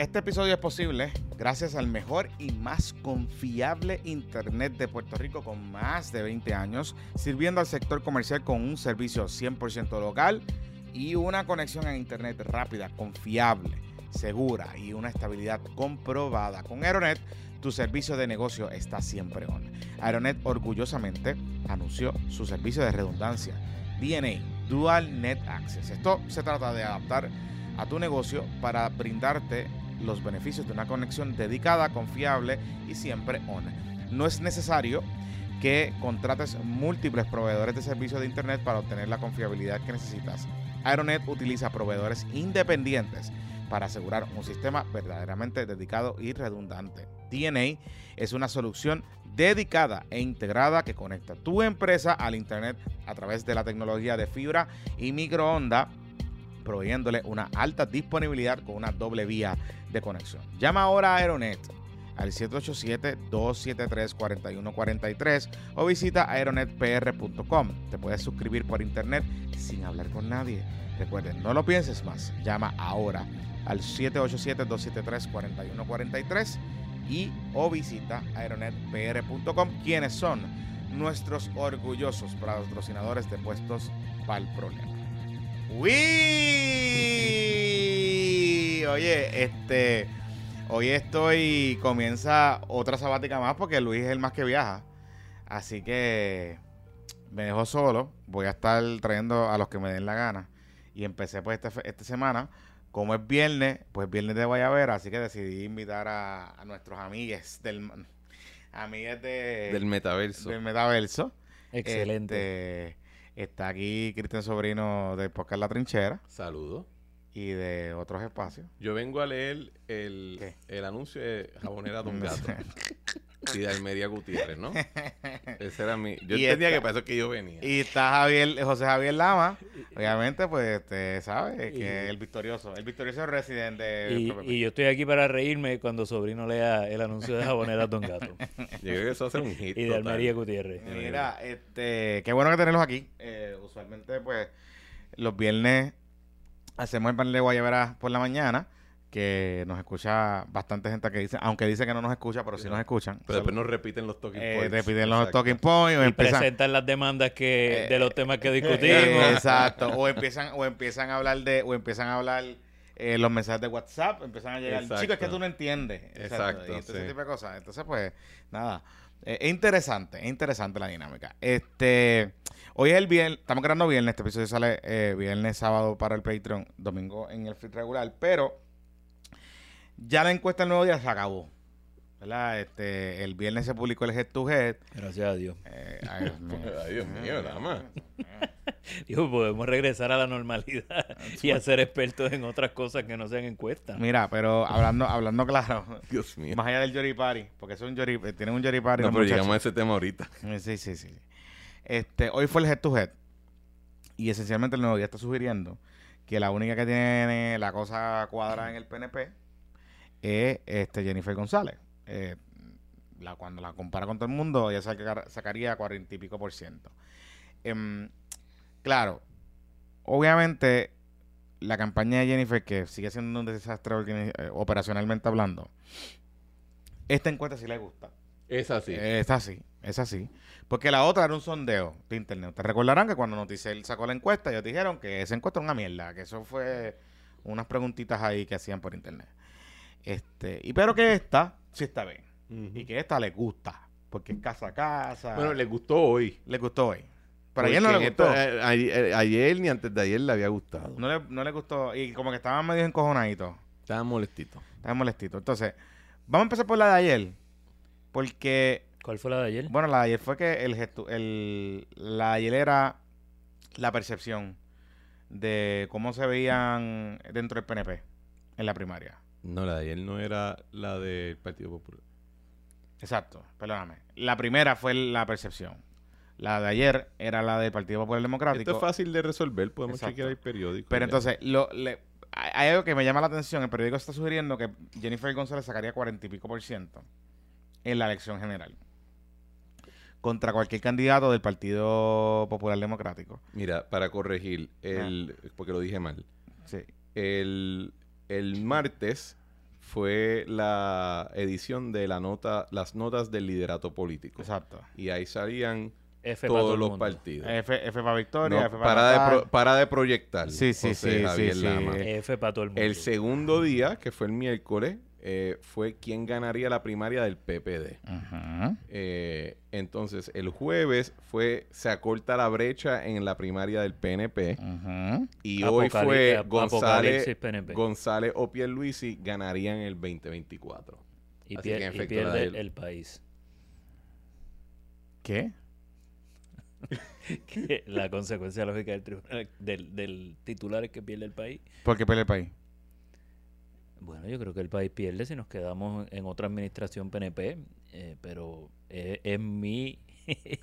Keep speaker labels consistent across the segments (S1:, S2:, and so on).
S1: Este episodio es posible gracias al mejor y más confiable Internet de Puerto Rico con más de 20 años, sirviendo al sector comercial con un servicio 100% local y una conexión a Internet rápida, confiable, segura y una estabilidad comprobada. Con Aeronet, tu servicio de negocio está siempre on. Aeronet orgullosamente anunció su servicio de redundancia, DNA, Dual Net Access. Esto se trata de adaptar a tu negocio para brindarte los beneficios de una conexión dedicada, confiable y siempre on. No es necesario que contrates múltiples proveedores de servicios de Internet para obtener la confiabilidad que necesitas. Aeronet utiliza proveedores independientes para asegurar un sistema verdaderamente dedicado y redundante. DNA es una solución dedicada e integrada que conecta tu empresa al Internet a través de la tecnología de fibra y microondas proveyéndole una alta disponibilidad con una doble vía de conexión. Llama ahora a Aeronet al 787-273-4143 o visita aeronetpr.com. Te puedes suscribir por internet sin hablar con nadie. Recuerden, no lo pienses más. Llama ahora al 787-273-4143 y o visita aeronetpr.com. ¿Quiénes son? Nuestros orgullosos patrocinadores de puestos para el problema. ¡Uy! Oye, este. Hoy estoy. Comienza otra sabática más porque Luis es el más que viaja. Así que. Me dejo solo. Voy a estar trayendo a los que me den la gana. Y empecé pues este, esta semana. Como es viernes, pues viernes de ver así que decidí invitar a, nuestros amigues del amigues de,
S2: del metaverso.
S1: Del metaverso.
S3: Excelente.
S1: Este, Está aquí Cristian Sobrino de Podcast La Trinchera.
S2: Saludos.
S1: Y de otros espacios.
S2: Yo vengo a leer el, el anuncio de Jabonera Don Gato. y de Almería Gutiérrez, ¿no? Ese era mi. Yo entendía que para eso que yo venía.
S1: Y está Javier, José Javier Lama, obviamente, pues, este, ¿sabes? Que el victorioso, el victorioso residente.
S3: Y, y, yo estoy aquí para reírme cuando sobrino lea el anuncio de Jabonera Don Gato.
S2: yo creo que eso hace un hit.
S3: Y de Almería Gutiérrez.
S1: Mira, este, qué bueno que tenerlos aquí. Eh, usualmente, pues, los viernes hacemos el panel de Guayabera por la mañana que nos escucha bastante gente que dice, aunque dice que no nos escucha, pero sí nos escuchan.
S2: Pero después nos repiten los talking eh, points.
S1: repiten los talking points.
S3: y presentan las demandas que de los temas que eh, discutimos.
S1: exacto. O empiezan, o empiezan a hablar de, o empiezan a hablar eh, los mensajes de WhatsApp, empiezan a llegar. Chicos, es que tú no entiendes.
S2: Exacto.
S1: ese tipo de cosas. Entonces, pues, nada. es interesante, es interesante la dinámica. Este, hoy es el viernes, estamos grabando viernes, este episodio sale viernes, sábado para el Patreon, domingo en el feed regular, pero ya la encuesta del nuevo día se acabó. ¿verdad? Este, el viernes se publicó el Head to Head.
S3: Gracias a Dios.
S1: Eh, ay, Dios mío.
S2: ay, Dios mío, nada más.
S3: Digo, podemos regresar a la normalidad y a ser expertos en otras cosas que no sean encuestas.
S1: Mira, pero hablando hablando claro.
S2: Dios mío.
S1: Más allá del Jory Party, porque son Jory, eh, tienen un Jory Party.
S2: No, pero llegamos a ese tema ahorita.
S1: Sí, sí, sí. Este, hoy fue el Head to Head. Y esencialmente el nuevo día está sugiriendo que la única que tiene la cosa cuadrada en el PNP es este Jennifer González. Eh, la, cuando la compara con todo el mundo, ella sacaría cuarenta y pico por ciento. Em, claro, obviamente la campaña de Jennifer, que sigue siendo un desastre eh, operacionalmente hablando, esta encuesta sí le gusta.
S2: Es así.
S1: Es así, es así. Porque la otra era un sondeo de internet. Te recordarán que cuando Noticel sacó la encuesta, ellos dijeron que esa encuesta era una mierda, que eso fue unas preguntitas ahí que hacían por internet. Este, y pero que esta sí está bien. Y que esta le gusta. Porque es casa a casa.
S2: Bueno, le gustó hoy.
S1: Le gustó hoy. Pero ayer no le gustó.
S2: Eh, eh, ayer, ni antes de ayer le había gustado.
S1: No le, no le gustó. Y como que estaban medio encojonaditos.
S2: Estaban molestitos.
S1: Estaban molestitos. Entonces, vamos a empezar por la de ayer. Porque.
S3: ¿Cuál fue la de ayer?
S1: Bueno, la de ayer fue que el gesto, el, la de ayer era la percepción de cómo se veían dentro del PNP en la primaria.
S2: No, la de ayer no era la del Partido Popular.
S1: Exacto, perdóname. La primera fue la percepción. La de ayer era la del Partido Popular Democrático.
S2: Esto es fácil de resolver, podemos chequear el periódico.
S1: Pero entonces, lo, hay algo que me llama la atención. El periódico está sugiriendo que Jennifer González sacaría cuarenta y pico por ciento en la elección general contra cualquier candidato del Partido Popular Democrático.
S2: Mira, para corregir, el, porque lo dije mal.
S1: Sí.
S2: El, el martes fue la edición de la nota, las notas del liderato político.
S1: Exacto.
S2: Y ahí salían todos los partidos.
S1: F, F para Victoria, F
S2: para, de para de proyectar.
S1: Sí, sí, sí, sí,
S3: F para todo el mundo.
S2: El segundo día, que fue el miércoles, eh, fue quien ganaría la primaria del PPD. Eh, entonces, el jueves fue se acorta la brecha en la primaria del PNP. Y hoy fue González, González o Pierluisi ganarían el 2024.
S3: Y, pierde el país.
S1: ¿Qué?
S3: la consecuencia lógica del, del, del titular es que pierde el país.
S1: ¿Por qué pierde el país?
S3: Bueno, yo creo que el país pierde si nos quedamos en otra administración PNP, eh, pero es, mi...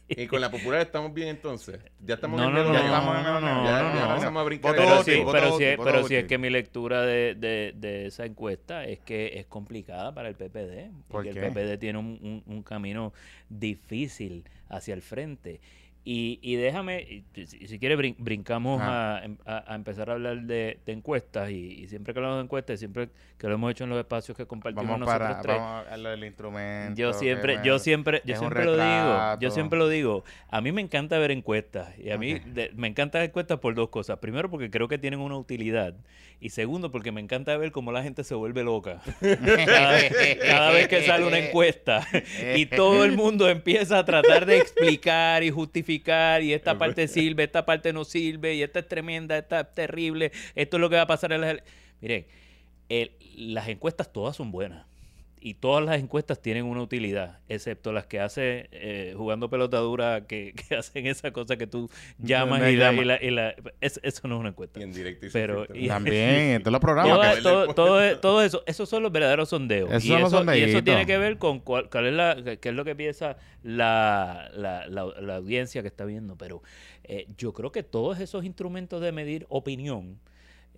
S2: y con la popular estamos bien entonces. Ya estamos
S3: no,
S2: en
S3: no,
S2: no,
S3: no, no, no, ya, no, a brincar. Pero, sí, pero, si, pero si es que mi lectura de, de, de, esa encuesta es que es complicada para el PPD. Porque el PPD tiene un, un, un camino difícil hacia el frente. Y, y déjame, si, si quieres, brincamos em, a, a, empezar a hablar de, encuestas. Y, siempre que hablamos de encuestas, siempre que lo hemos hecho en los espacios que compartimos
S1: vamos
S3: nosotros
S1: para,
S3: tres.
S1: Vamos a lo del instrumento.
S3: Yo siempre, yo siempre, yo siempre lo digo. Yo siempre lo digo. A mí me encanta ver encuestas. Y a mí me encantan encuestas por dos cosas. Primero, porque creo que tienen una utilidad. Y segundo, porque me encanta ver cómo la gente se vuelve loca. cada, vez, que sale una encuesta y todo el mundo empieza a tratar de explicar y justificar y esta parte sirve, esta parte no sirve y esta es tremenda, esta es terrible, esto es lo que va a pasar en las... Miren, las encuestas todas son buenas y todas las encuestas tienen una utilidad, excepto las que hace eh, jugando pelota dura, que, hacen esa cosa que tú llamas y, la, y, la, eso no es una encuesta. Pero
S1: también en todos los programas.
S3: Todo, todo, eso, esos son los verdaderos sondeos. y, eso, y, eso, tiene que ver con cuál, es la, qué es lo que piensa la, la, audiencia que está viendo. Pero eh, yo creo que todos esos instrumentos de medir opinión,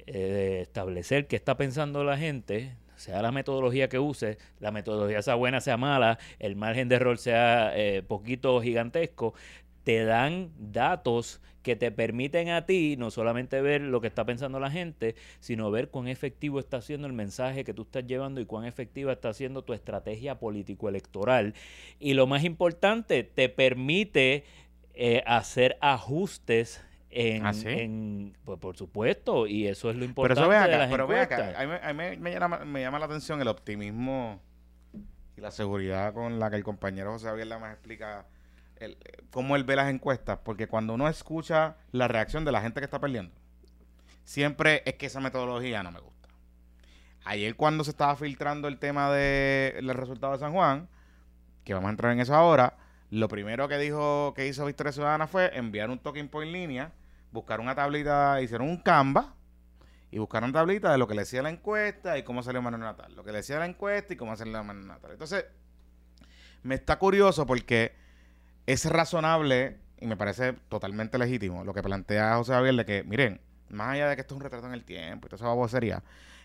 S3: eh, de establecer qué está pensando la gente, sea la metodología que use, la metodología sea buena, sea mala, el margen de error sea eh, poquito gigantesco, te dan datos que te permiten a ti no solamente ver lo que está pensando la gente, sino ver cuán efectivo está siendo el mensaje que tú estás llevando y cuán efectiva está siendo tu estrategia político-electoral. Y lo más importante, te permite eh, hacer ajustes en,
S1: ¿Ah,
S3: pues, por supuesto, y eso es lo importante. Pero eso ve acá, pero ve acá.
S1: A mí, me, llama, la atención el optimismo y la seguridad con la que el compañero José Javier Lamas explica el, cómo él ve las encuestas, porque cuando uno escucha la reacción de la gente que está perdiendo, siempre es que esa metodología no me gusta. Ayer cuando se estaba filtrando el tema del de, resultado de San Juan, que vamos a entrar en eso ahora, lo primero que dijo que hizo Victoria Ciudadana fue enviar un token point línea buscaron una tablita, hicieron un Canva y buscaron tablita de lo que le decía la encuesta y cómo salió Manuel Natal. Lo que le decía la encuesta y cómo salió Manuel Natal. Entonces, me está curioso porque es razonable y me parece totalmente legítimo lo que plantea José Javier de que, miren, más allá de que esto es un retrato en el tiempo y toda esa sería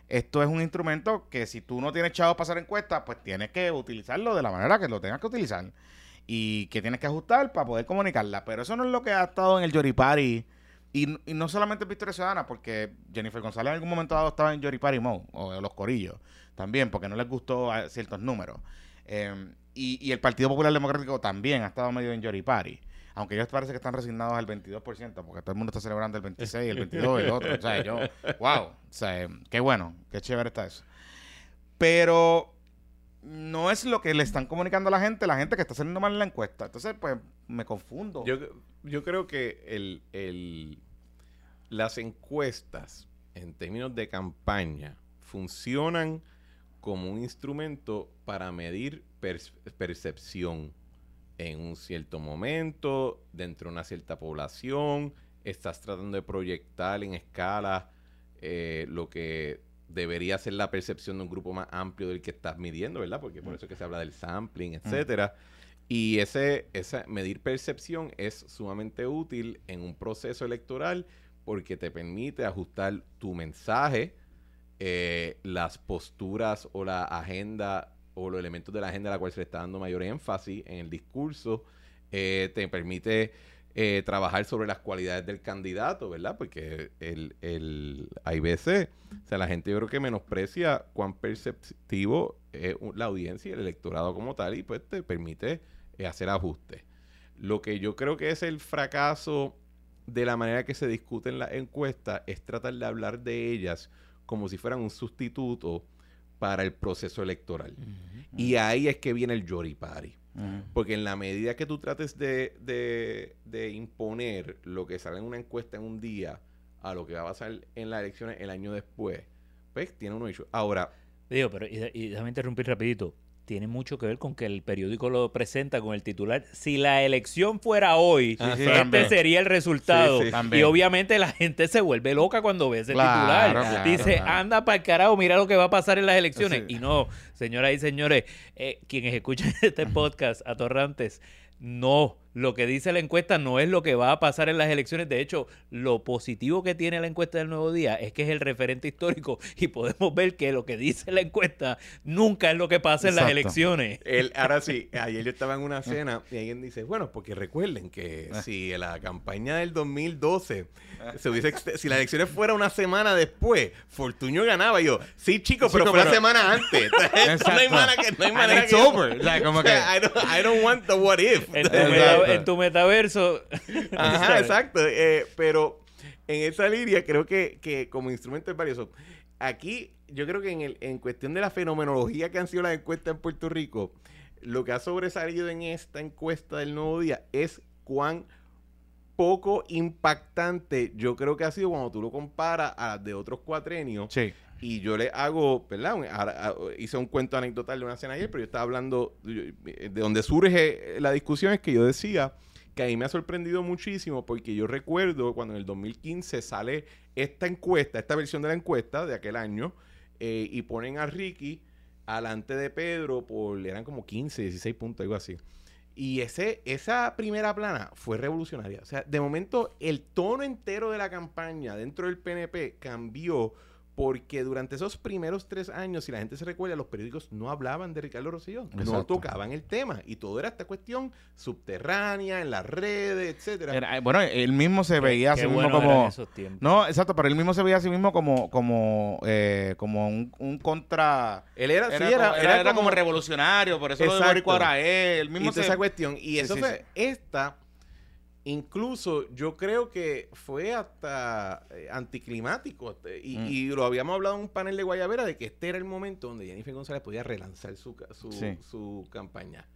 S1: esto es un instrumento que si tú no tienes chavos para hacer encuestas, pues tienes que utilizarlo de la manera que lo tengas que utilizar y que tienes que ajustar para poder comunicarla. Pero eso no es lo que ha estado en el Yoripari y, y no solamente Victoria Ciudadana, porque Jennifer González en algún momento dado estaba en Yoripari Mode, o los corillos, también, porque no les gustó ciertos números. Em, y, el Partido Popular Democrático también ha estado medio en Yoripari. Aunque ellos parece que están resignados al 22%, porque todo el mundo está celebrando el 26, el 22, el otro. O sea, yo, wow. O sea, qué bueno, qué chévere está eso. Pero no es lo que le están comunicando a la gente, la gente que está haciendo mal en la encuesta. Entonces, pues, me confundo.
S2: Yo, yo creo que el, el, las encuestas, en términos de campaña, funcionan como un instrumento para medir percepción en un cierto momento, dentro de una cierta población. Estás tratando de proyectar en escala eh, lo que debería ser la percepción de un grupo más amplio del que estás midiendo, ¿verdad? Porque por eso es que se habla del sampling, etcétera. Y ese, esa medir percepción es sumamente útil en un proceso electoral porque te permite ajustar tu mensaje, eh, las posturas o la agenda o los elementos de la agenda a la cual se le está dando mayor énfasis en el discurso, eh, te permite eh, trabajar sobre las cualidades del candidato, ¿verdad? Porque el, el, hay veces, o sea, la gente yo creo que menosprecia cuán perceptivo es la audiencia y el electorado como tal y pues te permite eh, hacer ajustes. Lo que yo creo que es el fracaso de la manera que se discuten las encuestas es tratar de hablar de ellas como si fueran un sustituto para el proceso electoral. Y ahí es que viene el Jory Party. Porque en la medida que tú trates de, de, imponer lo que sale en una encuesta en un día a lo que va a pasar en las elecciones el año después, pues tiene uno hecho. Ahora...
S3: Digo, pero y, y déjame interrumpir rapidito tiene mucho que ver con que el periódico lo presenta con el titular. Si la elección fuera hoy, este sería el resultado. y obviamente la gente se vuelve loca cuando ve ese titular. Dice, anda para el carajo, mira lo que va a pasar en las elecciones. Y no, señoras y señores, eh, quienes escuchan este podcast, atorrantes, no lo que dice la encuesta no es lo que va a pasar en las elecciones. De hecho, lo positivo que tiene la encuesta del Nuevo Día es que es el referente histórico y podemos ver que lo que dice la encuesta nunca es lo que pasa en las elecciones.
S2: El, ahora sí, ayer yo estaba en una cena y alguien dice, bueno, porque recuerden que ah. si la campaña del 2012 se hubiese, si las elecciones fuera una semana después, Fortuño ganaba. Y yo, sí, chicos, pero fue una semana antes. no hay manera que... No hay manera que, over. como que... I, don't, I don't want the what if
S3: en tu metaverso.
S2: Ajá, exacto. Eh, pero en esa línea creo que, como instrumento es valioso. Aquí, yo creo que en, el, en cuestión de la fenomenología que han sido las encuestas en Puerto Rico, lo que ha sobresalido en esta encuesta del nuevo día es cuán poco impactante yo creo que ha sido cuando tú lo comparas a las de otros cuatrenios.
S1: Sí.
S2: Y yo le hago, ¿verdad? hice un cuento anecdotal de una cena ayer, pero yo estaba hablando de donde surge la discusión es que yo decía que a mí me ha sorprendido muchísimo porque yo recuerdo cuando en el 2015 sale esta encuesta, esta versión de la encuesta de aquel año, eh, y ponen a Ricky alante de Pedro por, eran como 15, 16 puntos, algo así. Y ese, esa primera plana fue revolucionaria. O sea, de momento el tono entero de la campaña dentro del PNP cambió porque durante esos primeros tres años, si la gente se recuerda, los periódicos no hablaban de Ricardo Rosselló, no tocaban el tema y todo era esta cuestión subterránea en las redes, etcétera.
S1: Eh, bueno, él mismo se veía así mismo como no, exacto, pero él mismo se veía así mismo como como eh, como un, contra.
S2: Él era,
S1: era, sí, era, era, como, revolucionario, por eso lo de Borico ahora él, mismo
S2: y esa cuestión y eso fue esta Incluso yo creo que fue hasta eh, anticlimático. Este, mm. Y, lo habíamos hablado en un panel de Guayabera de que este era el momento donde Jennifer González podía relanzar su, su, campaña.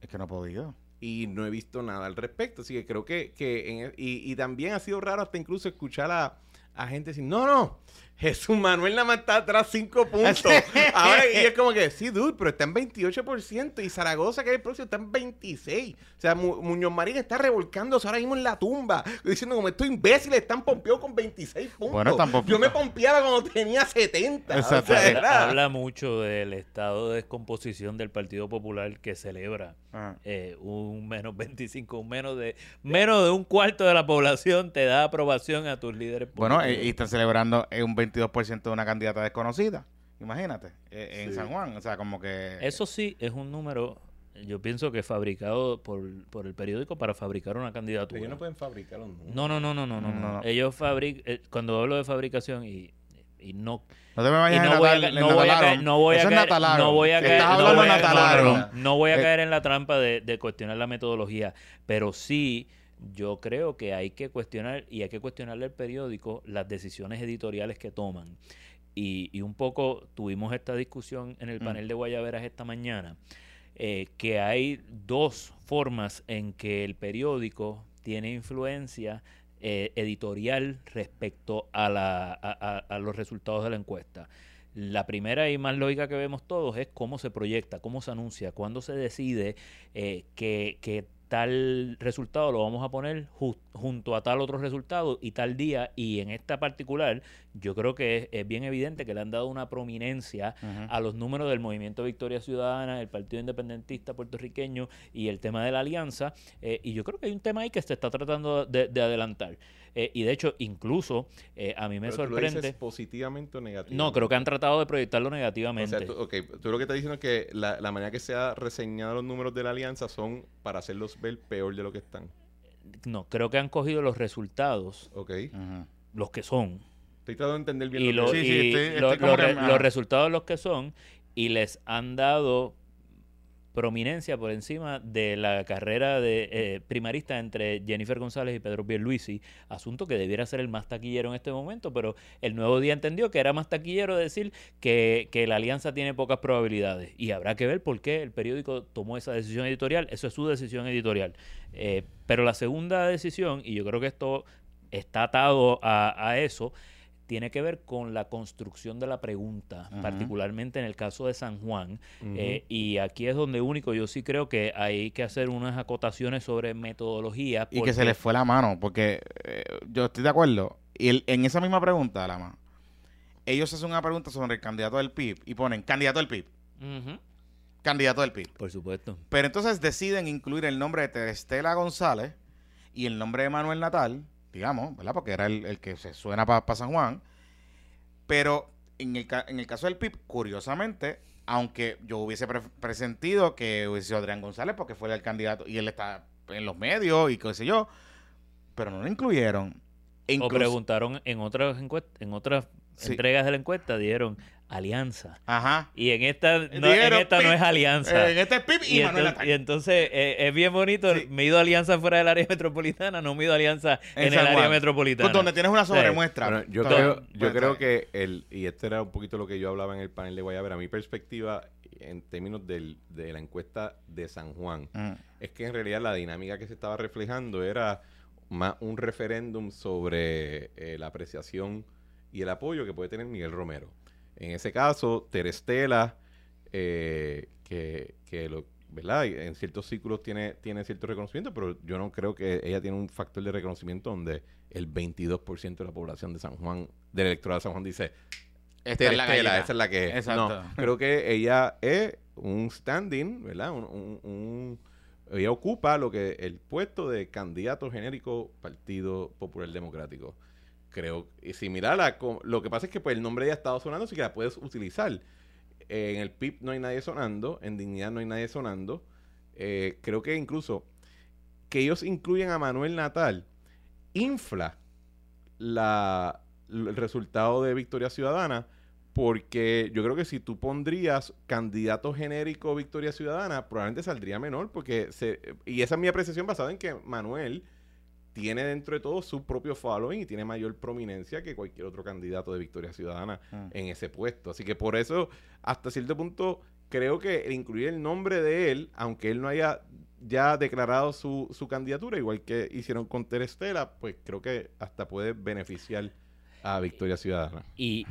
S1: Es que no ha podido.
S2: Y no he visto nada al respecto. Así que creo que, que y, y, también ha sido raro hasta incluso escuchar a, a gente decir, no, no, Jesús Manuel nada más está atrás 5 puntos. Ahora, y es como que, sí, dude, pero está en 28%. Y Zaragoza, que es el próximo, está en 26%. O sea, Muñoz Marín está revolcándose ahora mismo en la tumba. Diciendo, como estos imbéciles están pompeados con 26 puntos. Bueno, tampoco. Yo me pompeaba cuando tenía 70.
S3: Exacto. Habla mucho del estado de descomposición del Partido Popular que celebra ah. eh, un menos 25, un menos de, menos de un cuarto de la población te da aprobación a tus líderes
S1: políticos. Bueno, y, y están celebrando un 22% de una candidata desconocida. Imagínate, e, en San Juan. O sea, como que...
S3: Eso sí es un número, yo pienso que fabricado por, por el periódico para fabricar una candidatura.
S2: Ellos no pueden fabricar un
S3: número. No, no, no, no, no. no, no. Ellos fabrican, eh, cuando hablo de fabricación y, y no...
S1: No te me vayas no, voy a, no voy a caer,
S3: no voy a caer, no voy a caer, no voy a, no voy a caer en la trampa de, de cuestionar la metodología, pero sí yo creo que hay que cuestionar y hay que cuestionarle al periódico las decisiones editoriales que toman. Y, y un poco tuvimos esta discusión en el mm. panel de Guayaberas esta mañana, eh, que hay dos formas en que el periódico tiene influencia eh, editorial respecto a, la, a, los resultados de la encuesta. La primera y más lógica que vemos todos es cómo se proyecta, cómo se anuncia, cuándo se decide eh, que, que tal resultado lo vamos a poner junto a tal otro resultado y tal día. Y en esta particular, yo creo que es, bien evidente que le han dado una prominencia a los números del Movimiento Victoria Ciudadana, el Partido Independentista puertorriqueño y el tema de la alianza. Eh, y yo creo que hay un tema ahí que se está tratando de adelantar. Eh, y de hecho, incluso eh, a mí me sorprende.
S2: Tú positivamente o negativamente?
S3: No, creo que han tratado de proyectarlo negativamente. O sea,
S2: tú, okay, tú lo que estás diciendo es que la, manera que se ha reseñado los números de la alianza son para hacerlos ver peor de lo que están.
S3: no, creo que han cogido los resultados.
S2: Ok.
S3: Los que son.
S2: Estoy tratando de entender bien
S3: y
S2: lo,
S3: sí, sí, los resultados los que son y les han dado prominencia por encima de la carrera de eh, primarista entre Jennifer González y Pedro Pierluisi, asunto que debiera ser el más taquillero en este momento, pero el nuevo día entendió que era más taquillero decir que, la alianza tiene pocas probabilidades. Y habrá que ver por qué el periódico tomó esa decisión editorial, eso es su decisión editorial. Eh, pero la segunda decisión, y yo creo que esto está atado a, a eso, tiene que ver con la construcción de la pregunta, particularmente en el caso de San Juan. Eh, y aquí es donde único yo sí creo que hay que hacer unas acotaciones sobre metodología.
S1: Y que se les fue la mano, porque eh, yo estoy de acuerdo. Y en esa misma pregunta, Lama, ellos hacen una pregunta sobre el candidato del PIB y ponen candidato del PIB. Candidato del PIB.
S3: Por supuesto.
S1: Pero entonces deciden incluir el nombre de Estela González y el nombre de Manuel Natal digamos, ¿verdad? Porque era el, que se suena para San Juan. Pero en el, en el caso del PIB, curiosamente, aunque yo hubiese presentido que hubiese sido Adrián González porque fue el candidato y él está en los medios y qué sé yo, pero no lo incluyeron.
S3: o preguntaron en otras en otras entregas de la encuesta, dijeron alianza.
S1: Ajá.
S3: Y en esta no, en esta no es alianza.
S1: Eh, en este es PIB y,
S3: entonces, y entonces eh, es bien bonito. Me he ido alianza fuera del área metropolitana, no me he ido alianza en, el área metropolitana.
S1: donde tienes una sobremuestra.
S2: yo creo, yo creo que el, y este era un poquito lo que yo hablaba en el panel de Guayabera, mi perspectiva en términos del, de la encuesta de San Juan, mm. es que en realidad la dinámica que se estaba reflejando era más un referéndum sobre eh, la apreciación y el apoyo que puede tener Miguel Romero. En ese caso, Terestela, eh, que, que lo, ¿verdad? En ciertos círculos tiene, tiene cierto reconocimiento, pero yo no creo que ella tiene un factor de reconocimiento donde el 22% de la población de San Juan, del electorado de San Juan, dice, esta es la esa es la que es. No, creo que ella es un standing, ¿verdad? Un, ella ocupa lo que el puesto de candidato genérico Partido Popular Democrático creo, similar a lo que pasa es que pues el nombre ya ha estado sonando, así que la puedes utilizar. en el PIB no hay nadie sonando, en Dignidad no hay nadie sonando. Eh, creo que incluso que ellos incluyen a Manuel Natal infla la, el resultado de Victoria Ciudadana porque yo creo que si tú pondrías candidato genérico Victoria Ciudadana, probablemente saldría menor, porque se, y esa es mi apreciación basada en que Manuel tiene dentro de todo su propio following y tiene mayor prominencia que cualquier otro candidato de Victoria Ciudadana mm. en ese puesto. Así que por eso, hasta cierto punto, creo que incluir el nombre de él, aunque él no haya ya declarado su, su candidatura, igual que hicieron con Terestela, pues creo que hasta puede beneficiar a Victoria Ciudadana.
S3: Y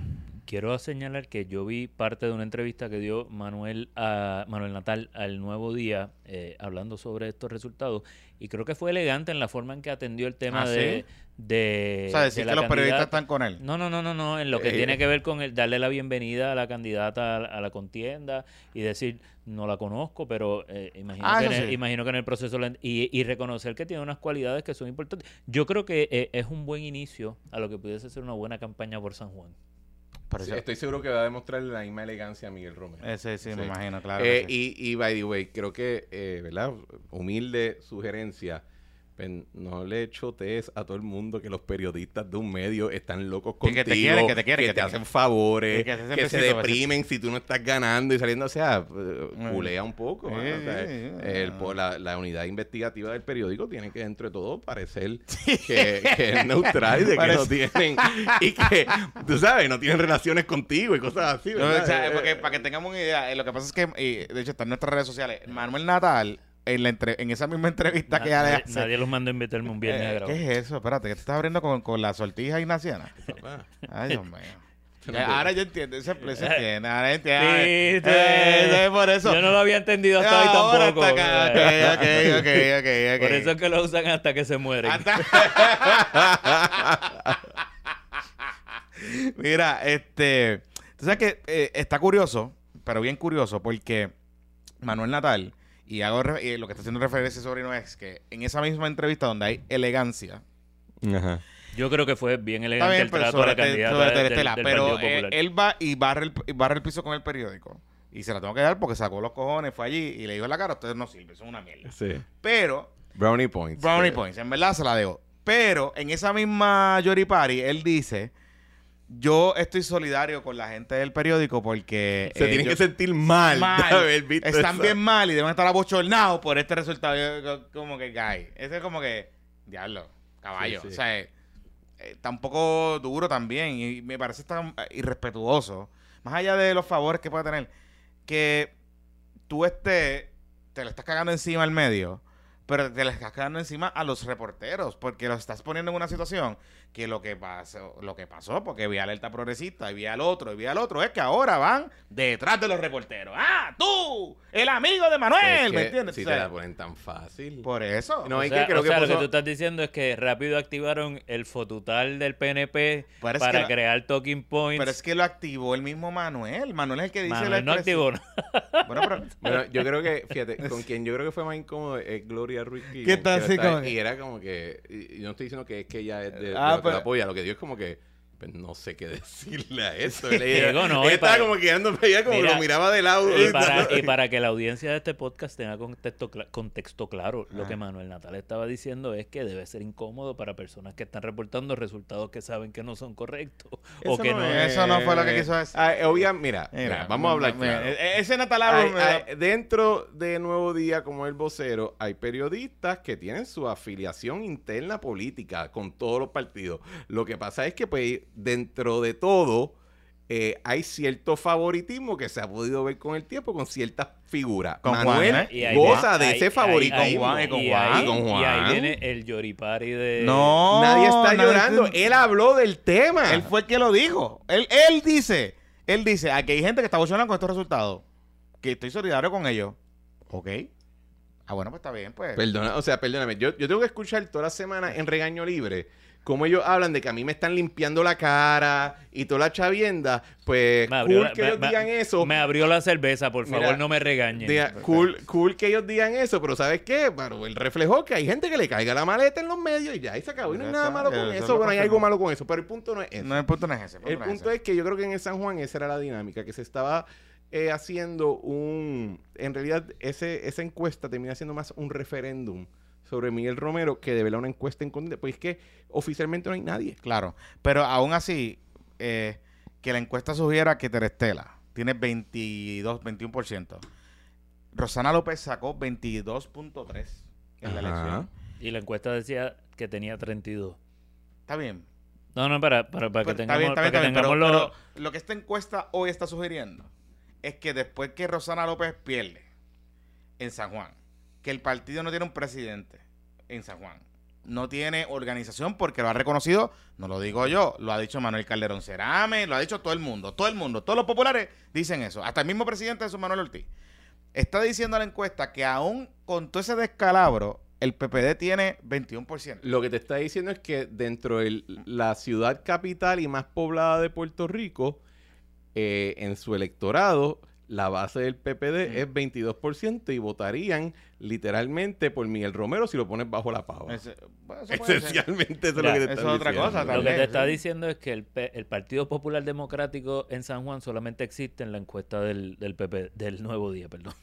S3: quiero señalar que yo vi parte de una entrevista que dio Manuel a Manuel Natal al Nuevo Día eh, hablando sobre estos resultados y creo que fue elegante en la forma en que atendió el tema ¿Ah, de, de,
S1: O sea, decir que los periodistas están con él.
S3: No, no, no, no, no, en lo que eh, tiene que ver con el darle la bienvenida a la candidata a, la contienda y decir, no la conozco, pero eh, imagino, ah, que en el, imagino que en el proceso y, y, reconocer que tiene unas cualidades que son importantes. Yo creo que es un buen inicio a lo que pudiese ser una buena campaña por San Juan
S2: estoy seguro que va a demostrar la misma elegancia a Miguel Romero.
S1: Ese sí, me imagino, claro.
S2: Eh, y, y, by the way, creo que, eh, ¿verdad? Humilde sugerencia no le chotees a todo el mundo que los periodistas de un medio están locos contigo.
S1: Que te quieren, que te quieren.
S2: Que, te, hacen favores, que, se deprimen si tú no estás ganando y saliendo. O sea, eh, culea un poco. la, unidad investigativa del periódico tiene que, dentro de todo, parecer que, es neutral y de que no tienen... Y que, tú sabes, no tienen relaciones contigo y cosas así.
S1: porque, para que tengamos una idea, eh, lo que pasa es que, de hecho, está en nuestras redes sociales. Manuel Natal en, la entre, en esa misma entrevista que ya
S3: le Nadie los mandó a invitarme un viernes a
S1: eh, grabar. ¿Qué es eso? Espérate, ¿qué te estás abriendo con, con la sortija ignaciana? Ay, Dios mío. ahora yo entiendo, ese se entiende, ahora entiendo. Sí,
S3: eh, por eso. Yo no lo había entendido hasta hoy tampoco. Hasta acá. Okay, okay, okay, okay, Por eso es que lo usan hasta que se mueren.
S1: Mira, este, tú sabes que eh, está curioso, pero bien curioso, porque Manuel Natal y hago lo que está haciendo referencia sobre no es que en esa misma entrevista donde hay elegancia.
S3: Yo creo que fue bien elegante el trato de la candidata
S1: Pero eh, él va y barre, el, barre el piso con el periódico. Y se la tengo que dar porque sacó los cojones, fue allí y le dijo en la cara, ustedes no sirven, son una mierda.
S2: Sí.
S1: Pero
S2: Brownie points.
S1: Brownie points, en verdad se la debo. Pero en esa misma Yori Party, él dice yo estoy solidario con la gente del periódico porque...
S2: Se tienen que sentir mal,
S1: Están bien mal y deben estar abochornados por este resultado. como que, guy, ese es como que, diablo, caballo. O sea, eh, está un poco duro también y me parece tan irrespetuoso. Más allá de los favores que puede tener, que tú estés, te le estás cagando encima al medio, pero te le estás cagando encima a los reporteros porque los estás poniendo en una situación que lo que pasó, lo que pasó, porque vi alerta progresista y vi al otro y vi al otro, es que ahora van detrás de los reporteros. ¡Ah, tú! El amigo de Manuel, ¿me entiendes?
S2: Si te la ponen tan fácil.
S1: Por eso.
S3: No, o sea, que creo que lo que tú estás diciendo es que rápido activaron el fotutal del PNP para crear talking points.
S1: Pero es que lo activó el mismo Manuel. Manuel es el que dice
S3: Manuel no activó
S2: Bueno, pero yo creo que, fíjate, con quien yo creo que fue más incómodo es Gloria Ruiz.
S1: ¿Qué tal?
S2: Y era como que, y no estoy diciendo que es que ella es de, ah, lo apoya. Lo que digo es como que pues, no sé qué decirle a eso. No, estaba como quedando como lo miraba de lado.
S3: Y para, que la audiencia de este podcast tenga contexto, contexto claro, lo que Manuel Natal estaba diciendo es que debe ser incómodo para personas que están reportando resultados que saben que no son correctos. Eso, o que no,
S1: eso no fue lo que quiso decir.
S2: Ah, mira, vamos a hablar
S1: e, e, Ese Natal
S2: Dentro de Nuevo Día, como el vocero, hay periodistas que tienen su afiliación interna política con todos los partidos. Lo que pasa es que pues dentro de todo, eh, hay cierto favoritismo que se ha podido ver con el tiempo con ciertas figuras. Con Manuel ¿eh? goza de ese favoritismo.
S3: y, con Juan, y, ahí viene el lloripari de...
S1: No,
S2: nadie está llorando. Él habló del tema.
S1: Él fue el que lo dijo. Él, él dice, él dice, aquí hay gente que está emocionada con estos resultados. Que estoy solidario con ellos. Ok. Ah, bueno, pues está bien, pues.
S2: Perdona, o sea, perdóname. Yo, yo tengo que escuchar toda la semana en Regaño Libre como ellos hablan de que a mí me están limpiando la cara y toda la chavienda, pues cool que ellos digan eso.
S3: Me abrió la cerveza, por favor, no me regañen.
S2: cool, cool que ellos digan eso, pero ¿sabes qué? Bueno, él reflejó que hay gente que le caiga la maleta en los medios y ya, y se acabó. Y no hay nada malo con eso, bueno, hay algo malo con eso, pero el punto no es eso.
S1: No, el punto no es ese.
S2: El punto, es, que yo creo que en el San Juan esa era la dinámica, que se estaba eh, haciendo un... En realidad, ese, esa encuesta termina siendo más un referéndum sobre Miguel Romero que devela una encuesta en contra. Pues es que oficialmente no hay nadie.
S1: Claro, pero aún así, eh, que la encuesta sugiera que Terestela tiene 22, 21%. Rosana López sacó 22.3 en la elección.
S3: Y la encuesta decía que tenía 32.
S1: Está bien.
S3: No, no, para, para, para que tengamos, para que tengamos
S1: lo... lo que esta encuesta hoy está sugiriendo es que después que Rosana López pierde en San Juan, que el partido no tiene un presidente en San Juan. No tiene organización porque lo ha reconocido, no lo digo yo, lo ha dicho Manuel Calderón Cerame, lo ha dicho todo el mundo, todo el mundo, todos los populares dicen eso, hasta el mismo presidente de su Manuel Ortiz. Está diciendo la encuesta que aún con todo ese descalabro, el PPD tiene 21%.
S2: Lo que te está diciendo es que dentro de la ciudad capital y más poblada de Puerto Rico, eh, en su electorado, la base del PPD es 22% y votarían literalmente por Miguel Romero si lo pones bajo la pava. Esencialmente eso es lo que te está
S3: otra cosa. Lo que te está diciendo es que el, el, Partido Popular Democrático en San Juan solamente existe en la encuesta del, del PP, del Nuevo Día, perdón.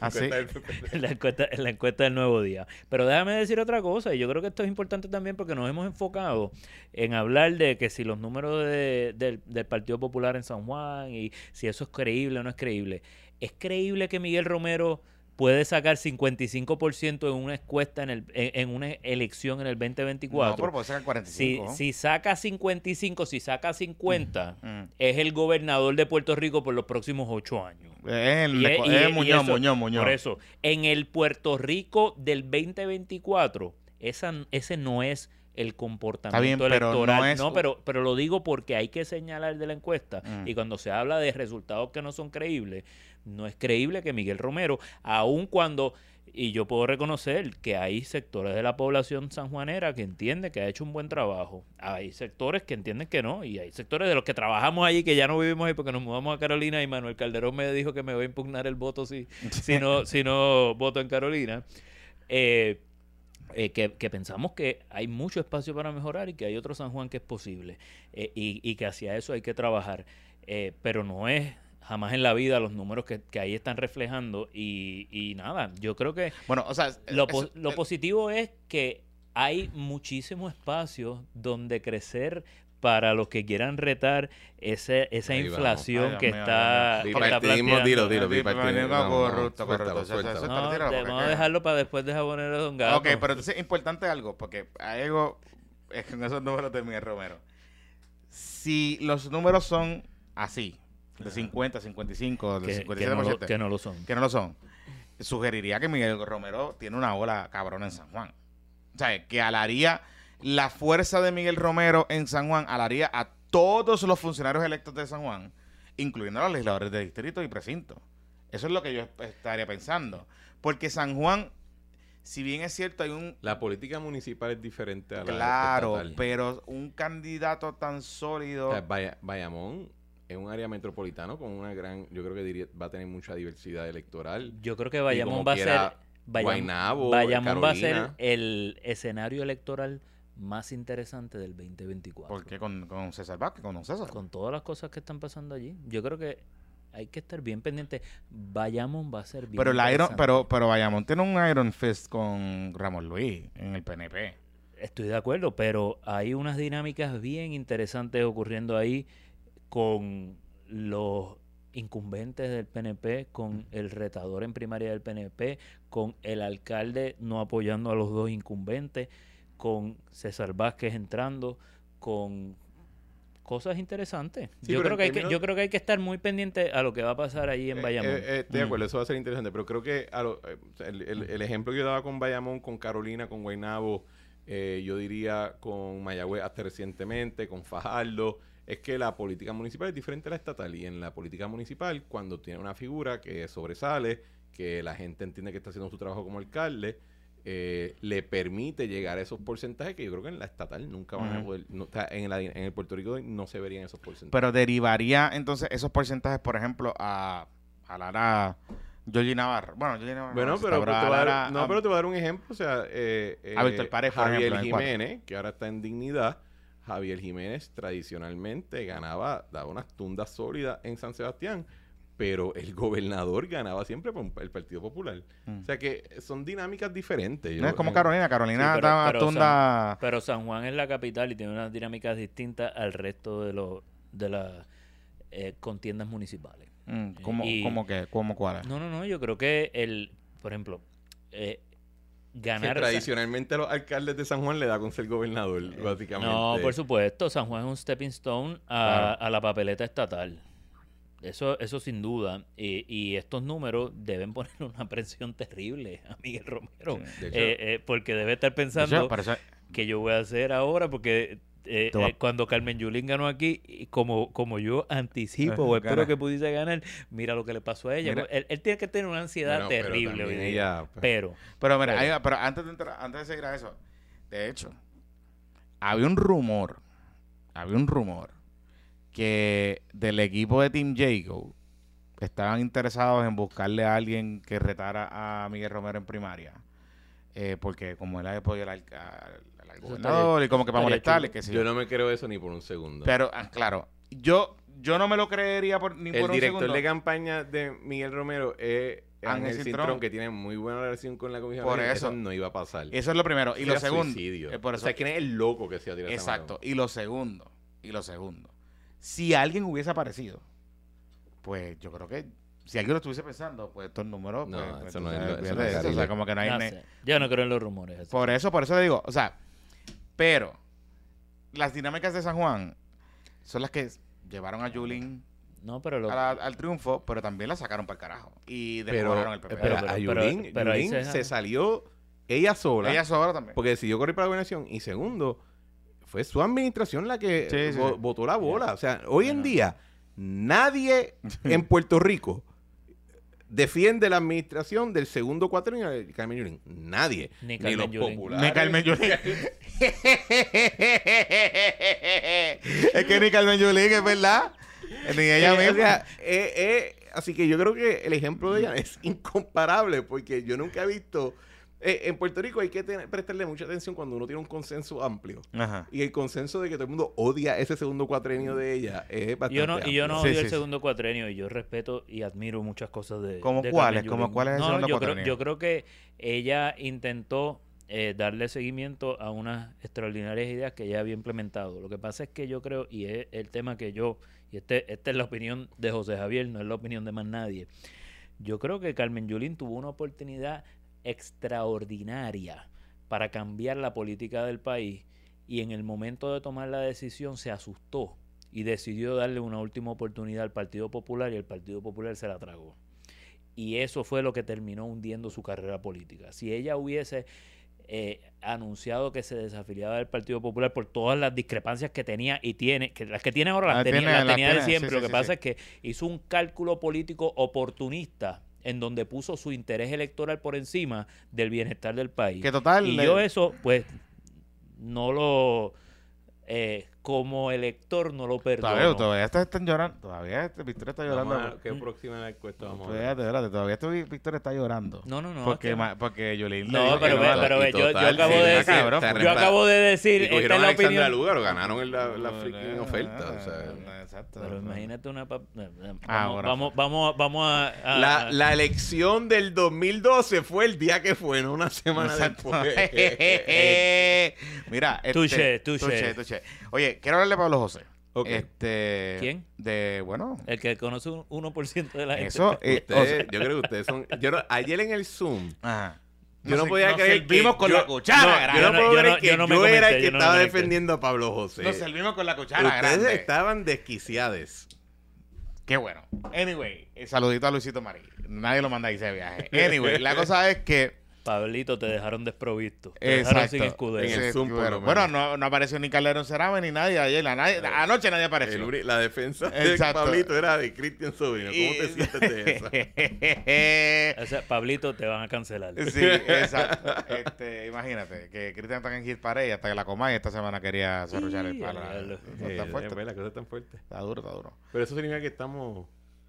S3: Así. Ah, en, la encuesta, en la encuesta del nuevo día. Pero déjame decir otra cosa, y yo creo que esto es importante también porque nos hemos enfocado en hablar de que si los números de, del, del Partido Popular en San Juan y si eso es creíble o no es creíble. ¿Es creíble que Miguel Romero puede sacar 55% en una encuesta en, el, en, una elección en el 2024. No,
S1: pero puede sacar 45.
S3: Si, si saca 55, si saca 50, mm, mm. es el gobernador de Puerto Rico por los próximos ocho años.
S1: Es el, es, Muñoz, Muñoz, Muñoz.
S3: Por eso, en el Puerto Rico del 2024, esa, ese no es el comportamiento electoral. no, pero, pero lo digo porque hay que señalar de la encuesta. Mm. Y cuando se habla de resultados que no son creíbles, no es creíble que Miguel Romero, aun cuando, y yo puedo reconocer que hay sectores de la población sanjuanera que entienden que ha hecho un buen trabajo, hay sectores que entienden que no, y hay sectores de los que trabajamos allí que ya no vivimos ahí porque nos mudamos a Carolina y Manuel Calderón me dijo que me voy a impugnar el voto si, si, no, si no voto en Carolina. Eh, eh, que, pensamos que hay mucho espacio para mejorar y que hay otro San Juan que es posible eh, y, y, que hacia eso hay que trabajar. pero no es jamás en la vida los números que, ahí están reflejando y, y, nada, yo creo que
S1: bueno, o sea,
S3: lo, lo positivo es que hay muchísimo espacio donde crecer para los que quieran retar ese, esa inflación que está, que está
S2: planteando. Dilo, dilo,
S3: corrupto, corrupto. Vamos a dejarlo para después de jaboner a Don Gato.
S1: Ok, pero entonces es importante algo, porque hay algo es con esos números de Miguel Romero. Si los números son así, de 50, 55, de 57%,
S3: que no, lo, que no lo son.
S1: Que no lo son. Sugeriría que Miguel Romero tiene una ola cabrón en San Juan. O sea, que alaría la fuerza de Miguel Romero en San Juan alaría a todos los funcionarios electos de San Juan, incluyendo a los legisladores de distrito y precinto. Eso es lo que yo estaría pensando. Porque San Juan, si bien es cierto, hay un...
S2: La política municipal es diferente a
S1: la Claro, pero un candidato tan sólido...
S2: O Bayamón es un área metropolitano con una gran... Yo creo que diría, va a tener mucha diversidad electoral.
S3: Yo creo que Bayamón va a ser... Bayamón, Bayamón va a ser el escenario electoral más interesante del 2024.
S1: ¿Por qué con, con César Vázquez, con César?
S3: Con todas las cosas que están pasando allí. Yo creo que hay que estar bien pendiente. Bayamón va a ser bien
S1: pero el Iron, pero pero Bayamón tiene un Iron Fist con Ramón Luis en el PNP.
S3: Estoy de acuerdo, pero hay unas dinámicas bien interesantes ocurriendo ahí con los incumbentes del PNP, con el retador en primaria del PNP, con el alcalde no apoyando a los dos incumbentes con César Vázquez entrando, con cosas interesantes. yo, creo que hay que, yo creo que hay que estar muy pendiente a lo que va a pasar ahí en eh, Bayamón. Eh,
S2: eh, estoy de acuerdo, eso va a ser interesante, pero creo que el, ejemplo que yo daba con Bayamón, con Carolina, con Guaynabo, yo diría con Mayagüez hasta recientemente, con Fajardo, es que la política municipal es diferente a la estatal y en la política municipal, cuando tiene una figura que sobresale, que la gente entiende que está haciendo su trabajo como alcalde, eh, le permite llegar a esos porcentajes que yo creo que en la estatal nunca van a poder, en, el Puerto Rico no se verían esos porcentajes.
S1: Pero derivaría entonces esos porcentajes, por ejemplo, a, a Lara Georgie Navarro. Bueno, Navarro.
S2: Bueno, pero, te voy a dar, no, pero te voy a dar un ejemplo. O sea, eh, eh, Javier Jiménez, que ahora está en dignidad. Javier Jiménez tradicionalmente ganaba, daba unas tundas sólidas en San Sebastián pero el gobernador ganaba siempre por el Partido Popular. Mm. O sea que son dinámicas diferentes.
S1: no es como Carolina, Carolina estaba pero,
S3: San, pero San Juan es la capital y tiene unas dinámicas distintas al resto de los de las eh, contiendas municipales.
S1: Mm, ¿Cómo, cómo que? ¿Cómo cuál?
S3: No, no, no, yo creo que el, por ejemplo, eh, ganar...
S2: tradicionalmente a los alcaldes de San Juan le da con ser gobernador, eh, básicamente.
S3: No, por supuesto, San Juan es un stepping stone a, a la papeleta estatal. Eso, eso sin duda. y estos números deben poner una presión terrible a Miguel Romero. Eh, eh, porque debe estar pensando que yo voy a hacer ahora, porque eh, cuando Carmen Yulín ganó aquí, como, como yo anticipo o espero que pudiese ganar, mira lo que le pasó a ella. Él, tiene que tener una ansiedad terrible. Pero, pues. pero,
S1: pero, mira, pero antes, de entrar, antes de seguir a eso, de hecho, había un rumor, había un rumor que del equipo de Team Jago estaban interesados en buscarle a alguien que retara a Miguel Romero en primaria. Eh, porque como él ha podido al, al, gobernador y como que para molestarle, que
S2: Yo no me creo eso ni por un segundo.
S1: Pero, ah, claro, yo yo no me lo creería por, ni por
S2: un segundo. El director de campaña de Miguel Romero es Ángel Cintrón, que tiene muy buena relación con la comisión.
S1: Por eso,
S2: no iba a pasar.
S1: Eso es lo primero. Y lo segundo.
S2: Eh, por eso, o sea, ¿quién es el loco que se ha tirado
S1: Exacto. Y lo segundo. Y lo segundo si alguien hubiese aparecido, pues yo creo que si alguien lo estuviese pensando, pues estos números.
S2: No,
S1: pues,
S2: eso, no es, eso
S1: O sea, como que no hay.
S3: Yo no creo en los rumores.
S1: Por eso, por eso le digo, o sea, pero las dinámicas de San Juan son las que llevaron a Julín
S3: no, pero
S1: al triunfo, pero también la sacaron para el carajo. Y desmoronaron el PP.
S2: Pero, a Yulín, se, salió ella sola.
S1: Ella sola también.
S2: Porque decidió correr para la gobernación. Y segundo, fue su administración la que votó la bola. O sea, hoy en día nadie en Puerto Rico defiende la administración del segundo cuatrenio de Carmen Yulín. Nadie. Ni, los populares.
S1: Ni Carmen Yulín. es que ni Carmen Yulín, es verdad. Ni ella
S2: eh, misma. Eh, eh, así que yo creo que el ejemplo de ella es incomparable porque yo nunca he visto Eh, en Puerto Rico hay que prestarle mucha atención cuando uno tiene un consenso amplio. Y el consenso de que todo el mundo odia ese segundo cuatrenio de ella es bastante
S3: yo no, Y yo no odio el segundo cuatrenio y yo respeto y admiro muchas cosas de
S1: ¿Cómo cuáles? ¿Cómo cuáles
S3: no, yo Creo, yo creo que ella intentó eh, darle seguimiento a unas extraordinarias ideas que ella había implementado. Lo que pasa es que yo creo, y es el tema que yo, y este, esta es la opinión de José Javier, no es la opinión de más nadie. Yo creo que Carmen Yulín tuvo una oportunidad extraordinaria para cambiar la política del país y en el momento de tomar la decisión se asustó y decidió darle una última oportunidad al Partido Popular y el Partido Popular se la tragó. Y eso fue lo que terminó hundiendo su carrera política. Si ella hubiese eh, anunciado que se desafiliaba del Partido Popular por todas las discrepancias que tenía y tiene, que las que tiene ahora las, tenía, de siempre. Lo que pasa es que hizo un cálculo político oportunista en donde puso su interés electoral por encima del bienestar del país.
S1: Que total.
S3: Y yo eso, pues, no lo eh, como elector no lo perdono.
S1: Todavía, todavía están llorando. Todavía este Victoria está llorando.
S2: Vamos ¿Qué próxima la encuesta vamos
S1: a ver? todavía este Victoria está llorando.
S3: No, no, no.
S1: Porque, porque Yolín
S3: No, pero, ve, pero ve, yo, yo, acabo de decir, yo acabo de decir, esta es la opinión.
S2: Lugar, ganaron la, la freaking oferta. O sea,
S3: exacto. Pero imagínate una... Ah, vamos, vamos, vamos, a...
S2: la, la elección del 2012 fue el día que fue, no una semana después.
S1: Mira,
S3: este, tuche, tuche.
S1: tuche. Oye, quiero hablarle a Pablo José. Este,
S3: ¿Quién?
S1: De, bueno.
S3: El que conoce un 1% de la gente.
S1: Eso,
S2: eh, yo creo que ustedes son. Yo ayer en el Zoom.
S1: Ajá.
S2: Yo no, podía creer
S1: que con la cuchara.
S2: yo no puedo creer que yo, era el que estaba defendiendo a Pablo José.
S1: Nos servimos con la cuchara
S2: Ustedes estaban desquiciados.
S1: Qué bueno. Anyway, saludito a Luisito Marí. Nadie lo manda a de viaje. Anyway, la cosa es que
S3: Pablito, te dejaron desprovisto. Te dejaron sin escudero.
S1: En el Zoom, bueno, no, no, apareció ni Calderón Cerame ni nadie ayer. anoche nadie apareció.
S2: la defensa de Pablito era de Cristian Sobrino. ¿Cómo te sientes de
S3: eso? o sea, Pablito, te van a cancelar.
S1: Sí, exacto. Este, imagínate, que Cristian está en Gil Pared hasta que la coma y esta semana quería desarrollar el palo.
S2: Está fuerte. La cosa tan fuerte.
S1: Está duro, está duro.
S2: Pero eso significa que estamos...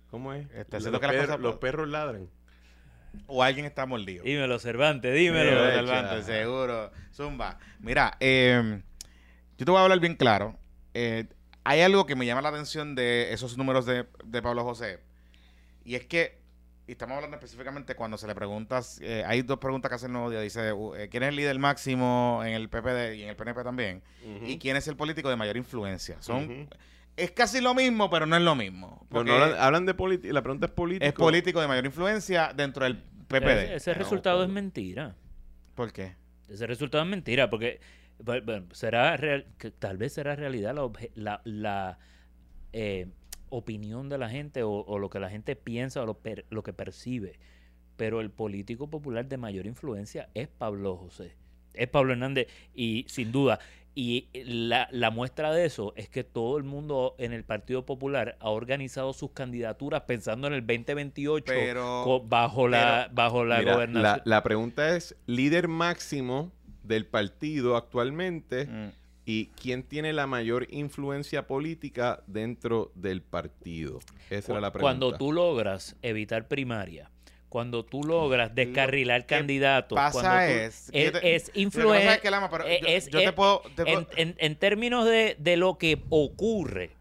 S2: ¿Cómo es?
S1: Este, los,
S2: los perros ladran.
S1: O alguien está mordido.
S3: Dímelo, Cervantes, dímelo.
S1: Cervantes, seguro. Zumba. Mira, em, yo te voy a hablar bien claro. Eh, hay algo que me llama la atención de esos números de, Pablo José. Y es que, y estamos hablando específicamente cuando se le pregunta, eh, hay dos preguntas que hace el nuevo día. Dice, eh, ¿quién es el líder máximo en el PPD y en el PNP también? ¿Y quién es el político de mayor influencia? Son es casi lo mismo, pero no es lo mismo.
S2: Porque hablan, de política, la pregunta es político.
S1: Es político de mayor influencia dentro del PPD.
S3: Ese, resultado es mentira.
S1: ¿Por qué?
S3: Ese resultado es mentira, porque será real, que tal vez será realidad la, la, eh, opinión de la gente o, lo que la gente piensa o lo, lo que percibe. Pero el político popular de mayor influencia es Pablo José. Es Pablo Hernández y sin duda y la, la, muestra de eso es que todo el mundo en el Partido Popular ha organizado sus candidaturas pensando en el 2028 bajo la, bajo la gobernación.
S2: La, pregunta es, líder máximo del partido actualmente mm. y quién tiene la mayor influencia política dentro del partido. Esa era la pregunta.
S3: Cuando tú logras evitar primaria cuando tú logras descarrilar candidatos,
S1: pasa es,
S3: es, influencia. En, términos de, lo que ocurre,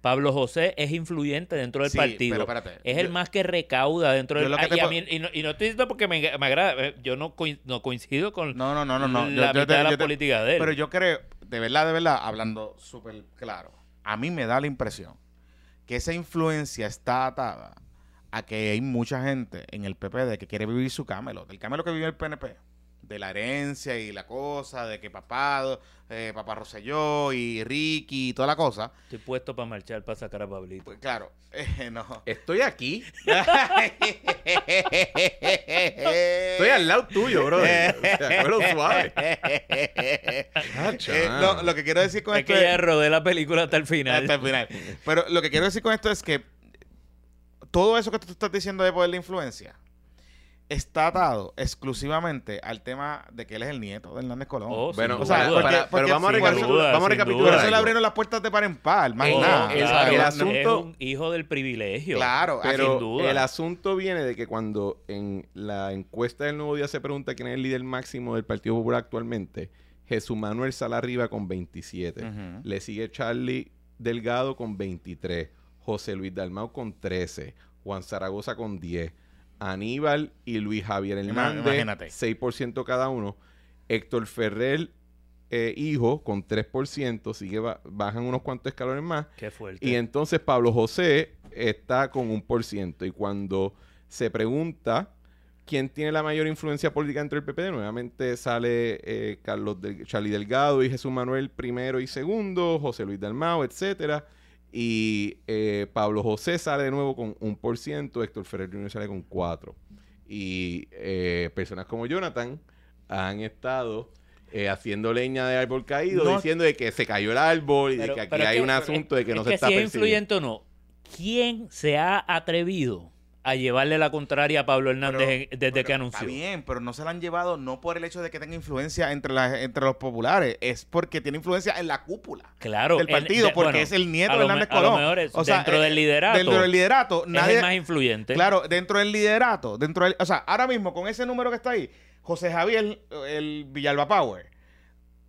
S3: Pablo José es influyente dentro del partido. es el más que recauda dentro del partido. Y, no, estoy diciendo porque me, agrada. Eh, yo no, coincido con
S1: no, no, no, no,
S3: la mitad de la política de él.
S1: Pero yo creo, de verdad, de verdad, hablando súper claro, a mí me da la impresión que esa influencia está atada a que hay mucha gente en el PPD que quiere vivir su camelo, del camelo que vive el PNP, de la herencia y la cosa, de que papá, eh, papá Rosselló y Ricky y toda la cosa.
S3: Estoy puesto para marchar para sacar a Pablito.
S1: Pues claro, eh, no.
S2: Estoy aquí. Estoy al lado tuyo, bro. suave.
S1: Eh, lo que quiero decir con
S3: es
S1: esto
S3: que ya rodé la película hasta el final.
S1: Hasta el final. Pero lo que quiero decir con esto es que todo eso que tú estás diciendo de poder de influencia, está atado exclusivamente al tema de que él es el nieto de Hernández Colón.
S2: Oh, bueno, o sea, pero vamos, a recapitular, vamos a recapitular.
S1: Por eso le abrieron las puertas de par en par, más nada.
S3: El, asunto, es un hijo del privilegio.
S2: Claro, pero duda. el asunto viene de que cuando en la encuesta del Nuevo Día se pregunta quién es el líder máximo del Partido Popular actualmente, Jesús Manuel sale arriba con 27. Le sigue Charlie Delgado con 23. José Luis Dalmau con 13. Juan Zaragoza con 10. Aníbal y Luis Javier Hernández, Imagínate. 6% cada uno. Héctor Ferrer, eh, hijo, con 3%, sigue bajan unos cuantos escalones más.
S3: Qué fuerte.
S2: Y entonces Pablo José está con un por ciento. Y cuando se pregunta quién tiene la mayor influencia política dentro del PPD, nuevamente sale eh, Carlos del Charlie Delgado y Jesús Manuel primero y segundo, José Luis Dalmao, etcétera. Y eh, Pablo José sale de nuevo con un por ciento, Héctor Ferrer Jr. sale con cuatro. Y eh, personas como Jonathan han estado eh, haciendo leña de árbol caído, diciendo de que se cayó el árbol y de que aquí hay un asunto de que no se está si es influyente o no,
S3: ¿quién se ha atrevido a llevarle la contraria a Pablo Hernández desde que anunció.
S1: Está bien, pero no se la han llevado no por el hecho de que tenga influencia entre, entre los populares, es porque tiene influencia en la cúpula
S3: claro,
S1: del partido, porque es el nieto de Hernández Colón.
S3: o sea, dentro del eh, liderato.
S1: Dentro del liderato, nadie,
S3: es el más influyente.
S1: Claro, dentro del liderato, dentro del, o sea, ahora mismo con ese número que está ahí, José Javier, el Villalba Power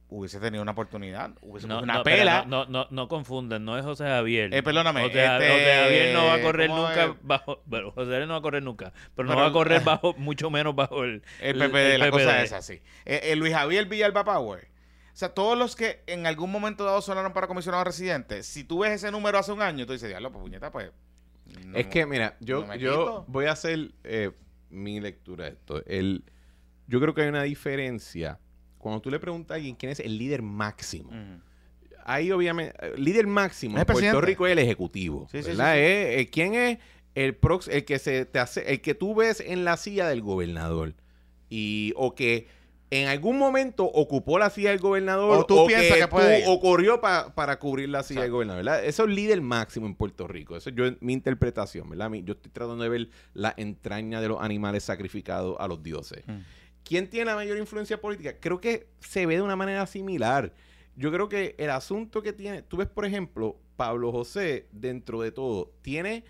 S1: hubiese tenido una oportunidad, hubiese no, una pela.
S3: No, no, no, confunden, no es José Javier.
S1: Eh, perdóname.
S3: José, este, Javier no va a correr nunca bajo, bueno, José Javier no va a correr nunca, pero, no va a correr bajo, mucho menos bajo el,
S1: el PPD, la cosa es así. Eh, eh, Luis Javier Villalba Power. O sea, todos los que en algún momento dado sonaron para comisionado residente, si tú ves ese número hace un año, tú dices, diablo, pues puñeta, pues.
S2: es que, mira, yo, yo voy a hacer eh, mi lectura de esto. El, yo creo que hay una diferencia cuando tú le preguntas a alguien quién es el líder máximo, ahí obviamente, el líder máximo en Puerto Rico es el ejecutivo, ¿verdad? Eh, ¿Quién es el, prox, el que se te hace, el que tú ves en la silla del gobernador? Y, o que en algún momento ocupó la silla del gobernador o, tú piensas que, puede o corrió para cubrir la silla del gobernador, ¿verdad? Eso es el líder máximo en Puerto Rico. Eso es mi interpretación, ¿verdad? Yo estoy tratando de ver la entraña de los animales sacrificados a los dioses. Mm. ¿Quién tiene la mayor influencia política? Creo que se ve de una manera similar. Yo creo que el asunto que tiene, tú ves, por ejemplo, Pablo José, dentro de todo, tiene,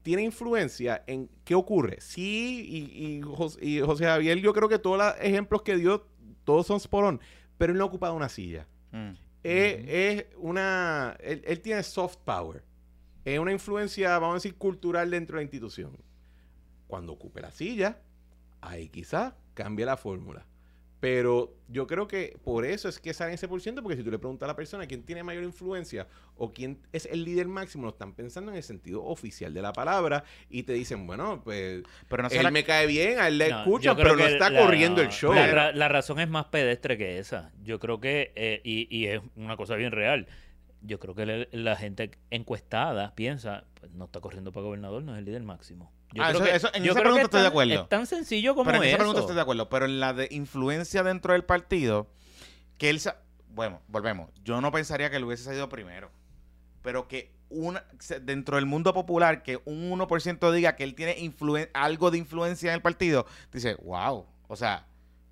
S2: tiene influencia en qué ocurre. Sí, y, José, Javier, yo creo que todos los ejemplos que dio, todos son sporón, pero él no ha ocupado una silla. Mm. Es, una. Él, él, tiene soft power. Es una influencia, vamos a decir, cultural dentro de la institución. Cuando ocupe la silla, ahí quizás cambia la fórmula. Pero yo creo que por eso es que sale ese por ciento, porque si tú le preguntas a la persona quién tiene mayor influencia o quién es el líder máximo, lo están pensando en el sentido oficial de la palabra y te dicen, bueno, pues pero no él me cae bien, a él le escucha, pero no está corriendo el show.
S3: La, razón es más pedestre que esa. Yo creo que, eh, y, y es una cosa bien real, yo creo que la gente encuestada piensa, pues no está corriendo para gobernador, no es el líder máximo. Yo
S1: ah, eso, en esa pregunta estoy de acuerdo.
S3: Es tan sencillo como
S1: pero
S3: en esa
S1: pregunta estoy de acuerdo. Pero en la de influencia dentro del partido, que él... Bueno, volvemos. Yo no pensaría que él hubiese salido primero. Pero que una, dentro del mundo popular, que un 1% diga que él tiene algo de influencia en el partido, dice, wow. O sea,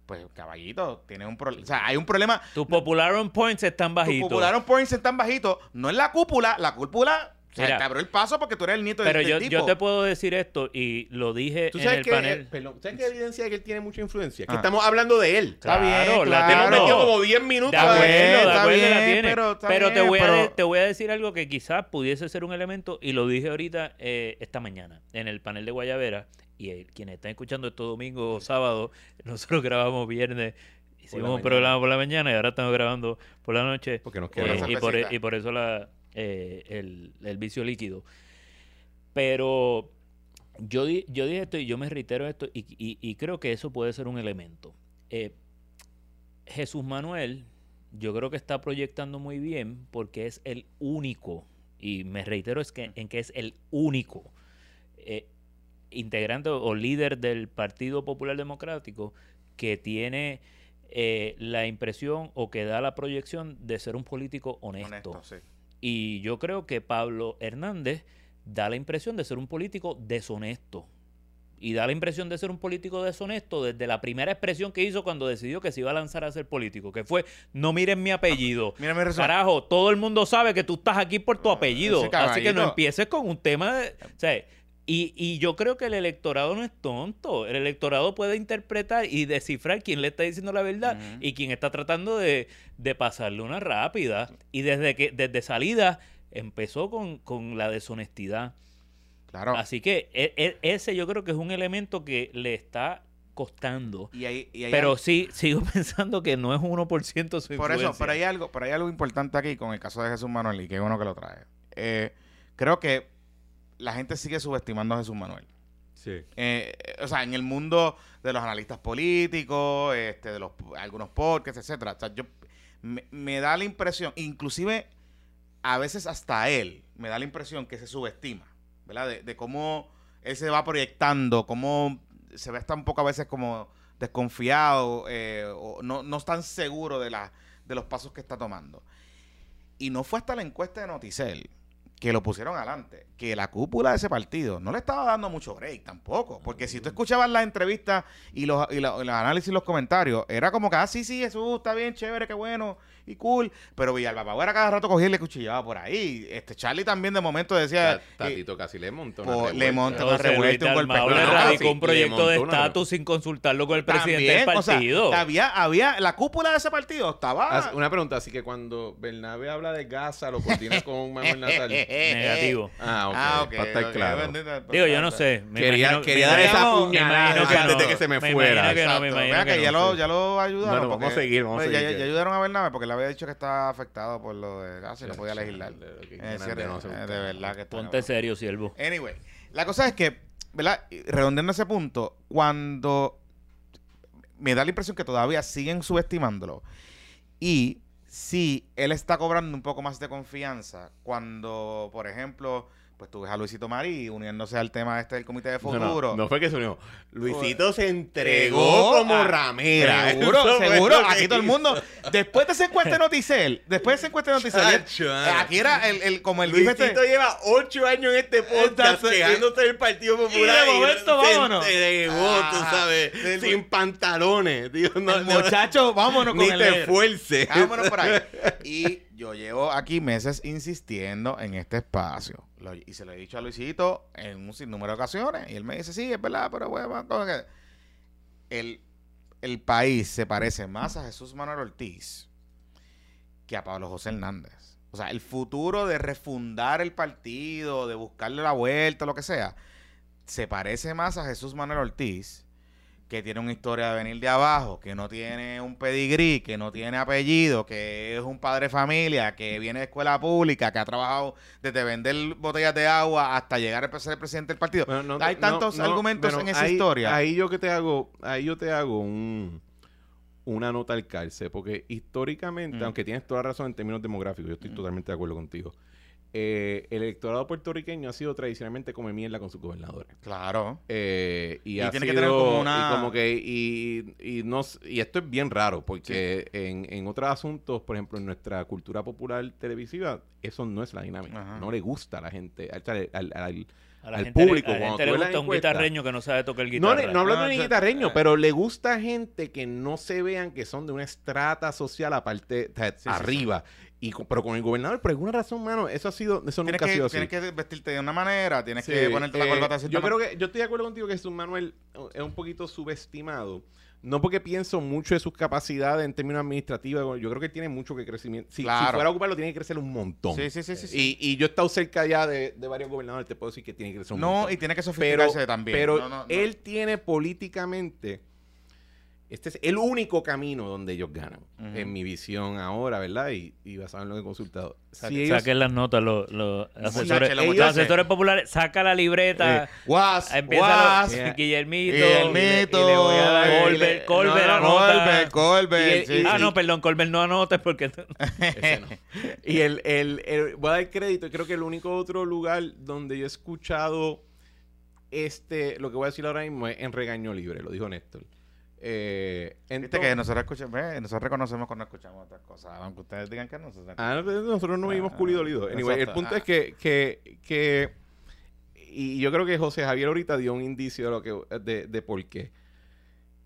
S1: pues caballito, tiene un problema. O sea, hay un problema.
S3: Tus popular on points están bajitos. Tus
S1: popular on points están bajitos. No es la cúpula, la cúpula o sea, te abrió el paso porque tú eres el nieto
S3: pero
S1: de
S3: yo,
S1: tipo.
S3: yo te puedo decir esto y lo dije en el panel.
S2: perdón, ¿Sabes qué evidencia de que él tiene mucha influencia? Que ah. estamos hablando de él.
S1: Está bien, la tenemos
S2: metido como 10 minutos. De
S3: acuerdo, de acuerdo la tiene. Pero, pero te, voy A te voy a decir algo que quizás pudiese ser un elemento y lo dije ahorita eh, esta mañana en el panel de Guayavera y eh, quienes están escuchando esto domingo o sábado, nosotros grabamos viernes Hicimos un programa por la mañana y ahora estamos grabando por la noche.
S2: Porque nos queda
S3: y, por, y por eso la, eh, el, vicio líquido. Pero yo, yo dije esto y yo me reitero esto y, creo que eso puede ser un elemento. Eh, Jesús Manuel, yo creo que está proyectando muy bien porque es el único, y me reitero es que, en que es el único eh, integrante o líder del Partido Popular Democrático que tiene eh, la impresión o que da la proyección de ser un político honesto. Y yo creo que Pablo Hernández da la impresión de ser un político deshonesto. y da la impresión de ser un político deshonesto desde la primera expresión que hizo cuando decidió que se iba a lanzar a ser político, que fue, no miren mi apellido. Carajo, todo el mundo sabe que tú estás aquí por tu apellido, así que no empieces con un tema de... O sea, y, y, yo creo que el electorado no es tonto. El electorado puede interpretar y descifrar quién le está diciendo la verdad y quién está tratando de, de, pasarle una rápida. Y desde que desde salida empezó con, con la deshonestidad. Así que e, e, ese yo creo que es un elemento que le está costando. pero sí, sigo pensando que no es 1% su
S1: Por eso, pero hay, algo, pero hay algo importante aquí con el caso de Jesús Manuel y que bueno que lo trae. Eh, creo que la gente sigue subestimando a Jesús Manuel.
S2: Sí.
S1: Eh, o sea, en el mundo de los analistas políticos, este, de los algunos podcasts, etcétera. O sea, yo me, me da la impresión, inclusive a veces hasta él, me da la impresión que se subestima. ¿verdad? De, cómo él se va proyectando, cómo se ve un poco a veces como desconfiado eh, o no, no tan seguro de, la, de los pasos que está tomando. Y no fue hasta la encuesta de Noticel que lo pusieron adelante, que la cúpula de ese partido no le estaba dando mucho break tampoco, porque si tú escuchabas las entrevistas y los, y, los análisis y los comentarios, era como que, ah, sí, sí, eso está bien, chévere, qué bueno, y cool. Pero Villalba era cada rato cogía y le cuchillaba por ahí. Este Charlie también de momento decía.
S2: Tatito casi le montó
S1: una Le montó una revuelta, un golpe. Le
S3: radicó un proyecto de estatus sin consultarlo con el presidente del partido.
S1: había, había, la cúpula de ese partido estaba.
S2: Una pregunta, así que cuando Bernabe habla de Gaza, lo coordina con Manuel Natal.
S3: Negativo.
S2: Ah, ok. Ah, okay para estar claro.
S3: Digo, yo no sé.
S2: quería, quería dar esa puñalada antes de que se me fuera.
S1: Que no, me imagino que, ya, lo, ya lo ayudaron.
S2: Bueno, vamos a seguir, vamos a
S1: seguir. Ya, ayudaron a Bernabe porque la había dicho que estaba afectado por lo de gas y no podía legislar. Eh, de, verdad que
S3: Ponte serio, siervo.
S1: Anyway, la cosa es que, ¿verdad? Redondeando ese punto, cuando me da la impresión que todavía siguen subestimándolo y si él está cobrando un poco más de confianza cuando, por ejemplo pues tú ves a Luisito Marí uniéndose al tema este del Comité de Futuro.
S2: No, fue que se unió. Luisito se entregó como ramera.
S1: Seguro, seguro. Aquí todo el mundo. Después de ese encuesta Noticel, después de ese encuesta Noticel, aquí era el, el como el
S2: Luisito este, lleva ocho años en este podcast quejándose del Partido Popular.
S1: Y de momento, vámonos.
S2: Se entregó, tú sabes, sin pantalones. Dios, no,
S1: muchacho, vámonos
S2: con Ni te fuerce.
S1: Vámonos por ahí. Y yo llevo aquí meses insistiendo en este espacio. Y se lo he dicho a Luisito en un sinnúmero de ocasiones. Y él me dice, sí, es verdad, pero bueno, que el, el país se parece más a Jesús Manuel Ortiz que a Pablo José Hernández. O sea, el futuro de refundar el partido, de buscarle la vuelta, lo que sea, se parece más a Jesús Manuel Ortiz que tiene una historia de venir de abajo, que no tiene un pedigrí, que no tiene apellido, que es un padre de familia, que viene de escuela pública, que ha trabajado desde vender botellas de agua hasta llegar a ser el presidente del partido. Hay tantos argumentos en esa historia.
S2: Ahí yo que te hago, ahí yo te hago un una nota al calce, porque históricamente, mm. aunque tienes toda la razón en términos demográficos, yo estoy mm. totalmente de acuerdo contigo eh, el electorado puertorriqueño ha sido tradicionalmente come mierda con sus gobernadores.
S1: Claro.
S2: Eh, y, tiene que tener como una... Y como que, y, y, no, y esto es bien raro, porque en, en otros asuntos, por ejemplo, en nuestra cultura popular televisiva, eso no es la dinámica. No le gusta a la gente, al, al, al a la al gente, público.
S3: A la gente le gusta un guitarreño que no sabe tocar el guitarra.
S2: No, no hablando de guitarreño, pero le gusta gente que no se vean que son de una estrata social aparte, arriba pero con el gobernador, por alguna razón, mano, eso ha sido, eso nunca ha sido así.
S1: Tienes que vestirte de una manera, tienes que ponerte la corbata
S2: Yo creo que, yo estoy de acuerdo contigo que Jesús Manuel es un poquito subestimado. No porque pienso mucho de sus capacidades en términos administrativos, yo creo que tiene mucho que crecimiento. Si, fuera a ocuparlo, tiene que crecer un montón.
S1: Sí, sí, sí. sí,
S2: Y, yo he estado cerca ya de, varios gobernadores, te puedo decir que tiene que crecer un montón.
S1: No, y tiene que sofisticarse también.
S2: Pero él tiene políticamente este es el único camino donde ellos ganan, en mi visión ahora, ¿verdad? Y, y basado en lo que he consultado.
S3: Saquen las notas los, asesores, los asesores populares, saca la libreta,
S1: eh, was,
S3: empieza
S1: was,
S3: Guillermito,
S1: Guillermito,
S3: y, le, voy a dar Colbert, Colbert no, no,
S1: Colbert, Colbert,
S3: sí, Ah, no, perdón, Colbert no anotes porque...
S2: Ese no. Y el, el, el, voy a dar crédito, creo que el único otro lugar donde yo he escuchado este, lo que voy a decir ahora mismo es en Regaño Libre, lo dijo Néstor. Eh,
S1: Viste que nosotros escuchamos, nosotros reconocemos cuando escuchamos otras cosas, aunque ustedes digan que no.
S2: Ah, nosotros no vimos ah, el punto es que, que, que y yo creo que José Javier ahorita dio un indicio de lo que de, de por qué.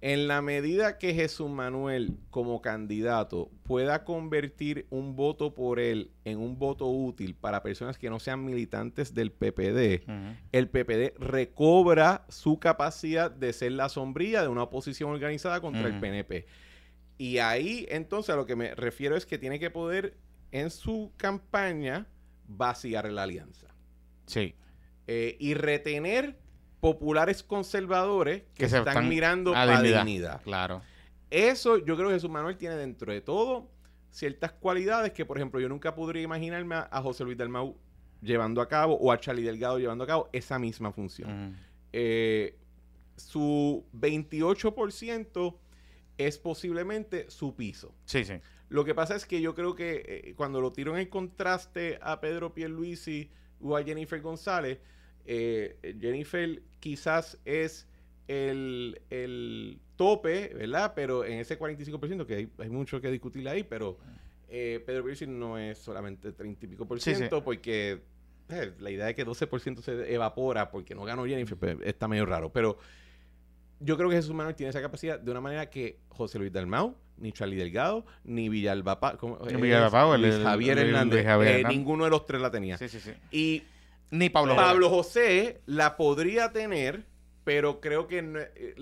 S2: En la medida que Jesús Manuel como candidato pueda convertir un voto por él en un voto útil para personas que no sean militantes del PPD, el PPD recobra su capacidad de ser la sombría de una oposición organizada contra el PNP. Y ahí entonces a lo que me refiero es que tiene que poder en su campaña vaciar la alianza.
S1: Sí.
S2: Eh, y retener populares conservadores que, se están, mirando a dignidad.
S1: Claro.
S2: Eso yo creo que Jesús Manuel tiene dentro de todo ciertas cualidades que, por ejemplo, yo nunca podría imaginarme a, José Luis Dalmau llevando a cabo o a Charlie Delgado llevando a cabo esa misma función. Eh, su 28% es posiblemente su piso.
S1: Sí, sí.
S2: Lo que pasa es que yo creo que eh, cuando lo tiro en el contraste a Pedro Pierluisi o a Jennifer González, eh, Jennifer quizás es el, tope, ¿verdad? Pero en ese 45%, que hay, mucho que discutir ahí, pero eh, Pedro Pierluisi no es solamente 30 y pico por ciento, porque eh, la idea de que 12% se evapora porque no ganó Jennifer pues, está medio raro. Pero yo creo que Jesús Manuel tiene esa capacidad de una manera que José Luis Dalmau, ni Charlie Delgado, ni Villalba, Javier Hernández, ninguno de los tres la tenía.
S1: Sí, sí, sí.
S2: Y
S1: ni Pablo,
S2: Pablo José. La podría tener, pero creo que eh,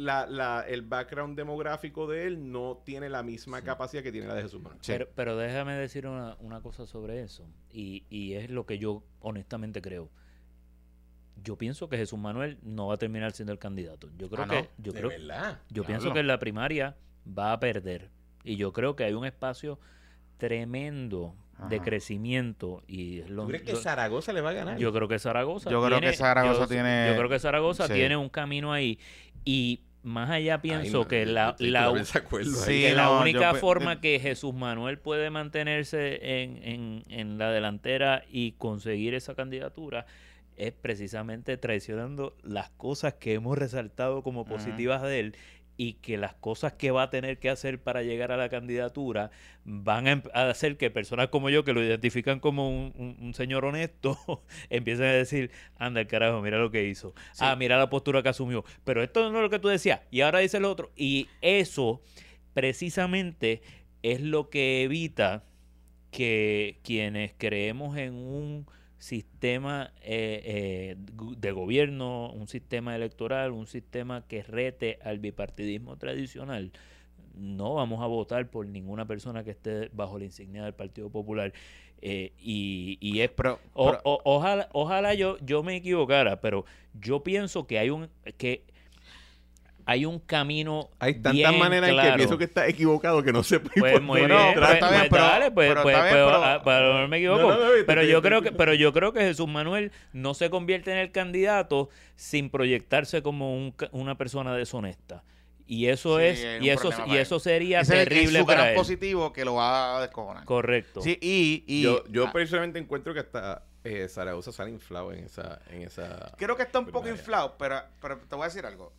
S2: el background demográfico de él no tiene la misma capacidad que tiene la de Jesús Manuel.
S3: Pero, pero, déjame decir una, cosa sobre eso, y, y es lo que yo honestamente creo. Yo pienso que Jesús Manuel no va a terminar siendo el candidato. Yo creo ah, que yo creo yo pienso que en la primaria va a perder y yo creo que hay un espacio tremendo de crecimiento y
S2: lo, ¿Tú crees que Zaragoza le va a ganar?
S3: Yo creo que Zaragoza
S1: Yo creo que Zaragoza tiene
S3: Yo creo que Zaragoza tiene un camino ahí. Y más allá pienso que la, la, la única forma que Jesús Manuel puede mantenerse en, en, en la delantera y conseguir esa candidatura es precisamente traicionando las cosas que hemos resaltado como positivas de él y que las cosas que va a tener que hacer para llegar a la candidatura van a, hacer que personas como yo, que lo identifican como un, señor honesto, empiecen a decir, anda el carajo, mira lo que hizo. Ah, mira la postura que asumió. Pero esto no es lo que tú decías. Y ahora dice lo otro. Y eso precisamente es lo que evita que quienes creemos en un sistema eh, eh, de gobierno, un sistema electoral, un sistema que rete al bipartidismo tradicional, no vamos a votar por ninguna persona que esté bajo la insignia del Partido Popular. Eh, y, y, es ojalá ojalá yo yo me equivocara pero yo pienso que hay un que hay un camino.
S2: Hay tantas maneras en que pienso que está equivocado que no se
S3: puede. Pues muy bien, pero está bien, pero, dale, pues, pues, pues ah, pero, no me equivoco. pero yo creo que, pero yo creo que Jesús Manuel no se convierte en el candidato sin proyectarse como un, una persona deshonesta. Y eso es, y eso, y eso sería terrible es para él.
S1: positivo que lo va a descojonar.
S3: Correcto.
S1: Sí, y, y
S2: yo, yo ah. personalmente encuentro que hasta eh, Zaragoza sale inflado en esa, en esa.
S1: Creo que está un poco inflado, pero, pero te voy a decir algo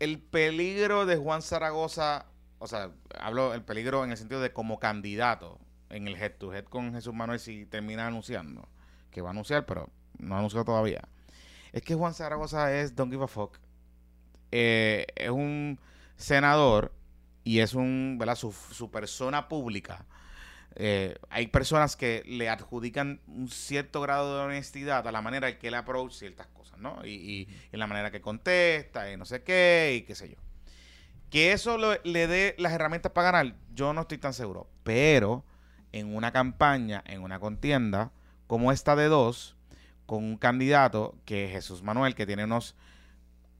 S1: el peligro de Juan Zaragoza, o sea, hablo el peligro en el sentido de como candidato en el head to head con Jesús Manuel si termina anunciando, que va a anunciar, pero no ha anunciado todavía. Es que Juan Zaragoza es don't give a fuck. Eh, es un senador y es un, ¿verdad? Su, su persona pública eh, hay personas que le adjudican un cierto grado de honestidad a la manera en que él approach ciertas cosas, ¿no? Y, en la manera que contesta y no sé qué y qué sé yo. Que eso le dé las herramientas para ganar, yo no estoy tan seguro. Pero en una campaña, en una contienda como esta de dos, con un candidato que es Jesús Manuel, que tiene unos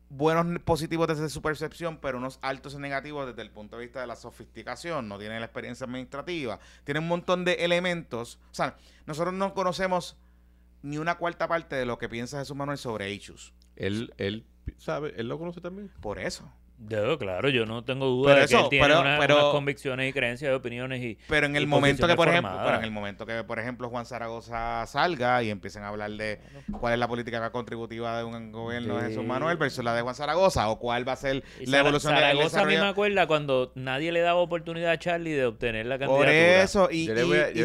S1: buenos positivos desde su percepción, pero unos altos negativos desde el punto de vista de la sofisticación, no tiene la experiencia administrativa, tiene un montón de elementos. O sea, nosotros no conocemos ni una cuarta parte de lo que piensa Jesús Manuel sobre Hechos.
S2: Él, él sabe, él lo conoce también.
S1: Por eso
S3: claro, yo no tengo duda de que él tiene unas convicciones y creencias, opiniones y
S1: Pero en el momento que por ejemplo, en el momento que por ejemplo Juan Zaragoza salga y empiecen a hablar de cuál es la política contributiva de un gobierno de Jesús Manuel versus la de Juan Zaragoza o cuál va a ser la evolución
S3: de Zaragoza a mí me acuerda cuando nadie le daba oportunidad a Charlie de obtener la candidatura.
S1: Por eso y,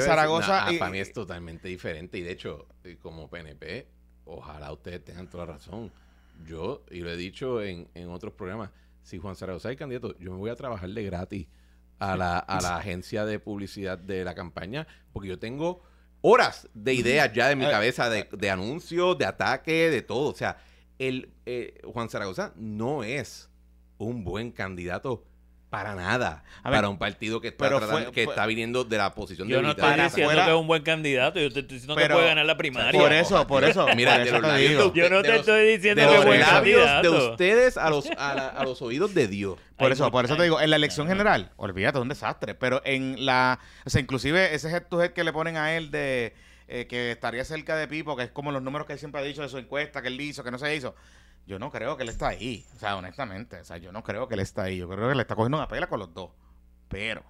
S1: Zaragoza
S2: para mí es totalmente diferente y de hecho como PNP ojalá ustedes tengan toda la razón. Yo, y lo he dicho en, en otros programas, si Juan Zaragoza es candidato, yo me voy a trabajar de gratis a la, a la agencia de publicidad de la campaña, porque yo tengo horas de ideas ya de mi eh, cabeza, de, de anuncios, de ataque, de todo. O sea, el eh, Juan Zaragoza no es un buen candidato para nada. para un partido que está, que está viniendo de la posición
S3: yo
S2: de
S3: Yo no estoy diciendo que es un buen candidato. Yo te estoy diciendo que puede ganar la primaria.
S1: Por eso, por eso.
S3: Mira, de los digo. Yo no te estoy diciendo que es buen candidato.
S2: De ustedes a los, a, los oídos de Dios.
S1: Por eso, por eso te digo, en la elección general, olvídate, es un desastre. Pero en la... O sea, inclusive ese head to head que le ponen a él de... Eh, que estaría cerca de Pipo, que es como los números que él siempre ha dicho de su encuesta, que él hizo, que no se hizo yo no creo que él está ahí. O sea, honestamente, o sea, yo no creo que él está ahí. Yo creo que le está cogiendo una pela con los dos. Pero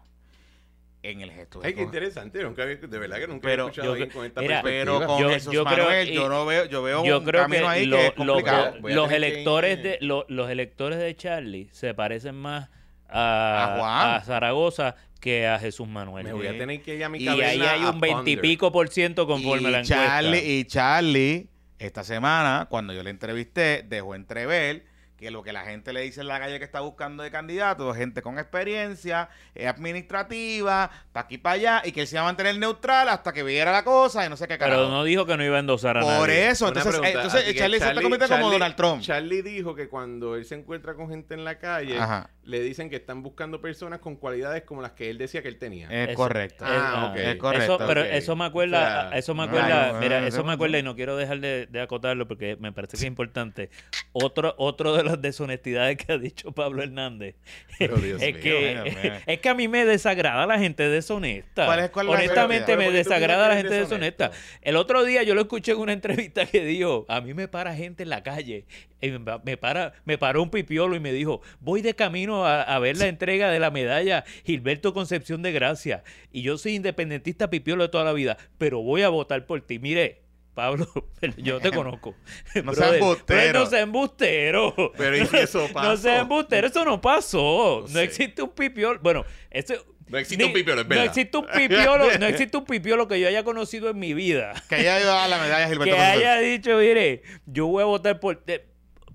S1: en el gesto.
S2: Ay, qué interesante. Nunca de verdad que nunca
S1: pero,
S2: he escuchado
S1: yo, con esta pero con yo, Jesús yo Manuel, yo no veo, yo veo
S3: yo un creo camino que ahí que es complicado. los electores de los electores de Charlie se parecen más a, a, Zaragoza que a Jesús Manuel.
S2: Me voy a tener que ir a mi
S3: Y ahí hay un veintipico por ciento conforme la encuesta.
S1: Charlie, y Charlie, esta semana, cuando yo le entrevisté, dejó entrever que lo que la gente le dice en la calle que está buscando de candidato es gente con experiencia, es administrativa, para aquí para allá, y que él se iba a mantener neutral hasta que viera la cosa y no sé qué
S3: carajo. Pero no dijo que no iba a endosar a
S1: Por
S3: nadie.
S1: eso, entonces, entonces Charlie, se está convirtiendo como Donald Trump.
S2: Charlie dijo que cuando él se encuentra con gente en la calle, le dicen que están buscando personas con cualidades como las que él decía que él tenía.
S1: Es correcto.
S2: Ah,
S1: Es correcto.
S3: pero eso me acuerda, eso me acuerda, mira, eso me acuerda y no quiero dejar de, de acotarlo porque me parece que es importante. Otro, otro de las deshonestidades que ha dicho Pablo Hernández. es, que, es que a mí me desagrada la gente deshonesta. Honestamente me desagrada la gente deshonesta. El otro día yo lo escuché en una entrevista que dijo, a mí me para gente en la calle. Y me, para, me paró un pipiolo y me dijo, voy de camino a, a ver la entrega de la medalla Gilberto Concepción de Gracia. Y yo soy independentista pipiolo de toda la vida, pero voy a votar por ti. Mire, Pablo, yo te conozco.
S1: No seas embustero.
S3: No seas embustero.
S2: Pero ¿y si eso pasó?
S3: No seas embustero, eso no pasó. No, existe un pipiolo. Bueno, eso...
S2: No existe un pipiolo, es verdad.
S3: No existe un pipiolo, no existe un pipiolo que yo haya conocido en mi vida.
S1: Que haya ido a la medalla Gilberto
S3: Que haya dicho, mire, yo voy a votar por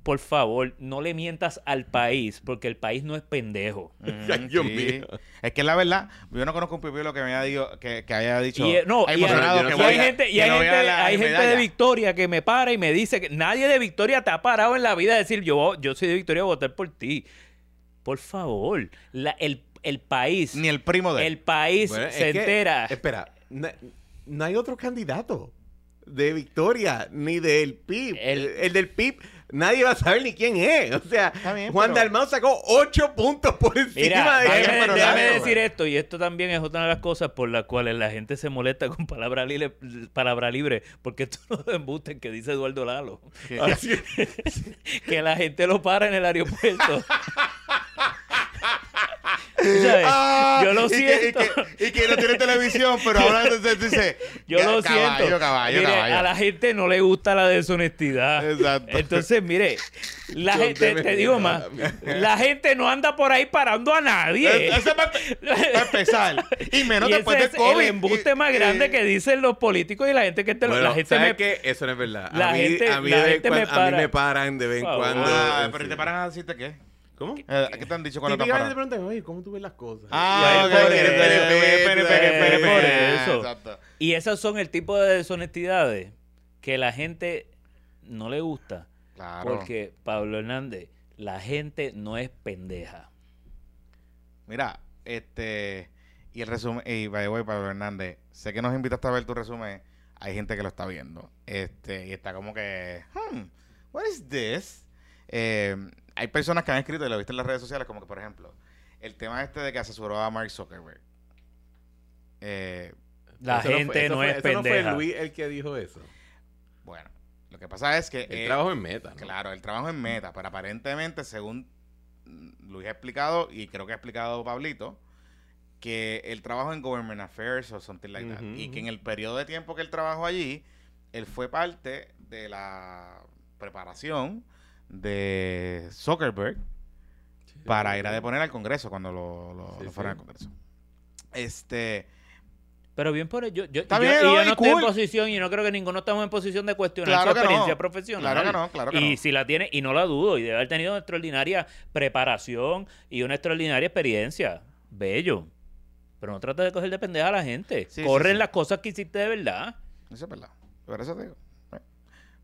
S3: por favor, no le mientas al país, porque el país no es pendejo.
S1: Mm, Dios mío. Es que la verdad, yo no conozco un pipiolo que me haya, dicho, que, que haya dicho.
S3: Y, no, hay, gente, y hay gente, hay gente de Victoria que me para y me dice que nadie de Victoria te ha parado en la vida a decir yo, yo soy de Victoria, voy a votar por ti. Por favor, la, el, el país.
S1: Ni el primo de
S3: El país se entera.
S2: espera, no, hay otro candidato de Victoria ni del PIB. El, el del PIB nadie va a saber ni quién es. O sea, Juan Dalmau sacó ocho puntos por encima de
S3: él. Déjame, decir esto, y esto también es otra de las cosas por las cuales la gente se molesta con palabra libre, palabra libre porque esto no es embuste que dice Eduardo Lalo. que la gente lo para en el aeropuerto.
S1: Ah, yo lo siento. Y que, no tiene televisión, pero ahora dice.
S3: Yo lo siento. A la gente no le gusta la deshonestidad. Exacto. Entonces, mire, la gente, te digo más, la gente no anda por ahí parando a nadie.
S1: Eso para, empezar. Y menos después de COVID.
S3: el embuste más grande que dicen los políticos y la gente que te
S2: lo.
S3: la gente
S2: me, que Eso no es verdad. La a mí, gente, a mí, la gente me, para. a mí me paran de vez en cuando.
S1: Ah, pero te paran a decirte qué. ¿Cómo? ¿Qué te han dicho cuando te
S2: paran? te preguntan, oye, ¿cómo tú ves las cosas?
S1: Ah,
S3: por eso. Y esos son el tipo de deshonestidades que la gente no le gusta. Claro. Porque, Pablo Hernández, la gente no es pendeja.
S1: Mira, este... Y el resumen... Y, by the way, Pablo Hernández, sé que nos invitaste a ver tu resumen. Hay gente que lo está viendo. Este... Y está como que... Hmm, what is this? Eh, hay personas que han escrito y lo viste en las redes sociales, como que, por ejemplo, el tema este de que asesoró a Mark Zuckerberg.
S3: Eh, la gente no, es pendeja. no fue
S2: Luis el que dijo eso.
S1: Bueno, lo que pasa es que...
S2: El trabajo en meta.
S1: Claro, el trabajo en meta, pero aparentemente, según Luis ha explicado, y creo que ha explicado Pablito, que él trabajó en Government Affairs o something like that. Y que en el periodo de tiempo que él trabajó allí, él fue parte de la preparación de Zuckerberg para ir a deponer al Congreso cuando lo, lo, fueron al Congreso. Este,
S3: Pero bien por ello. Yo, yo, no, estoy en posición y no creo que ninguno estamos en posición de cuestionar su experiencia profesional.
S1: Claro que no, claro que
S3: y si la tiene, y no la dudo, y debe haber tenido una extraordinaria preparación y una extraordinaria experiencia. Bello. Pero no trata de coger de pendeja a la gente. Corren las cosas que hiciste de verdad.
S1: Eso es verdad. Por eso te digo.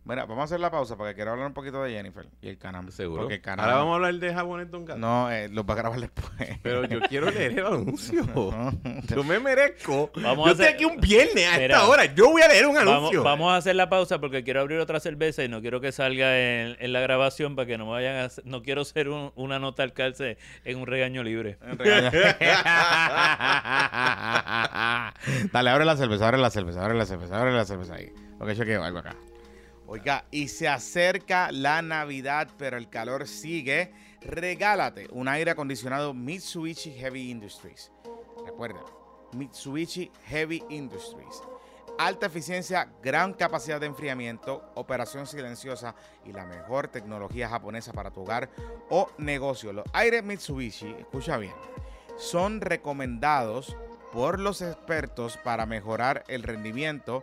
S1: Mira, vamos a hacer la pausa porque quiero hablar un poquito de Jennifer y el canal.
S2: Seguro.
S1: Porque
S2: Ahora vamos a hablar de jabones Don Gato.
S1: No, eh, lo va a grabar después.
S2: Pero yo quiero leer el anuncio. yo me merezco. Vamos yo estoy aquí un viernes a esta hora. Yo voy a leer un anuncio.
S3: Vamos, a hacer la pausa porque quiero abrir otra cerveza y no quiero que salga en, la grabación para que no me vayan a... No quiero ser una nota al calce en un regaño libre.
S1: Dale, abre la cerveza, abre la cerveza, abre la cerveza, abre la cerveza ahí. Porque yo quiero algo acá. Oiga, y se acerca la Navidad, pero el calor sigue. Regálate un aire acondicionado Mitsubishi Heavy Industries. Recuerda, Mitsubishi Heavy Industries. Alta eficiencia, gran capacidad de enfriamiento, operación silenciosa y la mejor tecnología japonesa para tu hogar o negocio. Los aires Mitsubishi, escucha bien, son recomendados por los expertos para mejorar el rendimiento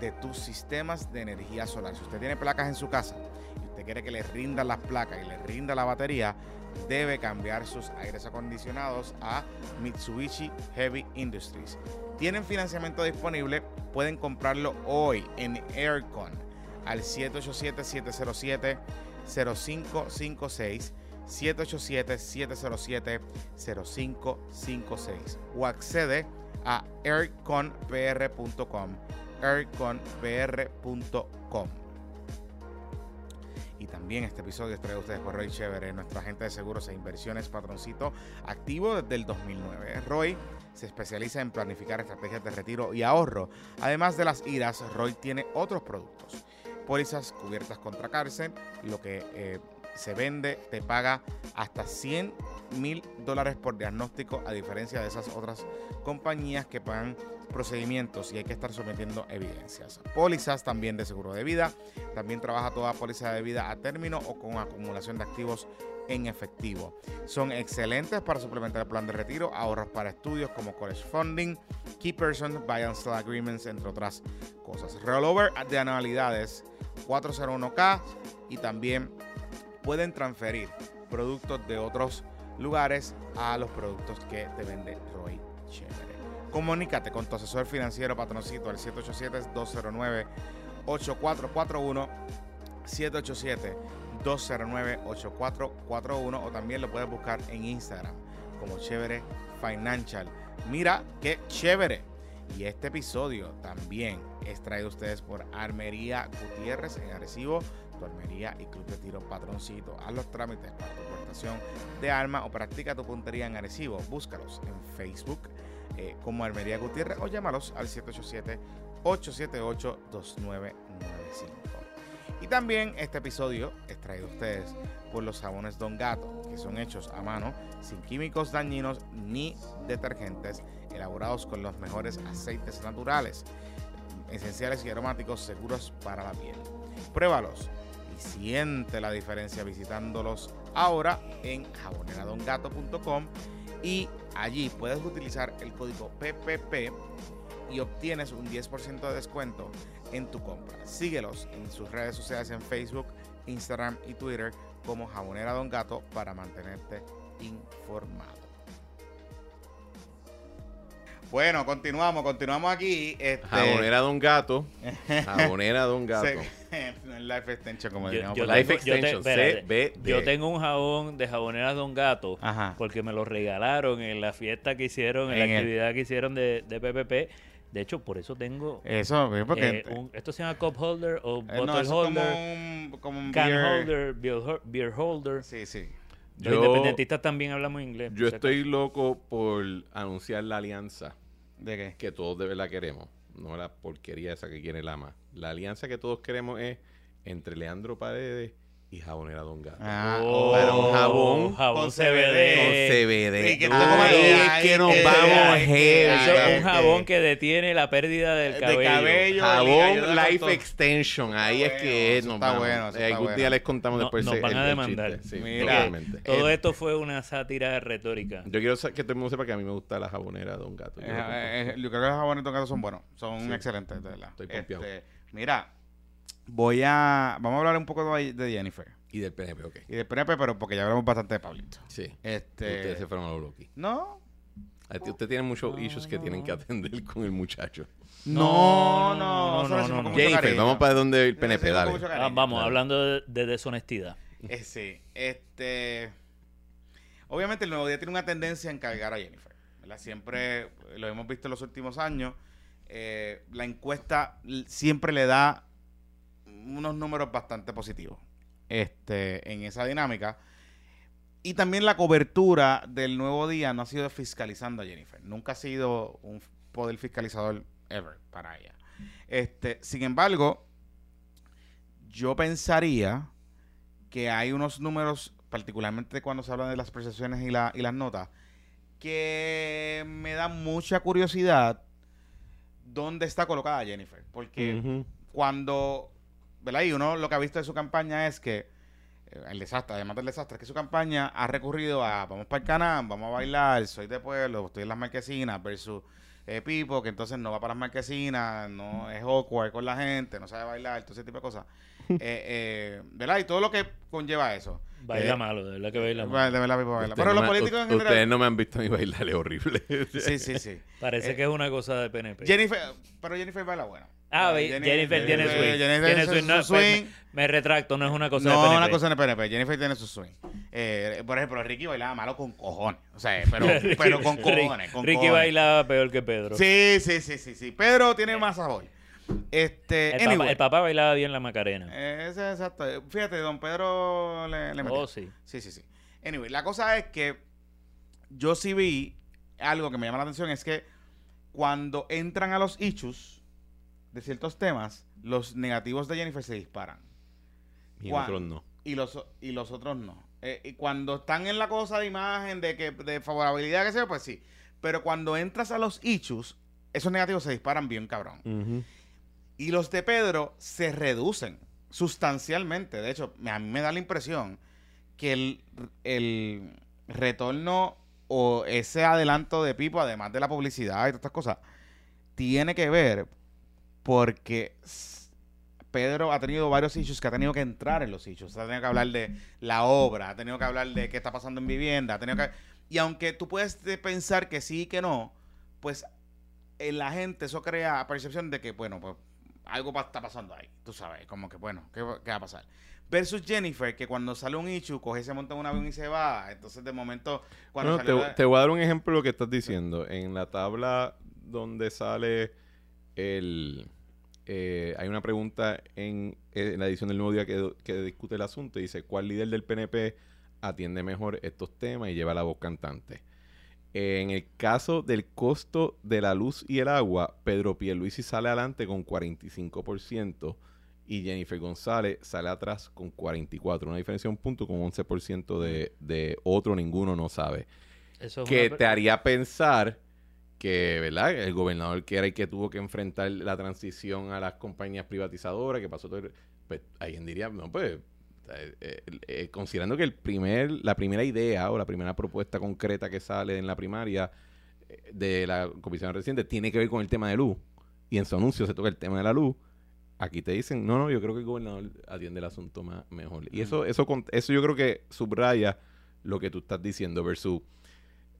S1: de tus sistemas de energía solar. Si usted tiene placas en su casa y usted quiere que le rindan las placas y le rinda la batería, debe cambiar sus aires acondicionados a Mitsubishi Heavy Industries. Tienen financiamiento disponible, pueden comprarlo hoy en Aircon al 787-707-0556. 787-707-0556 o accede a airconpr.com airconpr.com. Y también este episodio es traído a ustedes por Roy Chévere, nuestro agente de seguros e inversiones patroncito activo desde el 2009. Roy se especializa en planificar estrategias de retiro y ahorro. Además de las iras, Roy tiene otros productos. Pólizas cubiertas contra cárcel, lo que eh, se vende te paga hasta 100 mil dólares por diagnóstico, a diferencia de esas otras compañías que pagan procedimientos y hay que estar sometiendo evidencias. Pólizas también de seguro de vida. También trabaja toda póliza de vida a término o con acumulación de activos en efectivo. Son excelentes para suplementar el plan de retiro, ahorros para estudios como college funding, key person, buy and sell agreements, entre otras cosas. Rollover de anualidades 401k y también pueden transferir productos de otros lugares a los productos que te vende Roy Chévere. Comunícate con tu asesor financiero patroncito al 787-209-8441. 787-209-8441 o también lo puedes buscar en Instagram como Chévere Financial. Mira qué chévere. Y este episodio también es traído a ustedes por Armería Gutiérrez en Arecibo, tu armería y club de tiro patroncito. Haz los trámites para tu importación de arma o practica tu puntería en Arecibo. Búscalos en Facebook eh, como Armería Gutiérrez o llámalos al 787-878-2995. Y también este episodio es traído a ustedes por los jabones Don Gato, que son hechos a mano, sin químicos dañinos ni detergentes, elaborados con los mejores aceites naturales, esenciales y aromáticos seguros para la piel. Pruébalos siente la diferencia visitándolos ahora en jaboneradongato.com y allí puedes utilizar el código PPP y obtienes un 10% de descuento en tu compra. Síguelos en sus redes sociales en Facebook, Instagram y Twitter como Jabonera Don Gato para mantenerte informado. Bueno, continuamos, continuamos aquí. Este...
S2: Jabonera Don Gato. Jabonera Don Gato.
S1: Life Extension, como
S3: yo, yo Life Extension, yo, tengo un jabón de jabonera Don Gato porque me lo regalaron en la fiesta que hicieron, en, la actividad que hicieron de, de PPP. De hecho, por eso tengo.
S1: Eso,
S3: porque. Eh, esto se llama cup holder o eh, bottle holder. Como un, como un can holder, beer, holder.
S1: Sí, sí.
S3: Los independentistas también hablamos inglés.
S2: Yo estoy loco por anunciar la alianza.
S1: ¿De qué?
S2: Que todos de verdad queremos. No la porquería esa que quiere el ama. La alianza que todos queremos es entre Leandro Paredes y Jabonera Don Gato.
S1: Ah, oh.
S2: un jabón,
S3: jabón CBD.
S2: Con CBD.
S1: Y que
S2: Ay, es que nos
S1: ay,
S2: vamos
S1: ay,
S2: heavy.
S3: Un jabón que detiene la pérdida del
S1: de
S3: cabello.
S1: cabello.
S2: Jabón
S1: Life
S2: Extension, ahí es que es,
S1: está
S2: vamos.
S1: bueno,
S2: Eh,
S1: está
S2: algún
S1: bueno.
S2: día les contamos
S3: No-
S2: después
S3: nos
S2: el-
S3: van a
S2: el
S3: demandar.
S2: chiste. Sí,
S1: Mira,
S2: totalmente.
S3: Todo
S1: Eh,
S3: esto fue una sátira retórica.
S2: Yo quiero que todo el mundo sepa que a mí me gusta la jabonera de Don Gato. Yo
S1: Eh, eh, yo creo que los jabones de gato son buenos. Son
S2: Sí.
S1: excelentes, de verdad.
S2: Estoy pompeado.
S1: Este, mira, voy a... Vamos a hablar un poco de, de Jennifer.
S2: Y del PNP, ok.
S1: Y de PNP, pero porque ya hablamos bastante de Pablito.
S2: Sí.
S1: Este...
S2: Ustedes se fueron a los Loki.
S1: No,
S2: Usted tiene muchos issues que tienen que atender con el muchacho.
S1: no, no,
S3: no, no, no, no.
S2: Jennifer, vamos para donde el PNP, dale.
S3: Ah, vamos,
S2: Dale.
S3: hablando de, de deshonestidad.
S1: Eh, sí, este... Obviamente el Nuevo Día tiene una tendencia en cargar a Jennifer. ¿verdad? Siempre lo hemos visto en los últimos años. eh, la encuesta siempre le da unos números bastante positivos este, en esa dinámica. Y también la cobertura del Nuevo Día no ha sido fiscalizando a Jennifer. Nunca ha sido un poder fiscalizador ever para ella. Este, sin embargo, yo pensaría que hay unos números, particularmente cuando se habla de las percepciones y, la- y las notas, que me dan mucha curiosidad dónde está colocada Jennifer. Porque cuando, ¿verdad? Y uno lo que ha visto de su campaña es que eh, el desastre, además del desastre, es que su campaña ha recurrido a vamos para el canal, vamos a bailar, soy de pueblo, estoy en las marquesinas versus eh, Pipo, que entonces no va para las marquesinas, no es awkward con la gente, no sabe bailar, todo ese tipo de cosas. Eh, eh, ¿Verdad? Y todo lo que conlleva eso.
S3: Baila
S1: Eh,
S3: malo, de verdad que baila
S1: de
S3: malo.
S1: verdad, Pipo baila.
S2: Ustedes
S1: Pero
S2: no
S1: los políticos en
S2: u- Ustedes
S1: general...
S2: no me han visto a mí bailar, es horrible.
S1: Sí, sí, sí.
S3: Parece
S1: Eh,
S3: que es una cosa de PNP.
S1: Jennifer, pero Jennifer baila bueno.
S3: Ah,
S1: Eh,
S3: ve- Jennifer, tiene
S1: Jennifer-
S3: swing.
S1: Jennifer
S3: tiene
S1: su-.
S3: No, me-
S1: swing.
S3: Me, retracto, no es una cosa
S1: no,
S3: de PNP.
S1: una cosa el PNP. Jennifer tiene su swing. Eh, por ejemplo, Ricky bailaba malo con cojones. O sea, pero, con cojones. Con
S3: Ricky
S1: cojones.
S3: bailaba peor que Pedro.
S1: Sí, sí, sí, sí, sí. Pedro tiene más sabor. Este,
S3: El,
S1: anyway.
S3: papá, el papá bailaba bien la Macarena.
S1: Eh, ese es exacto. Fíjate, don Pedro le, le metió.
S3: oh, sí.
S1: Sí, sí, sí. Anyway, la cosa es que yo sí vi algo que me llama la atención es que cuando entran a los issues de ciertos temas, los negativos de Jennifer se disparan.
S2: Y otros no.
S1: y los y los otros no. Eh, y cuando están en la cosa de imagen, de que de favorabilidad, que sea, pues sí. Pero cuando entras a los issues, esos negativos se disparan bien cabrón. Y los de Pedro se reducen sustancialmente. De hecho, a mí me da la impresión que el, el retorno o ese adelanto de Pipo, además de la publicidad y todas estas cosas, tiene que ver porque Pedro ha tenido varios issues que ha tenido que entrar en los issues. Ha tenido que hablar de la obra, ha tenido que hablar de qué está pasando en vivienda, ha tenido que... Y aunque tú puedes de- pensar que sí y que no, pues en la gente eso crea percepción de que, bueno, pues algo está pasando ahí. Tú sabes, como que, bueno, ¿qué, va- qué va a pasar? Versus Jennifer, que cuando sale un issue, coge, se monta en un avión y se va. Entonces, de momento, cuando
S2: No,
S1: salió
S2: te,
S1: la-
S2: te voy a dar un ejemplo de lo que estás diciendo. En la tabla donde sale el... eh, hay una pregunta en, eh, en la edición del Nuevo Día que, que discute el asunto. y Dice, ¿cuál líder del PNP atiende mejor estos temas y lleva la voz cantante? En el caso del costo de la luz y el agua, Pedro Pierluisi sale adelante con 45% y Jennifer González sale atrás con 44%. Una diferencia de un punto con 11% de, de otro, ninguno no sabe.
S3: Eso es
S2: Que
S3: una-
S2: te haría pensar que, ¿verdad? El gobernador que era el que tuvo que enfrentar la transición a las compañías privatizadoras, que pasó todo... el- Pues alguien diría, no, pues... eh, eh, eh, considerando que el primer, la primera idea o la primera propuesta concreta que sale en la primaria de la comisión reciente tiene que ver con el tema de luz. Y en su anuncio se toca el tema de la luz. Aquí te dicen no no yo creo que el gobernador atiende el asunto más mejor. Y eso eso eso yo creo que subraya lo que tú estás diciendo versus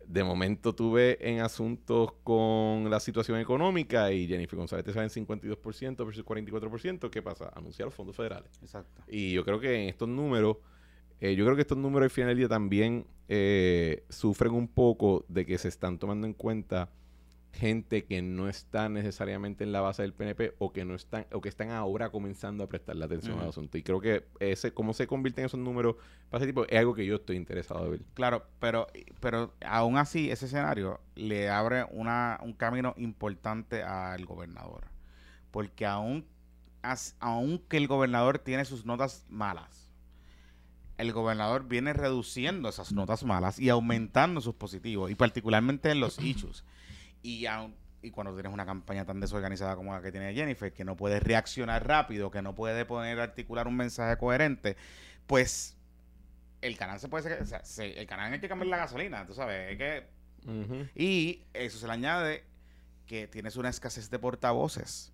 S2: de momento tuve en asuntos con la situación económica y Jennifer González te sale en 52% versus 44%. ¿Qué pasa? Anunciar los fondos federales.
S1: Exacto.
S2: Y yo creo que en estos números, eh, yo creo que estos números al final del día también eh, sufren un poco de que se están tomando en cuenta gente que no está necesariamente en la base del PNP o que no están o que están ahora comenzando a prestarle atención al asunto. Y creo que ese cómo se convierten esos números para ese tipo es algo que yo estoy interesado en ver.
S1: Claro, pero, pero aún así ese escenario le abre una, un camino importante al gobernador. Porque aún, as- aunque el gobernador tiene sus notas malas, el gobernador viene reduciendo esas notas malas y aumentando sus positivos, y particularmente en los issues. Y, y cuando tienes una campaña tan desorganizada como la que tiene Jennifer, que no puede reaccionar rápido, que no puede poner articular un mensaje coherente, pues el canal se puede... O sea, el canal hay que cambiar la gasolina, tú sabes, es que... Y eso se le añade que tienes una escasez de portavoces.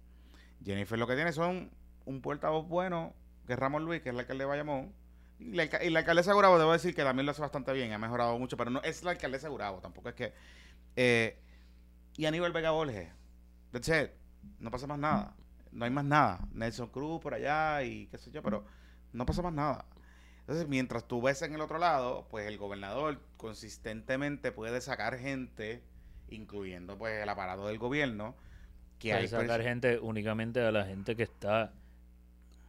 S1: Jennifer lo que tiene son un portavoz bueno, que es Ramón Luis, que es el alcalde de Bayamón. Y la, y la alcaldesa Gurabo, debo decir que también lo hace bastante bien, ha mejorado mucho, pero no es la alcaldesa Gurabo, tampoco es que... Eh, y Aníbal Vega Borges, that's it, no pasa más nada, no hay más nada. Nelson Cruz por allá y qué sé yo, pero no pasa más nada. Entonces, mientras tú ves en el otro lado, pues el gobernador consistentemente puede sacar gente, incluyendo pues el aparato del gobierno,
S3: que puede hay sacar gente únicamente a la gente que está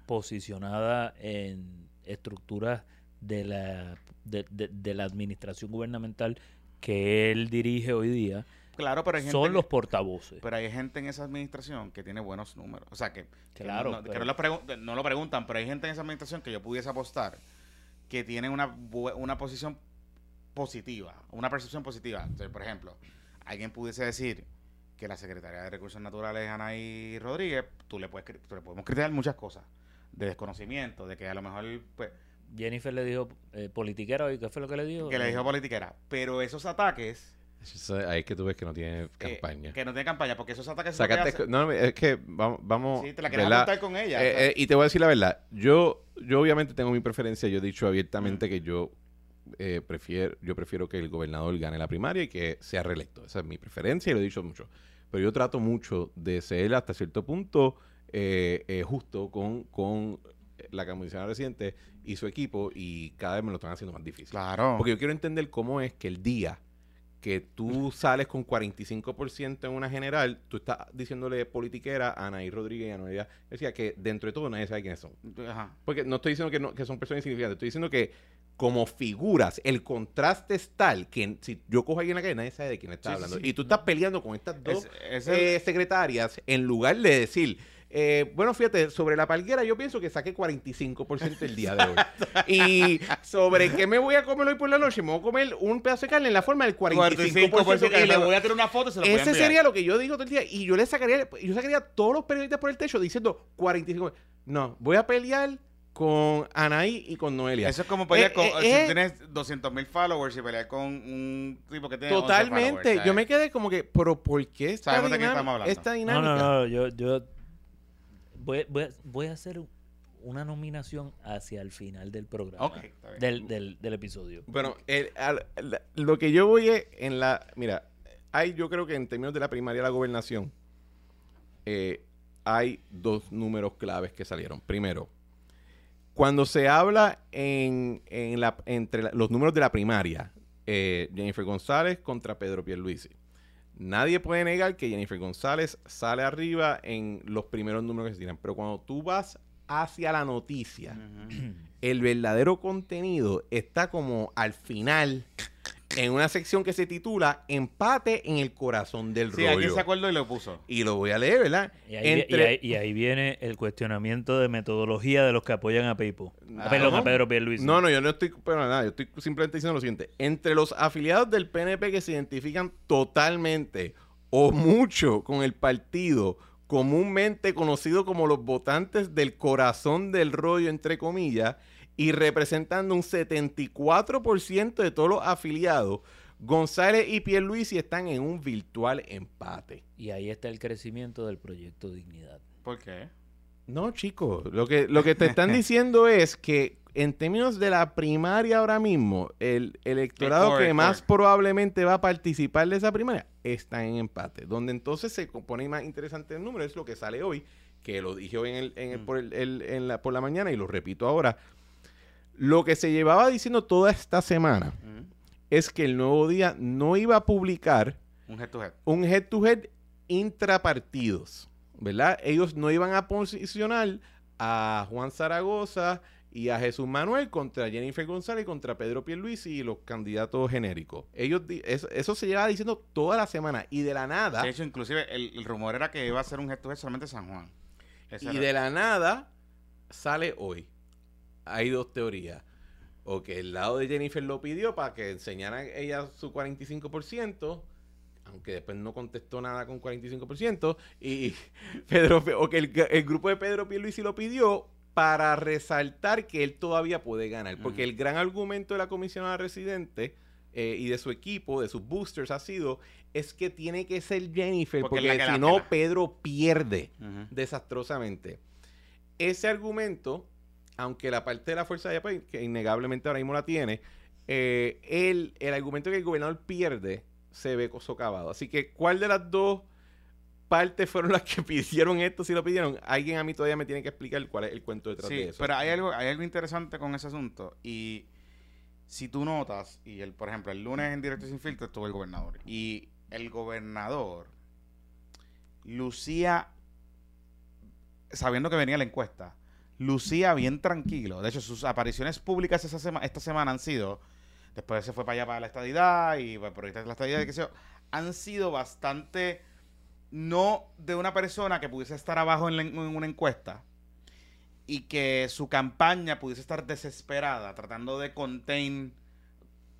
S3: posicionada en estructuras de la, de, la administración gubernamental que él dirige hoy día.
S1: Claro, pero
S3: son los portavoces.
S1: Pero hay gente en esa administración que tiene buenos números. O sea, que, claro, no, no, lo preguntan, pero hay gente en esa administración que yo pudiese apostar que tienen una, una posición positiva, una percepción positiva. por ejemplo, alguien pudiese decir que la Secretaría de Recursos Naturales, Anaí Rodríguez, tú le, puedes, tú le podemos criticar muchas cosas, de desconocimiento, de que a lo mejor, pues...
S3: Jennifer le dijo eh, politiquera, ¿y qué fue lo que le dijo?
S1: Que le dijo politiquera, pero esos ataques...
S2: ahí es que tú ves que no tiene campaña.
S1: que no tiene campaña, porque esos ataques...
S2: no, es que vamos... vamos
S1: sí, te la quería contar con ella.
S2: Eh, eh, y te voy a decir la verdad, yo yo obviamente tengo mi preferencia. Yo he dicho abiertamente que yo eh, prefiero, yo prefiero que el gobernador gane la primaria y que sea reelecto. Esa es mi preferencia y lo he dicho mucho. Pero yo trato mucho de ser hasta cierto punto eh, eh, justo con, con la comisionada residente y su equipo y cada vez me lo están haciendo más difícil.
S1: Claro.
S2: Porque yo quiero entender cómo es que el día que tú sales con 45% en una general, tú estás diciéndole politiquera a Anaí Rodríguez y a Noelia decía que dentro de todo nadie sabe quiénes son. Porque no estoy diciendo que, no, que son personas insignificantes, estoy diciendo que como figuras, el contraste es tal que si yo cojo a alguien en la calle, nadie sabe de quién está hablando. Y tú estás peleando con estas dos eh, secretarias en lugar de decir eh, bueno, fíjate, sobre la palguera yo pienso que saqué 45% el día de hoy. y sobre qué me voy a comer hoy por la noche, me voy a comer un pedazo de carne en la forma del 45%.
S1: y le voy a tener una foto se lo
S2: Ese sería lo que yo digo todo el día. Y yo le sacaría, yo sacaría a todos los periodistas por el techo diciendo 45%. No, voy a pelear con Anaí y con Noelia.
S1: Eso es como pelear eh, con. Eh, si eh, tienes 200 mil followers y pelear con un tipo que tiene.
S2: Totalmente. yo me quedé como que, pero ¿por qué esta, dinámica, esta dinámica?
S3: No, no, no. Yo, yo voy, voy, voy, a hacer una nominación hacia el final del programa. del, del, del, episodio.
S2: Bueno, lo que yo voy es en la. Mira, hay, yo creo que en términos de la primaria de la gobernación, eh, hay dos números claves que salieron. Primero, cuando se habla en, en la, entre los números de la primaria, eh, Jennifer González contra Pedro Pierluisi. Nadie puede negar que Jennifer González sale arriba en los primeros números que se tiran. Pero cuando tú vas hacia la noticia, el verdadero contenido está como al final en una sección que se titula Empate en el corazón del rollo. Sí,
S1: aquí se acuerdo y lo puso.
S2: Y lo voy a leer, ¿verdad?
S3: Y ahí, viene el cuestionamiento de metodología de los que apoyan a Pipo. Ah, perdón, a Pedro Pierluisi.
S2: No, no, yo no estoy pero nada, yo estoy simplemente diciendo lo siguiente. Entre los afiliados del PNP que se identifican totalmente o mucho con el partido comúnmente conocido como los votantes del corazón del rollo, entre comillas, y representando un 74% de todos los afiliados, González y Pierluisi están en un virtual empate.
S3: Y ahí está el crecimiento del proyecto Dignidad.
S1: ¿Por qué?
S2: No, chicos, lo que, lo que te están diciendo es que en términos de la primaria ahora mismo, el electorado que más probablemente va a participar de esa primaria está en empate. Donde entonces se pone más interesante el número, es lo que sale hoy, que lo dije hoy en el, en mm. por, el, la, por la mañana y lo repito ahora. Lo que se llevaba diciendo toda esta semana es que el nuevo día no iba a publicar
S1: un head-to-head
S2: head to -head intrapartidos, ¿verdad? Ellos no iban a posicionar a Juan Zaragoza y a Jesús Manuel contra Jennifer González, contra Pedro Pierluisi y los candidatos genéricos. Ellos eso, se llevaba diciendo toda la semana y de la nada.
S1: De hecho, inclusive el, rumor era que iba a ser un head to -head solamente San Juan.
S2: y de la nada sale hoy hay dos teorías. o que el lado de Jennifer lo pidió para que enseñara ella su 45%, aunque después no contestó nada con 45%, y Pedro, o que el, grupo de Pedro Pierluisi lo pidió para resaltar que él todavía puede ganar. Porque el gran argumento de la comisionada residente eh, y de su equipo, de sus boosters, ha sido es que tiene que ser Jennifer, porque, si no, Pedro pierde desastrosamente. Ese argumento aunque la parte de la fuerza de país, que innegablemente ahora mismo la tiene, eh, el, el argumento que el gobernador pierde se ve socavado. Así que, ¿cuál de las dos partes fueron las que pidieron esto si lo pidieron? Alguien a mí todavía me tiene que explicar cuál es el cuento detrás de eso.
S1: Pero hay algo, hay algo interesante con ese asunto. Y si tú notas, y el, por ejemplo, el lunes en Directo Sin Filtro estuvo el gobernador. Y el gobernador lucía, sabiendo que venía la encuesta, lucía bien tranquilo. De hecho, sus apariciones públicas esta semana han sido, después se fue para allá para la estadidad y por ahí la estadidad, y qué sé yo, han sido bastante, no de una persona que pudiese estar abajo en, una encuesta y que su campaña pudiese estar desesperada tratando de contain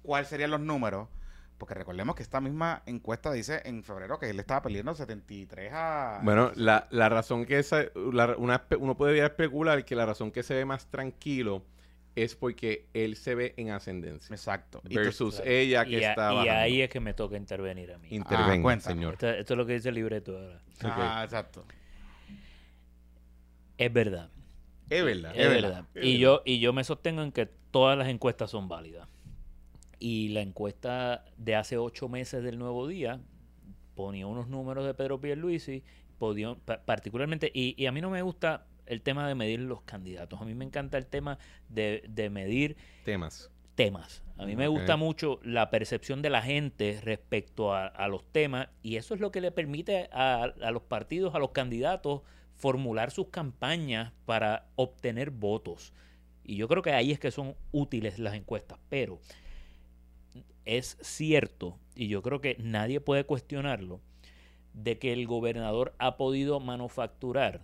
S1: cuáles serían los números porque recordemos que esta misma encuesta dice en febrero que él estaba perdiendo 73 a...
S2: Bueno, la, la razón que esa, uno puede especular que la razón que se ve más tranquilo es porque él se ve en ascendencia.
S1: Exacto.
S2: Versus ella que está
S3: Y ahí es que me toca intervenir a mí.
S2: Intervenga, ah, señor.
S3: Esto, es lo que dice el libreto ahora.
S1: Ah, exacto.
S3: Es verdad.
S2: Es verdad.
S3: Es, verdad. Y, Yo, y yo me sostengo en que todas las encuestas son válidas. Y la encuesta de hace ocho meses del Nuevo Día ponía unos números de Pedro Pierluisi, podía, particularmente, y, a mí no me gusta el tema de medir los candidatos, a mí me encanta el tema de, medir
S2: temas.
S3: Temas. A mí me gusta mucho la percepción de la gente respecto a, los temas y eso es lo que le permite a, a los partidos, a los candidatos, formular sus campañas para obtener votos. Y yo creo que ahí es que son útiles las encuestas. Pero es cierto, y yo creo que nadie puede cuestionarlo, de que el gobernador ha podido manufacturar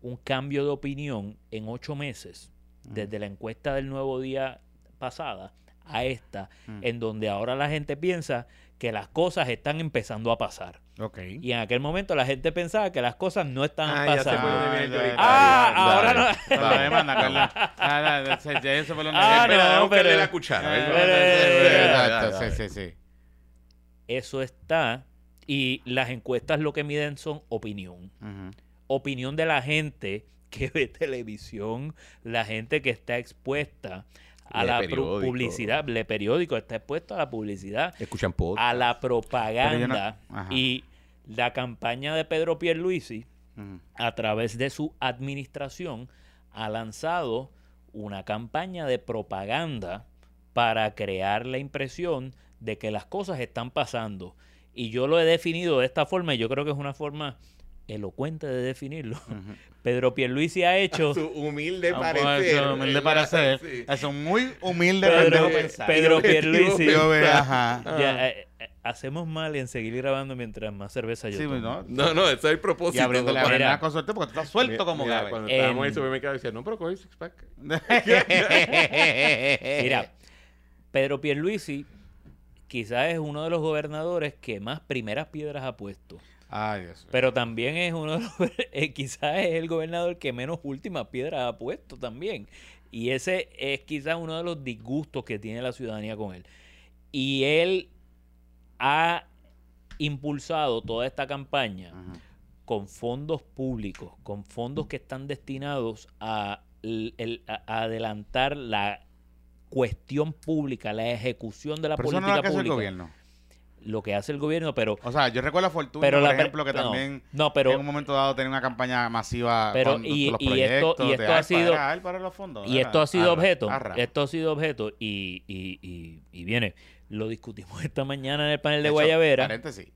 S3: un cambio de opinión en ocho meses, desde la encuesta del nuevo día pasada a esta, en donde ahora la gente piensa que las cosas están empezando a pasar.
S1: Okay.
S3: Y en aquel momento la gente pensaba que las cosas no estaban
S2: ah,
S3: pasando.
S2: Ya
S3: ah, ahora no.
S1: La demanda, Carla. Ah, eso fue lo
S3: ah, no, pero,
S2: la cuchara.
S1: Exacto, sí, sí, sí.
S3: Eso está. Y las encuestas lo que miden son opinión. Opinión de la gente que ve televisión, la gente que está expuesta a la publicidad, el periódico está expuesto a la publicidad,
S2: escuchan
S3: a la propaganda y la campaña de Pedro Pierluisi a través de su administración ha lanzado una campaña de propaganda para crear la impresión de que las cosas están pasando. Y yo lo he definido de esta forma y yo creo que es una forma elocuente de definirlo. Pedro Pierluisi ha hecho...
S2: su humilde ah, parecer.
S1: Su humilde parecer. Es un muy humilde
S3: Pedro, Pedro Pierluisi. ajá. Eh, eh, hacemos mal en seguir grabando mientras más cerveza yo sí, tomo.
S2: No, no, no, ese es el propósito.
S1: Y abriendo la vena con suerte porque tú estás suelto como
S2: Gabe. Cuando estábamos en el supermercado decía, no, pero coge six pack.
S3: mira, Pedro Pierluisi quizás es uno de los gobernadores que más primeras piedras ha puesto. Pero también es uno de los, eh, quizás es el gobernador que menos últimas piedras ha puesto también. Y ese es quizás uno de los disgustos que tiene la ciudadanía con él. Y él ha impulsado toda esta campaña con fondos públicos, con fondos que están destinados a, adelantar la cuestión pública, la ejecución de la política pública. El
S1: gobierno
S3: lo que hace el gobierno, pero...
S1: O sea, yo recuerdo a Fortuna, por ejemplo, que también
S3: no, pero,
S1: en un momento dado tenía una campaña masiva
S3: pero, y, los proyectos. Y esto, y esto ha sido...
S1: Para, los fondos,
S3: y esto ha sido objeto, esto ha sido objeto, y, y, y, viene, lo discutimos esta mañana en el panel de, Guayavera.
S1: Paréntesis,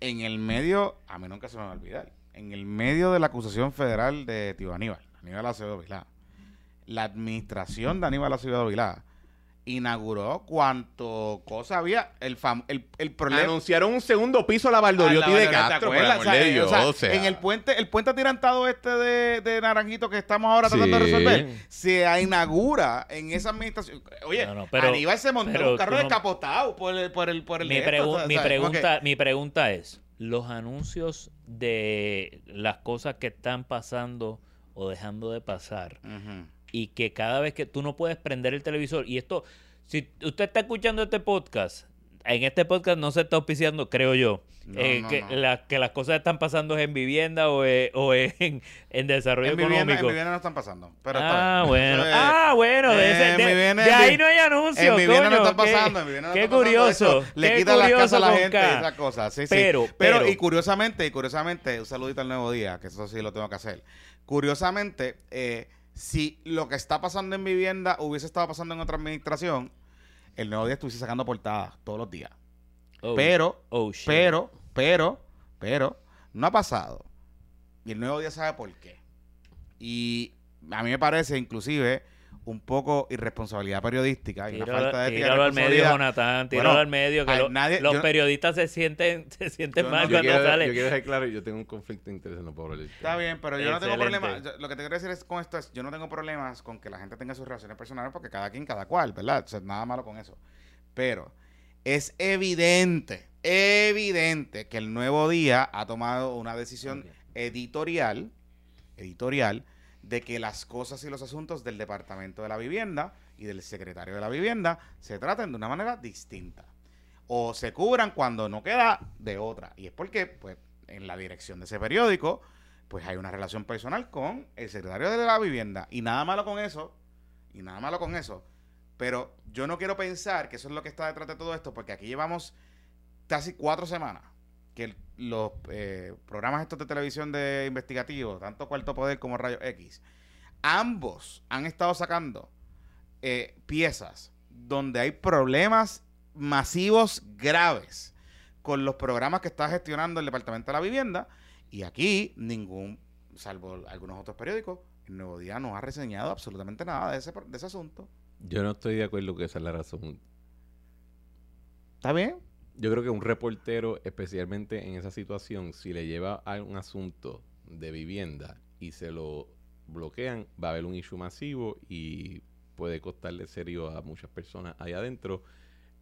S1: en el medio, a mí nunca se me va a olvidar, en el medio de la acusación federal de Tío Aníbal, Aníbal Acevedo Vilá, la administración de Aníbal Acevedo Vilá inauguró cuánto cosa había. El, el, el, problema.
S2: Anunciaron un segundo piso a la Valdoriotti de Castro.
S1: en el puente, el puente atirantado este de, de Naranjito que estamos ahora tratando de resolver, se inaugura en esa administración. Oye, Aníbal se montó un carro descapotado por el, por el, por el
S3: mi, mi pregunta, mi pregunta es: los anuncios de las cosas que están pasando o dejando de pasar y que cada vez que tú no puedes prender el televisor y esto, si usted está escuchando este podcast, en este podcast no se está auspiciando, creo yo, eh, que, que, las cosas están pasando en vivienda o, eh, o en, en, desarrollo en económico. Vivienda, en
S1: vivienda no están pasando. Pero
S3: ah, bueno. ah, bueno. De, de, ahí no hay anuncio.
S1: En vivienda no están pasando. En vivienda no
S3: qué curioso.
S1: Le quitan las casas a la gente y esas cosas. Sí, pero, sí. Pero, pero, y curiosamente, y curiosamente, un saludito al nuevo día, que eso sí lo tengo que hacer. Curiosamente, eh, si lo que está pasando en vivienda hubiese estado pasando en otra administración, el nuevo día estuviese sacando portadas todos los días. Oh. pero, oh, pero, pero, pero, no ha pasado. Y el nuevo día sabe por qué. Y a mí me parece, inclusive, un poco irresponsabilidad periodística y
S3: una falta de tíralo al medio, Jonathan, tíralo al medio, que los periodistas se sienten, se sienten mal cuando
S2: quiero,
S3: sale.
S2: Yo quiero dejar claro, yo tengo un conflicto de interés, no puedo
S1: Está bien, pero yo no tengo problemas, lo que te quiero decir es con esto es, yo no tengo problemas con que la gente tenga sus relaciones personales porque cada quien, cada cual, ¿verdad? O sea, nada malo con eso. Pero es evidente, evidente que el nuevo día ha tomado una decisión editorial, editorial, de que las cosas y los asuntos del Departamento de la Vivienda y del Secretario de la Vivienda se traten de una manera distinta. O se cubran cuando no queda de otra. Y es porque, pues, en la dirección de ese periódico, pues hay una relación personal con el secretario de la vivienda. Y nada malo con eso. Y nada malo con eso. Pero yo no quiero pensar que eso es lo que está detrás de todo esto, porque aquí llevamos casi cuatro semanas que los eh, programas estos de televisión de investigativos, tanto Cuarto Poder como Rayo X, ambos han estado sacando eh, piezas donde hay problemas masivos graves con los programas que está gestionando el Departamento de la Vivienda y aquí ningún, salvo algunos otros periódicos, el Nuevo Día no ha reseñado absolutamente nada de ese, de ese asunto.
S2: Yo no estoy de acuerdo que esa es la razón.
S1: ¿Está bien?
S2: Yo creo que un reportero, especialmente en esa situación, si le lleva a un asunto de vivienda y se lo bloquean, va a haber un issue masivo y puede costarle serio a muchas personas ahí adentro.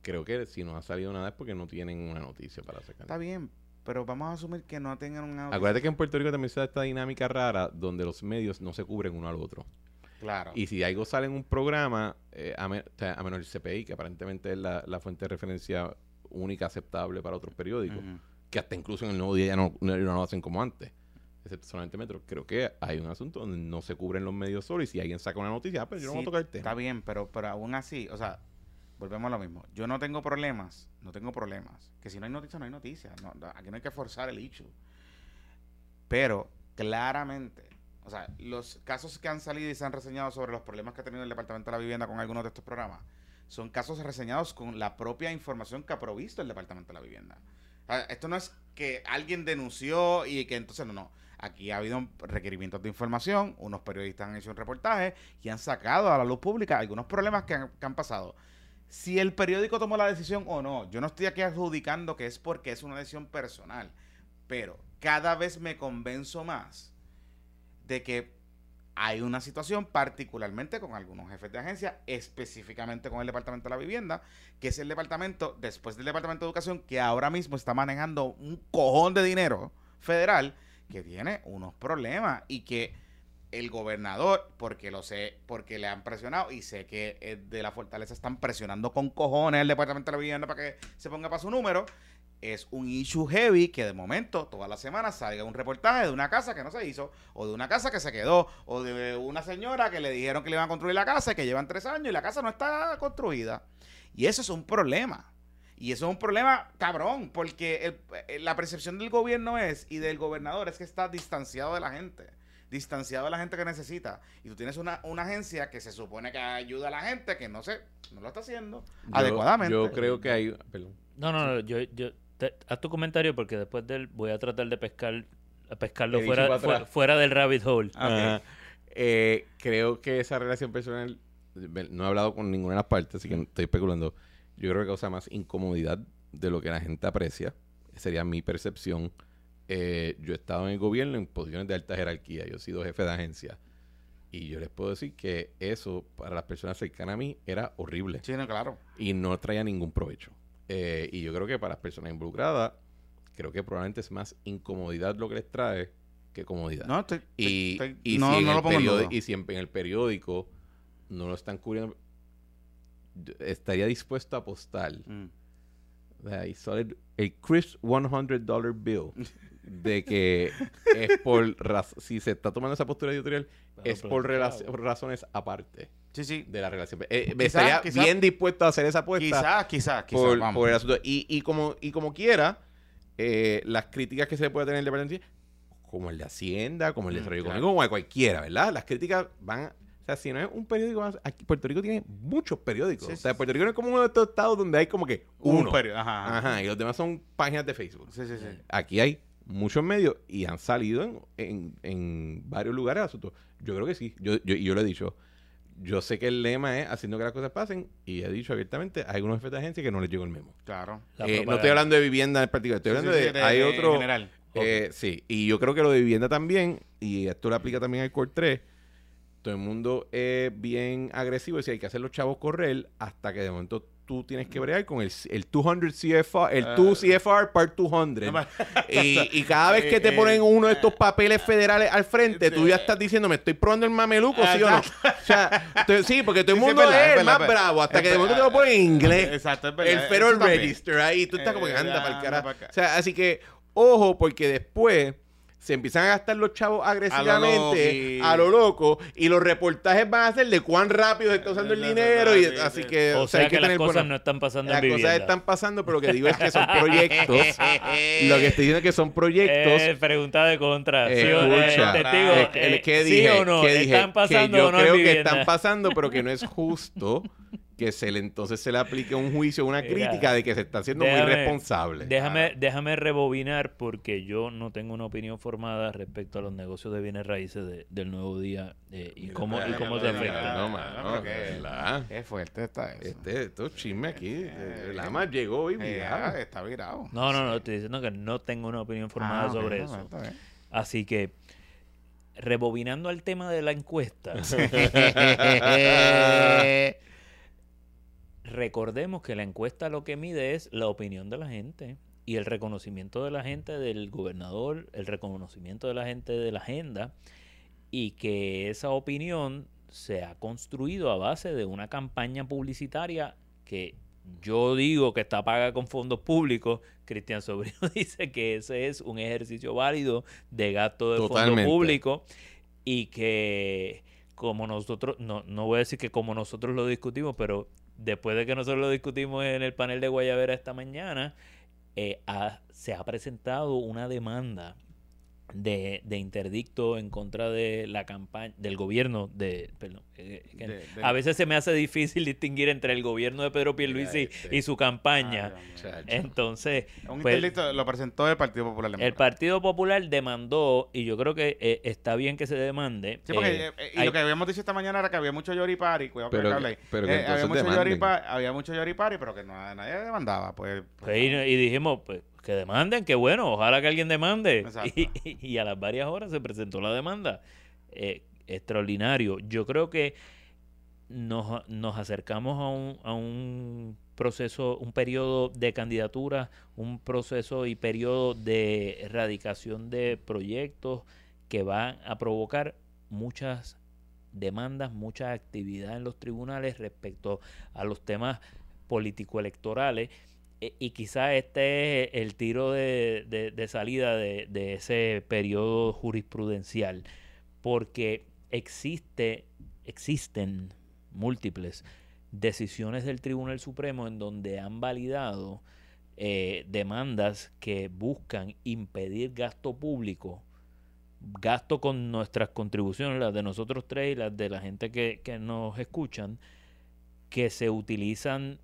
S2: Creo que si no ha salido nada es porque no tienen una noticia para sacar.
S1: Está bien, pero vamos a asumir que no tengan una
S2: Acuérdate que en Puerto Rico también se da esta dinámica rara donde los medios no se cubren uno al otro.
S1: Claro.
S2: Y si algo sale en un programa, eh, a, menos el CPI, que aparentemente es la, la fuente de referencia única aceptable para otros periódicos, que hasta incluso en el nuevo día ya no, no, lo hacen como antes, excepto solamente Metro. Creo que hay un asunto donde no se cubren los medios solos y si alguien saca una noticia, ah, pero pues yo no voy a tocar el tema.
S1: Está bien, pero, pero aún así, o sea, volvemos a lo mismo. Yo no tengo problemas, no tengo problemas. Que si no hay noticias, no hay noticias. aquí no hay que forzar el hecho. Pero claramente, o sea, los casos que han salido y se han reseñado sobre los problemas que ha tenido el Departamento de la Vivienda con algunos de estos programas, son casos reseñados con la propia información que ha provisto el Departamento de la Vivienda. esto no es que alguien denunció y que entonces no, no. Aquí ha habido requerimientos de información, unos periodistas han hecho un reportaje y han sacado a la luz pública algunos problemas que han, que han pasado. Si el periódico tomó la decisión o no, yo no estoy aquí adjudicando que es porque es una decisión personal, pero cada vez me convenzo más de que hay una situación particularmente con algunos jefes de agencia, específicamente con el Departamento de la Vivienda, que es el departamento, después del Departamento de Educación, que ahora mismo está manejando un cojón de dinero federal, que tiene unos problemas y que el gobernador, porque lo sé, porque le han presionado y sé que de la fortaleza están presionando con cojones el Departamento de la Vivienda para que se ponga para su número, es un issue heavy que de momento, todas las semanas, salga un reportaje de una casa que no se hizo, o de una casa que se quedó, o de una señora que le dijeron que le iban a construir la casa y que llevan tres años y la casa no está construida. Y eso es un problema. Y eso es un problema cabrón, porque la percepción del gobierno es, y del gobernador, es que está distanciado de la gente distanciado de la gente que necesita. Y tú tienes una, una agencia que se supone que ayuda a la gente, que no sé, no lo está haciendo adecuadamente.
S2: Yo creo que hay... Perdón.
S3: No, no, no, yo, yo haz tu comentario porque después del voy a tratar de pescar a pescarlo fuera, fuera, del rabbit hole.
S2: Eh, creo que esa relación personal no he hablado con ninguna de las partes, así que estoy especulando. Yo creo que causa más incomodidad de lo que la gente aprecia. Sería mi percepción. Eh, yo he estado en el gobierno en posiciones de alta jerarquía. Yo he sido jefe de agencia. Y yo les puedo decir que eso, para las personas cercanas a mí, era horrible.
S1: Sí, no, claro.
S2: Y no traía ningún provecho. Eh, y yo creo que para las personas involucradas, creo que probablemente es más incomodidad lo que les trae que comodidad.
S1: No, estoy,
S2: y, y, si en el periódico, y si en, el periódico no lo están cubriendo, estaría dispuesto a apostar. Mm. el Chris $100 bill de que es por si se está tomando esa postura editorial es por razones aparte
S1: sí, sí.
S2: de la relación eh, estaría bien dispuesto a hacer esa apuesta
S1: quizás quizás quizás
S2: por, el asunto y, y como y como quiera eh, las críticas que se puede tener el departamento como el de Hacienda, como el de mm, Desarrollo Económico, como cualquiera, ¿verdad? Las críticas van... O sea, si no es un periódico aquí Puerto Rico tiene muchos periódicos. o sea, Puerto Rico no es como uno de estos estados donde hay como que uno. Un periódico. Ajá, ajá. Y los demás son páginas de Facebook.
S1: Sí, sí, sí.
S2: Aquí hay muchos medios y han salido en, en, varios lugares asuntos. Yo creo que sí. Yo, yo, y yo lo he dicho. Yo sé que el lema es haciendo que las cosas pasen y he dicho abiertamente, hay unos jefes de agencia que no les llegó el memo.
S1: Claro.
S2: Eh, no estoy hablando de vivienda en particular, estoy hablando de, hay otro... En general. Eh, sí, y yo creo que lo de vivienda también, y esto lo aplica también al Core 3, todo el mundo es bien agresivo y si hay que hacer los chavos correr hasta que de momento tú tienes que bregar con el, el 200 CFR, el 2 uh, CFR Part 200. y, y, cada vez que te eh, ponen uno de estos papeles federales al frente, tú ya estás diciendo, me estoy probando el mameluco, ¿sí o no? O sea, sí, porque todo el mundo es, el más bravo, hasta que de momento te lo ponen en inglés.
S1: Exacto, es
S2: verdad. El Federal Register ahí, tú estás como que anda para el carajo. O sea, así que, ojo, porque después se empiezan a gastar los chavos agresivamente a lo, loco y los reportajes van a ser de cuán rápido se está usando el dinero y así que
S3: o, sea, que, las cosas no están pasando
S2: las cosas están pasando pero lo que digo es que son proyectos lo que estoy diciendo es que son proyectos
S3: eh, pregunta de contra
S2: ¿sí o, eh, ¿qué dije?
S3: o no?
S2: ¿Qué
S3: ¿Están pasando
S2: que yo
S3: o no
S2: creo que están pasando pero que no es justo que se le, entonces se le aplique un juicio, una crítica de que se está haciendo muy responsable.
S3: Déjame, déjame rebobinar porque yo no tengo una opinión formada respecto a los negocios de bienes raíces del nuevo día eh, y cómo, y cómo se afecta.
S2: No, mano,
S1: qué fuerte está eso.
S2: Este, esto chisme aquí. Eh, la más llegó y
S1: virado. está virado.
S3: No, no, no, estoy diciendo que no tengo una opinión formada ah, sobre eso. Así que rebobinando al tema de la encuesta. recordemos que la encuesta lo que mide es la opinión de la gente y el reconocimiento de la gente del gobernador, el reconocimiento de la gente de la agenda y que esa opinión se ha construido a base de una campaña publicitaria que yo digo que está paga con fondos públicos. Cristian Sobrino dice que ese es un ejercicio válido de gasto de fondos públicos y que como nosotros, no, no voy a decir que como nosotros lo discutimos, pero después de que nosotros lo discutimos en el panel de Guayavera esta mañana, eh, se ha presentado una demanda de, de, interdicto en contra de la campaña del gobierno de perdón eh, a veces se me hace difícil distinguir entre el gobierno de Pedro Pierluisi y su campaña. Entonces
S1: un pues, interdicto lo presentó el Partido Popular
S3: el Partido Popular demandó y yo creo que eh, está bien que se demande
S1: sí porque eh, y lo que habíamos dicho esta mañana era que había mucho yoripari cuidado pero, que, pero que había mucho yoripari había mucho yoripari pero que nadie demandaba pues,
S3: pues y, y dijimos pues que demanden, que bueno, ojalá que alguien demande. Y, a las varias horas se presentó la demanda. Eh, extraordinario. Yo creo que nos, nos acercamos a un, a un proceso, un periodo de candidatura, un proceso y periodo de erradicación de proyectos que van a provocar muchas demandas, mucha actividad en los tribunales respecto a los temas político-electorales e, y quizá este es el tiro de, salida de, ese periodo jurisprudencial, porque existe, existen múltiples decisiones del Tribunal Supremo en donde han validado eh, demandas que buscan impedir gasto público, gasto con nuestras contribuciones, las de nosotros tres y las de la gente que, que nos escuchan, que se utilizan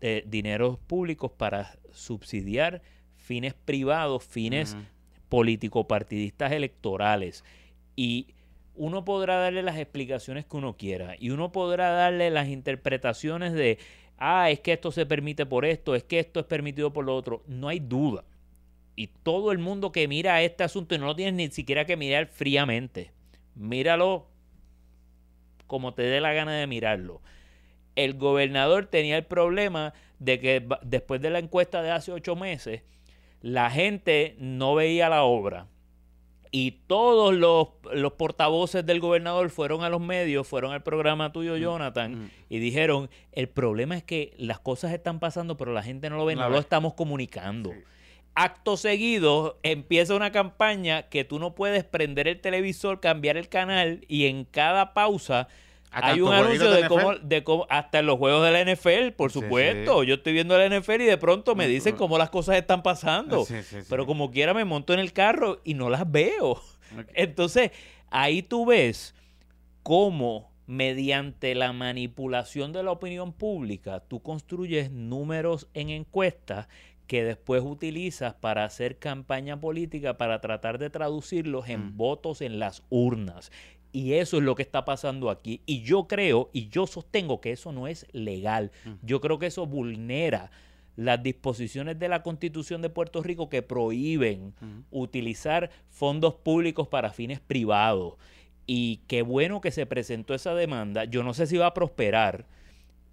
S3: eh, dineros públicos para subsidiar fines privados, fines político-partidistas electorales. Y uno podrá darle las explicaciones que uno quiera y uno podrá darle las interpretaciones de, ah, es que esto se permite por esto, es que esto es permitido por lo otro. No hay duda. Y todo el mundo que mira este asunto y no lo tienes ni siquiera que mirar fríamente, míralo como te dé la gana de mirarlo. El gobernador tenía el problema de que después de la encuesta de hace ocho meses, la gente no veía la obra y todos los, portavoces del gobernador fueron a los medios, fueron al programa tuyo, mm, Jonathan, mm. y dijeron, el problema es que las cosas están pasando, pero la gente no lo ve, no, lo estamos comunicando. Acto seguido empieza una campaña que tú no puedes prender el televisor, cambiar el canal y en cada pausa hay un anuncio de cómo, de cómo, hasta en los juegos de la NFL, por supuesto. Yo estoy viendo la NFL y de pronto me dicen cómo las cosas están pasando. Pero como quiera me monto en el carro y no las veo. Entonces, ahí tú ves cómo mediante la manipulación de la opinión pública tú construyes números en encuestas que después utilizas para hacer campaña política para tratar de traducirlos en mm. votos en las urnas. Y eso es lo que está pasando aquí. Y yo creo y yo sostengo que eso no es legal. Yo creo que eso vulnera las disposiciones de la Constitución de Puerto Rico que prohíben utilizar fondos públicos para fines privados. Y qué bueno que se presentó esa demanda. Yo no sé si va a prosperar,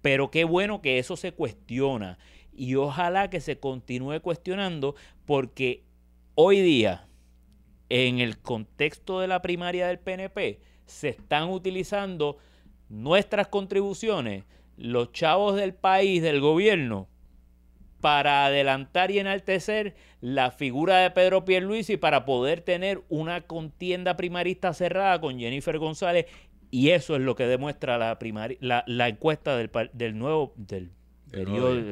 S3: pero qué bueno que eso se cuestiona. Y ojalá que se continúe cuestionando porque hoy día, en el contexto de la primaria del PNP, se están utilizando nuestras contribuciones, los chavos del país, del gobierno, para adelantar y enaltecer la figura de Pedro Pierluisi para poder tener una contienda primarista cerrada con Jennifer González y eso es lo que demuestra la, la, encuesta del, del nuevo del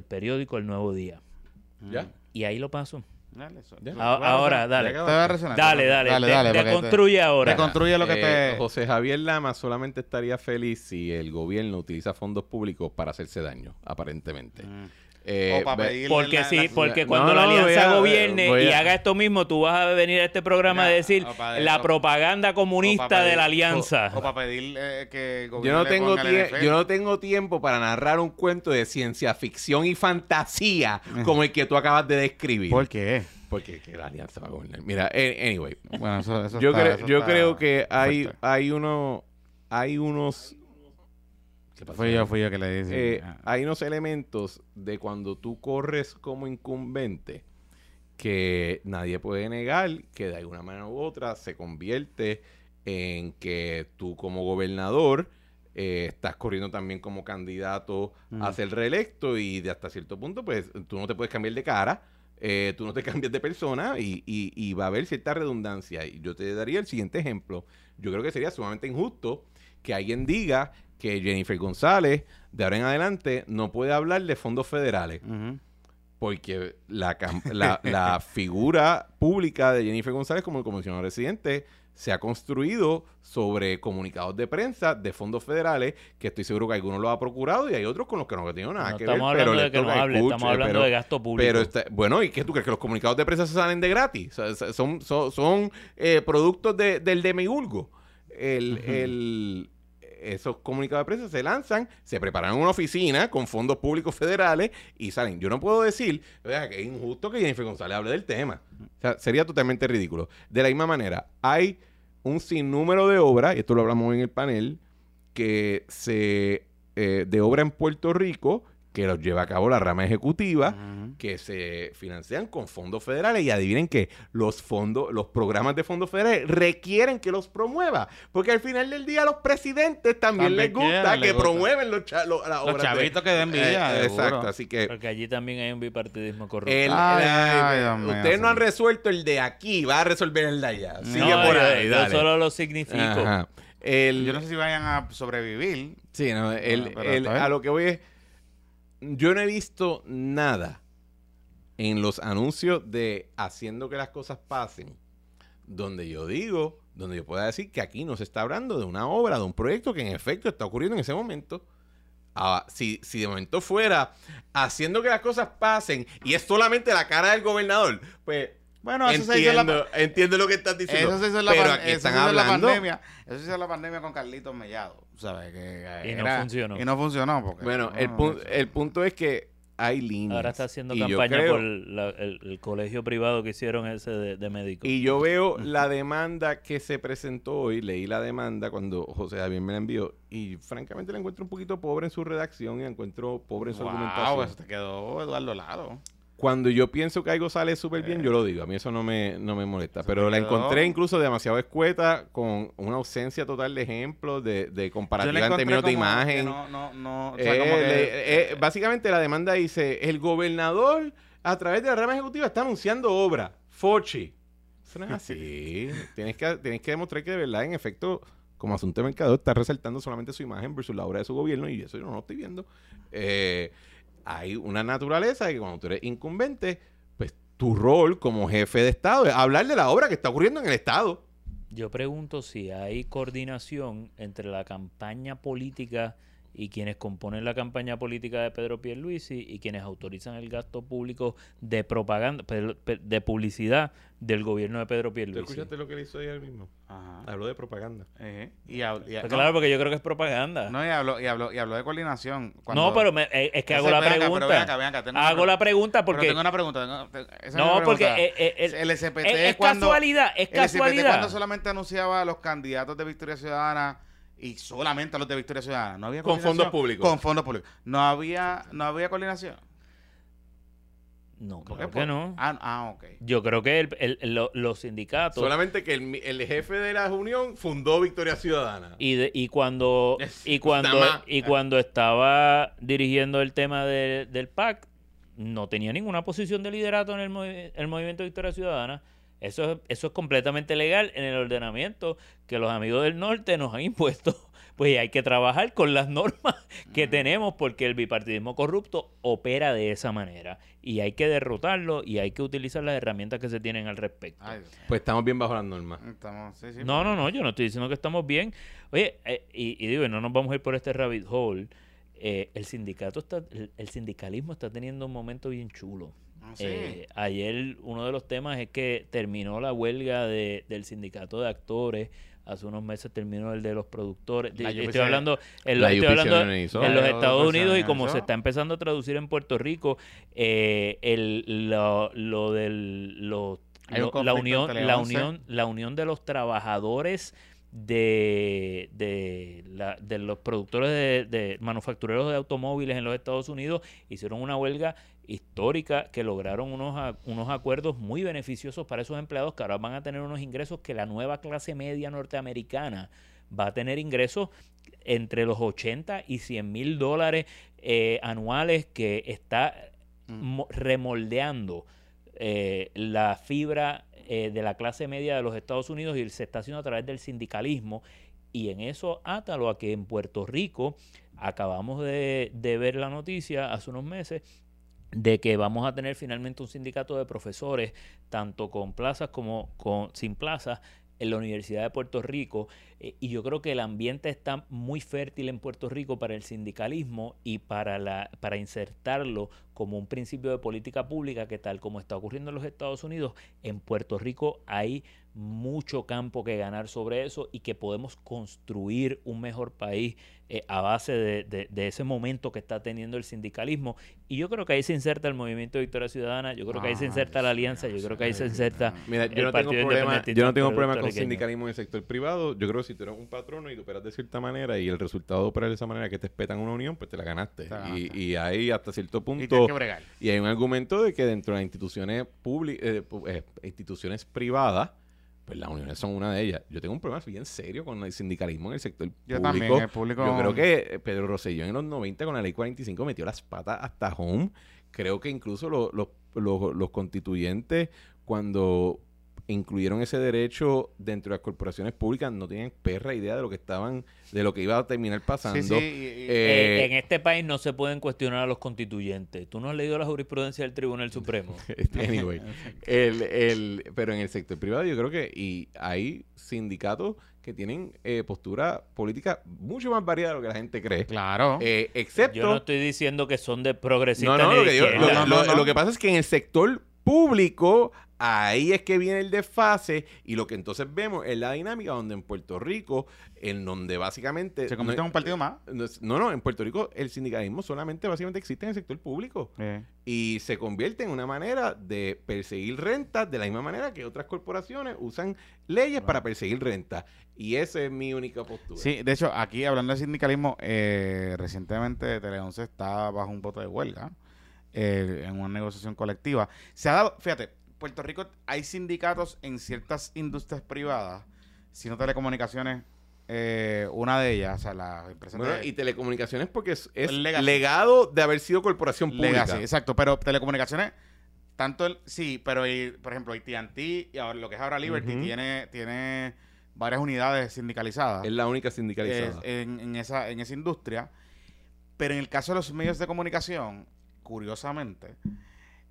S3: periódico, El Nuevo Día.
S2: ¿Ya?
S3: Y ahí lo paso. Ahora, dale. Dale, dale. dale, te, construye ahora.
S1: construye lo que
S2: te. José Javier Lama solamente estaría feliz si el gobierno utiliza fondos públicos para hacerse daño, aparentemente. Mm.
S3: Eh, porque sí, porque cuando la alianza gobierne y haga esto mismo, tú vas a venir a este programa a decir la propaganda comunista de la alianza.
S1: O, para pedir eh, que
S2: yo no tengo yo no tengo tiempo para narrar un cuento de ciencia ficción y fantasía como el que tú acabas de describir.
S1: ¿Por qué?
S2: Porque la alianza va a gobernar. Mira, anyway. Bueno, eso, yo, yo creo que hay, hay uno hay unos
S1: fui yo, fui yo que le dije.
S2: Eh, hay unos elementos de cuando tú corres como incumbente que nadie puede negar que de alguna manera u otra se convierte en que tú como gobernador eh, estás corriendo también como candidato a ser reelecto y de hasta cierto punto pues tú no te puedes cambiar de cara, eh, tú no te cambias de persona y, y, va a haber cierta redundancia. Y yo te daría el siguiente ejemplo. Yo creo que sería sumamente injusto que alguien diga que Jennifer González, de ahora en adelante, no puede hablar de fondos federales. Porque la, la, figura pública de Jennifer González como comisionado residente se ha construido sobre comunicados de prensa de fondos federales, que estoy seguro que algunos lo ha procurado y hay otros con los que no ha tenido nada que ver.
S3: Pero de que no hable, estamos hablando de gasto público.
S2: Pero bueno, ¿y qué tú crees? ¿Que los comunicados de prensa se salen de gratis? son son, son eh, productos del demigulgo. El, el, esos comunicados de prensa se lanzan, se preparan en una oficina con fondos públicos federales y salen. Yo no puedo decir que es injusto que Jennifer González hable del tema. O sea, sería totalmente ridículo. De la misma manera, hay un sinnúmero de obras, y esto lo hablamos en el panel, que se eh, de obra en Puerto Rico que los lleva a cabo la rama ejecutiva, que se financian con fondos federales. Y adivinen que los fondos, los programas de fondos federales requieren que los promueva. Porque al final del día a los presidentes también, les gusta que promueven los,
S1: los chavitos que den vida.
S2: Eh, exacto, así que...
S3: Porque allí también hay un bipartidismo corrupto.
S2: ustedes no han resuelto el de aquí, va a resolver el de allá. Sigue por ahí,
S3: yo, solo lo significo.
S1: yo no sé si vayan a sobrevivir.
S2: Sí, no, a lo que voy es yo no he visto nada en los anuncios de haciendo que las cosas pasen, donde yo digo, donde yo pueda decir que aquí no se está hablando de una obra, de un proyecto que en efecto está ocurriendo en ese momento. Ah, si, si de momento fuera haciendo que las cosas pasen y es solamente la cara del gobernador, pues Bueno, eso entiendo, se hizo la, entiendo lo que estás diciendo. Eso se hizo la, pero aquí están hablando.
S1: La pandemia, eso se hizo la pandemia con Carlitos Mellado. ¿sabes? Que,
S3: y no funcionó.
S1: Y no funcionó. Porque,
S2: bueno, el, punto, el punto es que hay líneas.
S3: Ahora está haciendo campaña por el, colegio privado que hicieron ese de, médicos.
S2: Y yo veo la demanda que se presentó hoy, leí la demanda cuando José Javier me la envió y francamente la encuentro un poquito pobre en su redacción y la encuentro pobre en su wow, argumentación.
S1: Eso te quedó Eduardo Lado
S2: cuando yo pienso que algo sale súper bien, yo lo digo. A mí eso no me, no me molesta. Pero la encontré incluso demasiado escueta, con una ausencia total de ejemplos, de, de comparativa en términos de imagen. No, no, no. Eh, básicamente la demanda dice, el gobernador a través de la rama ejecutiva está anunciando obra. Fochi. Eso no es así. tienes, que, tienes que demostrar que de verdad, en efecto, como asunto de mercado, está resaltando solamente su imagen versus la obra de su gobierno y eso yo no lo estoy viendo. Eh, hay una naturaleza que cuando tú eres incumbente, pues tu rol como jefe de Estado es hablar de la obra que está ocurriendo en el Estado.
S3: Yo pregunto si hay coordinación entre la campaña política y quienes componen la campaña política de Pedro Pierluisi y quienes autorizan el gasto público de propaganda, de publicidad del gobierno de Pedro Pierluisi.
S2: ¿Te escuchaste lo que le hizo ayer mismo? Ajá. Habló de propaganda.
S3: y, pues claro, porque yo creo que es propaganda.
S1: No, y habló, y habló, y habló de coordinación.
S3: no, pero eh, es que hago la pregunta. hago la pregunta porque...
S1: tengo una pregunta.
S3: no, porque eh,
S1: eh, el, SPT
S3: es, casualidad, es casualidad. El SPT
S1: cuando solamente anunciaba a los candidatos de Victoria Ciudadana y solamente a los de Victoria Ciudadana. No había
S2: con fondos públicos.
S1: Con fondos públicos. No había, no había coordinación.
S3: No, creo que no.
S1: Ah, ah, ok.
S3: Yo creo que el, los sindicatos.
S2: Solamente que el, jefe de la unión fundó Victoria Ciudadana.
S3: Y, y cuando y cuando y cuando estaba dirigiendo el tema del PAC, no tenía ninguna posición de liderato en el, el movimiento Victoria Ciudadana eso, eso es completamente legal en el ordenamiento que los amigos del norte nos han impuesto. Pues hay que trabajar con las normas que tenemos porque el bipartidismo corrupto opera de esa manera y hay que derrotarlo y hay que utilizar las herramientas que se tienen al respecto.
S2: pues estamos bien bajo las normas.
S3: no, no, no, yo no estoy diciendo que estamos bien. Oye, eh, y, digo, no nos vamos a ir por este rabbit hole. Eh, el sindicato está, el sindicalismo está teniendo un momento bien chulo. Ah, eh, ayer uno de los temas es que terminó la huelga de, del sindicato de actores. Hace unos meses terminó el de los productores. estoy hablando, en, los Estados Unidos y como se está empezando a traducir en Puerto Rico, eh, el, lo, lo del la unión, la unión, la unión de los trabajadores de, de, la, de los productores de, de, manufactureros de automóviles en los Estados Unidos hicieron una huelga histórica que lograron unos, unos acuerdos muy beneficiosos para esos empleados que ahora van a tener unos ingresos que la nueva clase media norteamericana va a tener ingresos entre los 80 y 100 mil dólares eh, anuales que está mm. remoldeando eh, la fibra eh, de la clase media de los Estados Unidos y se está haciendo a través del sindicalismo y en eso átalo a que en Puerto Rico acabamos de, de ver la noticia hace unos meses de que vamos a tener finalmente un sindicato de profesores, tanto con plazas como con, sin plazas, en la Universidad de Puerto Rico. Eh, y yo creo que el ambiente está muy fértil en Puerto Rico para el sindicalismo y para, la, para insertarlo como un principio de política pública que tal como está ocurriendo en los Estados Unidos, en Puerto Rico hay mucho campo que ganar sobre eso y que podemos construir un mejor país eh, a base de, ese momento que está teniendo el sindicalismo. Y yo creo que ahí se inserta el movimiento de Victoria Ciudadana, yo creo que ahí se ah, inserta la alianza, yo creo que ahí se inserta
S2: Mira, yo no tengo problema, yo no tengo problema con sindicalismo en el sector privado. Yo creo que si tú eres un patrono y tú operas de cierta manera y el resultado de operar de esa manera que te espetan una unión, pues te la ganaste. Y, y, ahí hasta cierto punto... Y, hay un argumento de que dentro de las instituciones públicas, eh, eh, instituciones privadas, pues las uniones son una de ellas. Yo tengo un problema bien serio con el sindicalismo en el sector Yo público. También, público. Yo creo que Pedro Rosselló en los 90 con la ley 45 metió las patas hasta home. Creo que incluso los, los constituyentes cuando incluyeron ese derecho dentro de las corporaciones públicas, no tenían perra idea de lo que estaban, de lo que iba a terminar pasando.
S3: Eh, eh, en este país no se pueden cuestionar a los constituyentes. ¿Tú no has leído la jurisprudencia del Tribunal Supremo?
S2: Este, anyway, el, el, pero en el sector privado yo creo que y hay sindicatos que tienen eh, postura política mucho más variada de lo que la gente cree.
S1: Claro.
S2: excepto... Yo
S3: no estoy diciendo que son de progresistas.
S2: No, no, lo que, lo, lo que pasa es que en el sector público, ahí es que viene el desfase y lo que entonces vemos es la dinámica donde en Puerto Rico, en donde básicamente...
S1: Se convierte en un partido más.
S2: No, no, en Puerto Rico el sindicalismo solamente básicamente existe en el sector público eh. y se convierte en una manera de perseguir rentas de la misma manera que otras corporaciones usan leyes para perseguir rentas. Y esa es mi única postura.
S1: Sí, de hecho, aquí hablando de sindicalismo, eh, recientemente Tele 11 está bajo un voto de huelga eh, en una negociación colectiva. Se ha dado, fíjate, Puerto Rico hay sindicatos en ciertas industrias privadas, sino telecomunicaciones, eh, una de ellas, o sea, la
S2: empresa y telecomunicaciones porque es, legado de haber sido corporación pública.
S1: exacto, pero telecomunicaciones, tanto el, sí, pero por ejemplo, AT&T y ahora, lo que es ahora Liberty tiene, tiene varias unidades sindicalizadas.
S2: Es la única sindicalizada.
S1: en, esa, en esa industria. Pero en el caso de los medios de comunicación, curiosamente,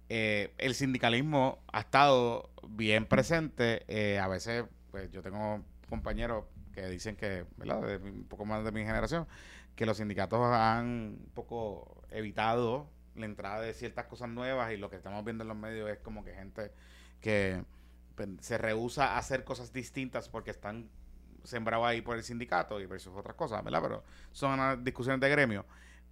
S1: eh, el sindicalismo ha estado bien presente. Eh, a veces, pues yo tengo compañeros que dicen que, ¿verdad? De, un poco más de mi generación, que los sindicatos han un poco evitado la entrada de ciertas cosas nuevas y lo que estamos viendo en los medios es como que gente que pues, se rehúsa a hacer cosas distintas porque están sembrados ahí por el sindicato y versus otras cosas, ¿verdad? Pero son discusiones de gremio.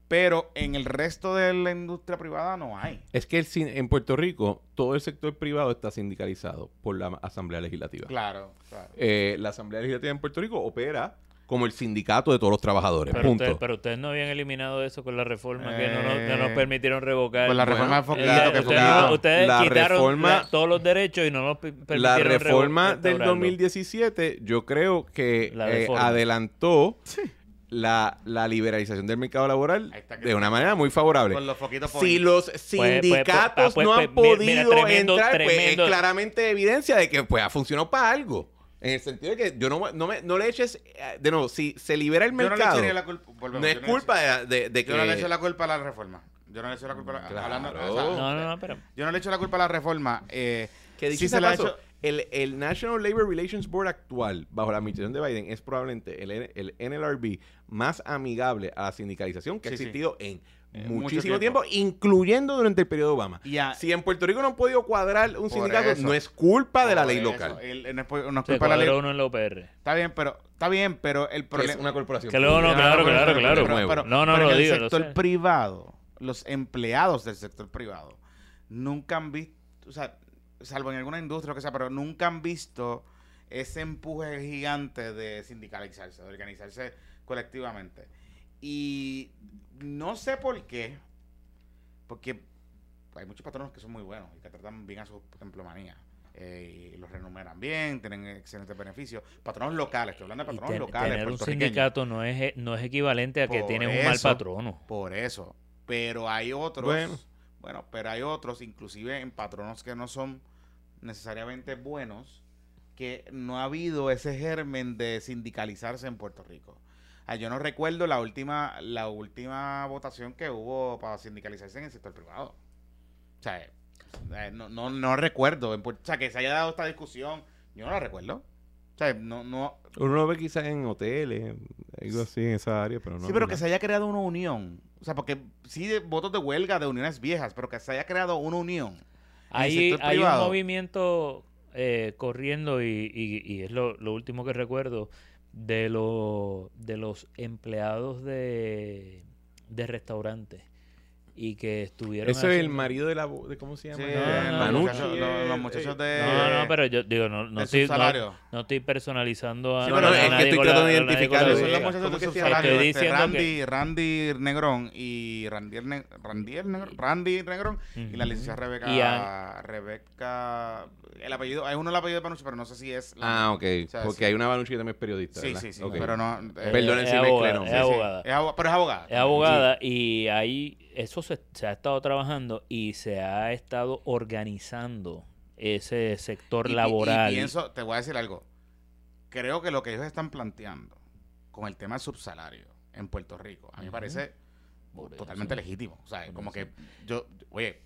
S1: Pero en el resto de la industria privada no hay.
S2: Es que el, en Puerto Rico todo el sector privado está sindicalizado por la Asamblea Legislativa.
S1: Claro, claro.
S2: Eh, la Asamblea Legislativa en Puerto Rico opera como el sindicato de todos los trabajadores.
S3: Pero,
S2: punto.
S3: pero ustedes no habían eliminado eso con la reforma que, no nos, permitieron revocar.
S1: Con la reforma de
S3: que ustedes, ustedes la quitaron todos los derechos y no nos permitieron
S2: La reforma del 2017 yo creo que eh, adelantó la, la, liberalización del mercado laboral de una manera muy favorable. si los pues, pues, sindicatos pues, no han podido entrar, pues es claramente evidencia de que pues ha funcionado para algo. En el sentido de que yo no, no, me, no le eches, eh, de nuevo, si se libera el mercado, no, la culpa, no es culpa de, de, que...
S1: Yo no le echo la culpa a la reforma. Yo no le echo la culpa a la, hablando, no, no, no, pero... Yo no le echo la culpa a la reforma. Eh,
S2: que dice se la hecho, el, el, National Labor Relations Board actual, bajo la administración de Biden, es probablemente el, el NLRB más amigable a la sindicalización que ha existido en eh, muchísimo tiempo. incluyendo durante el periodo Obama. si en Puerto Rico no han podido cuadrar un sindicato, no es culpa de la ley local.
S1: no, es, culpa de la ley.
S3: uno en la UPR.
S1: Está bien, pero está bien, pero el problema
S2: es una corporación.
S3: Que luego no, claro, claro, claro. no, no,
S1: no,
S3: el
S1: sector privado, los empleados del sector privado nunca han visto, o sea, salvo en alguna industria o que sea, pero nunca han visto ese empuje gigante de sindicalizarse, de organizarse colectivamente. Y no sé por qué, porque hay muchos patronos que son muy buenos y que tratan bien a su empleomanía. Eh, y los renumeran bien, tienen excelentes beneficios. Patronos locales, estoy hablando de patronos locales.
S3: Tener un sindicato no es, no es equivalente a que tienes un mal patrono.
S1: Por eso. Pero hay otros. Bueno. pero hay otros, inclusive en patronos que no son necesariamente buenos, que no ha habido ese germen de sindicalizarse en Puerto Rico. Ah, yo no recuerdo la última, la última votación que hubo para sindicalizarse en el sector privado. O sea, eh, no, no, no recuerdo. o sea, que se haya dado esta discusión, yo no la recuerdo. O sea, no, no.
S2: Uno lo ve quizás en hoteles, algo así en esa área, pero no.
S1: Sí, pero que se haya creado una unión. O sea, porque sí, de votos de huelga de uniones viejas, pero que se haya creado una unión.
S3: Hay, hay un movimiento eh, corriendo y, y, es lo, lo, último que recuerdo de, lo, de los empleados de, de restaurantes y que estuvieron.
S2: Eso es el marido de la. De, ¿Cómo se llama? Sí,
S1: no, no, los, muchachos de.
S3: No, no, pero yo digo, no, no, estoy, no, estoy personalizando a.
S1: Sí, pero es que estoy tratando de identificar. Son los muchachos de su salario. Este, Randy, Randy Negrón y Randy, Randy, Randy Negrón y la licenciada Rebeca. Rebeca. El apellido, hay uno el apellido de Panucci, pero no sé si es.
S2: ah, ok. Porque hay una Banucci que también es periodista.
S1: Sí, sí, sí. Pero no.
S2: Perdón, si me
S3: Es abogada.
S1: Pero es abogada.
S3: Es abogada y ahí eso se, ha estado trabajando y se ha estado organizando ese sector laboral.
S1: Y, pienso, te voy a decir algo. Creo que lo que ellos están planteando con el tema del subsalario en Puerto Rico, a mí me parece totalmente legítimo. O sea, como que yo, oye,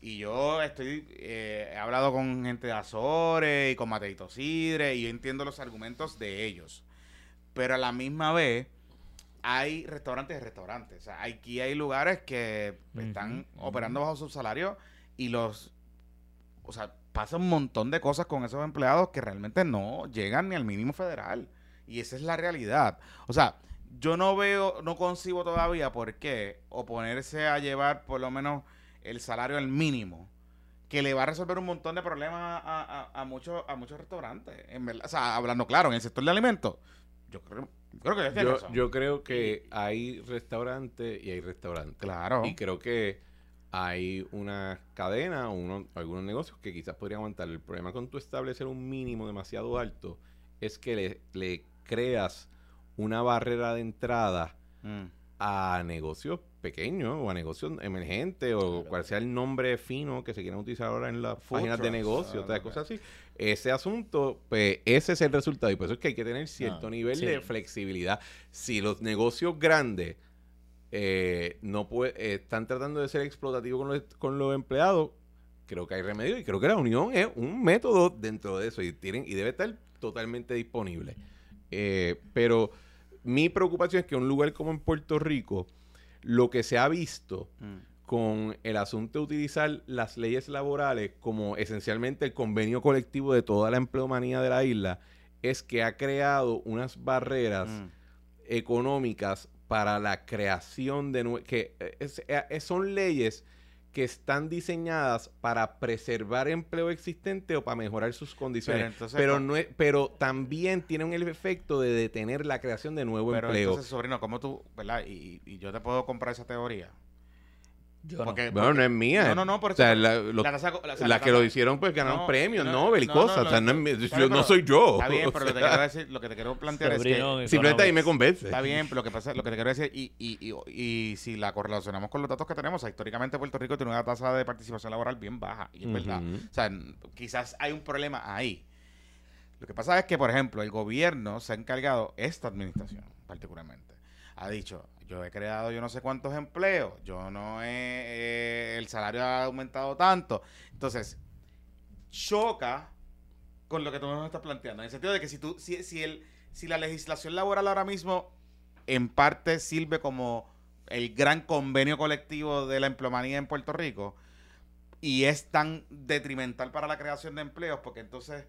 S1: y yo estoy, eh, he hablado con gente de Azores y con Mateito Sidre y yo entiendo los argumentos de ellos. Pero a la misma vez hay restaurantes y restaurantes. O sea, aquí hay lugares que están operando bajo su salario y los o sea, pasa un montón de cosas con esos empleados que realmente no llegan ni al mínimo federal. Y esa es la realidad. O sea, yo no veo, no concibo todavía por qué oponerse a llevar por lo menos el salario al mínimo, que le va a resolver un montón de problemas a, muchos, a muchos restaurantes. En verdad, o sea, hablando claro, en el sector de alimentos, yo creo, que
S2: yo, yo creo que hay restaurantes y hay restaurantes.
S1: Claro.
S2: Y creo que hay una cadena o algunos negocios que quizás podrían aguantar. El problema con tu establecer un mínimo demasiado alto es que le, le creas una barrera de entrada mm. a negocios pequeños o a negocios emergentes o cual sea el nombre fino que se quieran utilizar ahora en las páginas de negocios, ah, cosas así. Ese asunto, pues ese es el resultado y por eso es que hay que tener cierto ah, nivel de flexibilidad. Si los negocios grandes eh, no puede, están tratando de ser explotativos con los, con los empleados, creo que hay remedio y creo que la unión es un método dentro de eso y tienen y debe estar totalmente disponible. Eh, pero mi preocupación es que un lugar como en Puerto Rico, lo que se ha visto mm. Con el asunto de utilizar las leyes laborales como esencialmente el convenio colectivo de toda la empleomanía de la isla, es que ha creado unas barreras mm. económicas para la creación de... que eh, son leyes que están diseñadas para preservar empleo existente o para mejorar sus condiciones. Pero, no pero también tienen el efecto de detener la creación de nuevo pero empleo.
S1: Entonces, sobrino, ¿cómo tú, verdad? Y, y yo te puedo comprar esa teoría.
S2: Yo no. bueno, no es mía. No, no, no. Por o sea, la, que lo hicieron pues ganaron premios Nobel y cosas. o sea, no, yo, no soy yo.
S1: Está bien, pero lo que, te quiero decir, lo que te quiero plantear es que...
S2: Simplemente ahí me convence.
S1: Está bien, pero lo que pasa, lo que te quiero decir, y, y, y, y, si la correlacionamos con los datos que tenemos, históricamente Puerto Rico tiene una tasa de participación laboral bien baja. Y es verdad. O sea, quizás hay un problema ahí. Lo que pasa es que, por ejemplo, el gobierno se ha encargado, esta administración particularmente, ha dicho, yo he creado yo no sé cuántos empleos, yo no he, eh, el salario ha aumentado tanto. Entonces, choca con lo que tú nos estás planteando, en el sentido de que si tú, si, si, el, si la legislación laboral ahora mismo en parte sirve como el gran convenio colectivo de la empleomanía en Puerto Rico y es tan detrimental para la creación de empleos, porque entonces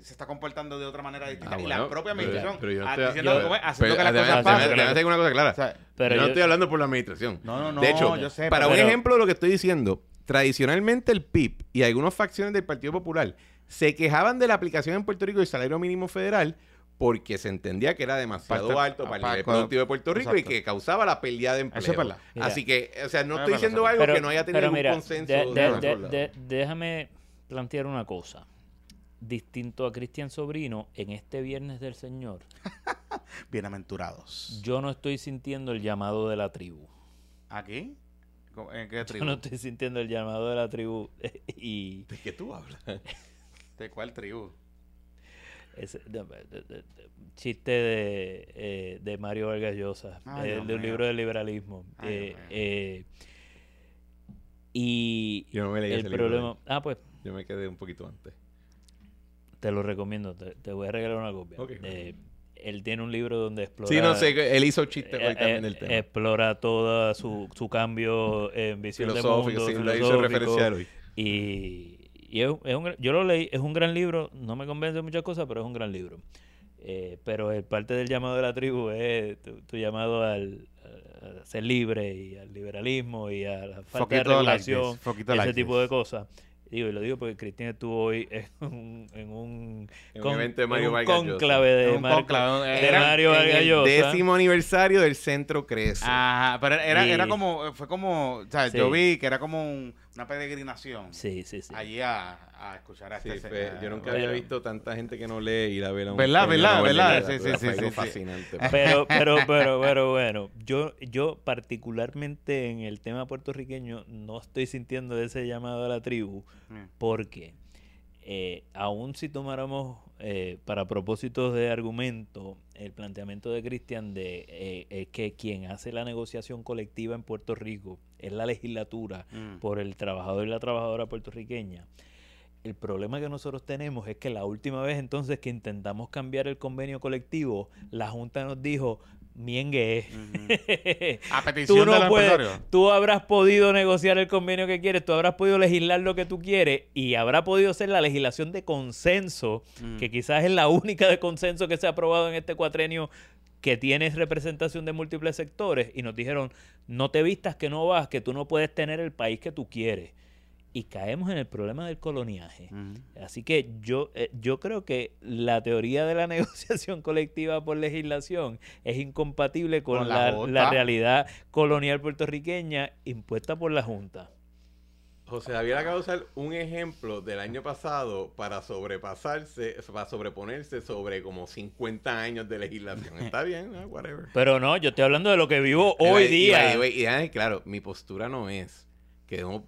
S1: se está comportando de otra manera distinta. Ah, y la propia administración pero, yo estoy, diciendo yo, haciendo que las cosas
S2: pasen. una cosa clara. pero yo no estoy hablando por la administración. No, no, no. De hecho, yo sé, para un ejemplo de lo que estoy diciendo, tradicionalmente el PIB y algunas facciones del Partido Popular se quejaban de la aplicación en Puerto Rico del salario mínimo federal porque se entendía que era demasiado alto para el nivel productivo de Puerto Rico y que causaba la pérdida de empleo. Así que, o sea, no estoy diciendo algo que no haya tenido un consenso.
S3: déjame plantear una cosa distinto a Cristian Sobrino, en este Viernes del Señor.
S1: Bienaventurados.
S3: Yo no estoy sintiendo el llamado de la tribu.
S1: ¿Aquí? ¿En qué tribu?
S3: Yo no estoy sintiendo el llamado de la tribu. y...
S2: ¿De qué tú hablas?
S1: ¿De cuál tribu?
S3: chiste de, eh, de Mario Vargas Llosa, de, un libro de liberalismo. Eh, eh, y
S2: Yo no me leí
S3: el problema. Ah, pues.
S2: Yo me quedé un poquito antes.
S3: Te lo recomiendo, te, voy a regalar una copia. Eh, él tiene un libro donde explora.
S2: Sí, no sé, él hizo chistes eh, también del tema.
S3: Explora todo su, su cambio en visión de mundo. Sí, hizo hoy. Y, y es, un, yo lo leí, es un gran libro, no me convence de muchas cosas, pero es un gran libro. Eh, pero el parte del llamado de la tribu es tu, llamado al, a ser libre y al liberalismo y a la falta de regulación, ese tipo de cosas. Digo, y lo digo porque Cristian estuvo hoy en un, en un,
S2: evento de Mario
S3: un conclave de, Mario
S2: El décimo aniversario del Centro Crece.
S1: Ajá, pero era, era como, fue como, o sea, yo vi que era como un una peregrinación.
S3: Sí, sí, sí.
S1: Allí a, a escuchar a este
S2: Yo nunca había visto tanta gente que no lee ir a ver a un
S1: ¿Verdad, verdad, verdad? Sí, sí, sí,
S2: fascinante.
S3: Pero, pero, pero, pero bueno, yo, yo particularmente en el tema puertorriqueño no estoy sintiendo ese llamado a la tribu mm. porque eh, aún si tomáramos eh, para propósitos de argumento el planteamiento de Cristian de eh, que quien hace la negociación colectiva en Puerto Rico es la legislatura mm. por el trabajador y la trabajadora puertorriqueña. El problema que nosotros tenemos es que la última vez entonces que intentamos cambiar el convenio colectivo, la Junta nos dijo, miengue. A petición tú no puedes, Tú habrás podido negociar el convenio que quieres, tú habrás podido legislar lo que tú quieres y habrá podido ser la legislación de consenso, mm. que quizás es la única de consenso que se ha aprobado en este cuatrenio que tiene representación de múltiples sectores. Y nos dijeron, no te vistas que no vas, que tú no puedes tener el país que tú quieres y caemos en el problema del coloniaje. Así que yo, eh, yo creo que la teoría de la negociación colectiva por legislación es incompatible con, la, realidad colonial puertorriqueña impuesta por la Junta.
S2: José Javier acaba de usar un ejemplo del año pasado para sobrepasarse, para sobreponerse sobre como 50 años de legislación. Está bien, whatever.
S3: Pero no, yo estoy hablando de lo que vivo hoy día.
S2: Y, claro, mi postura no es que no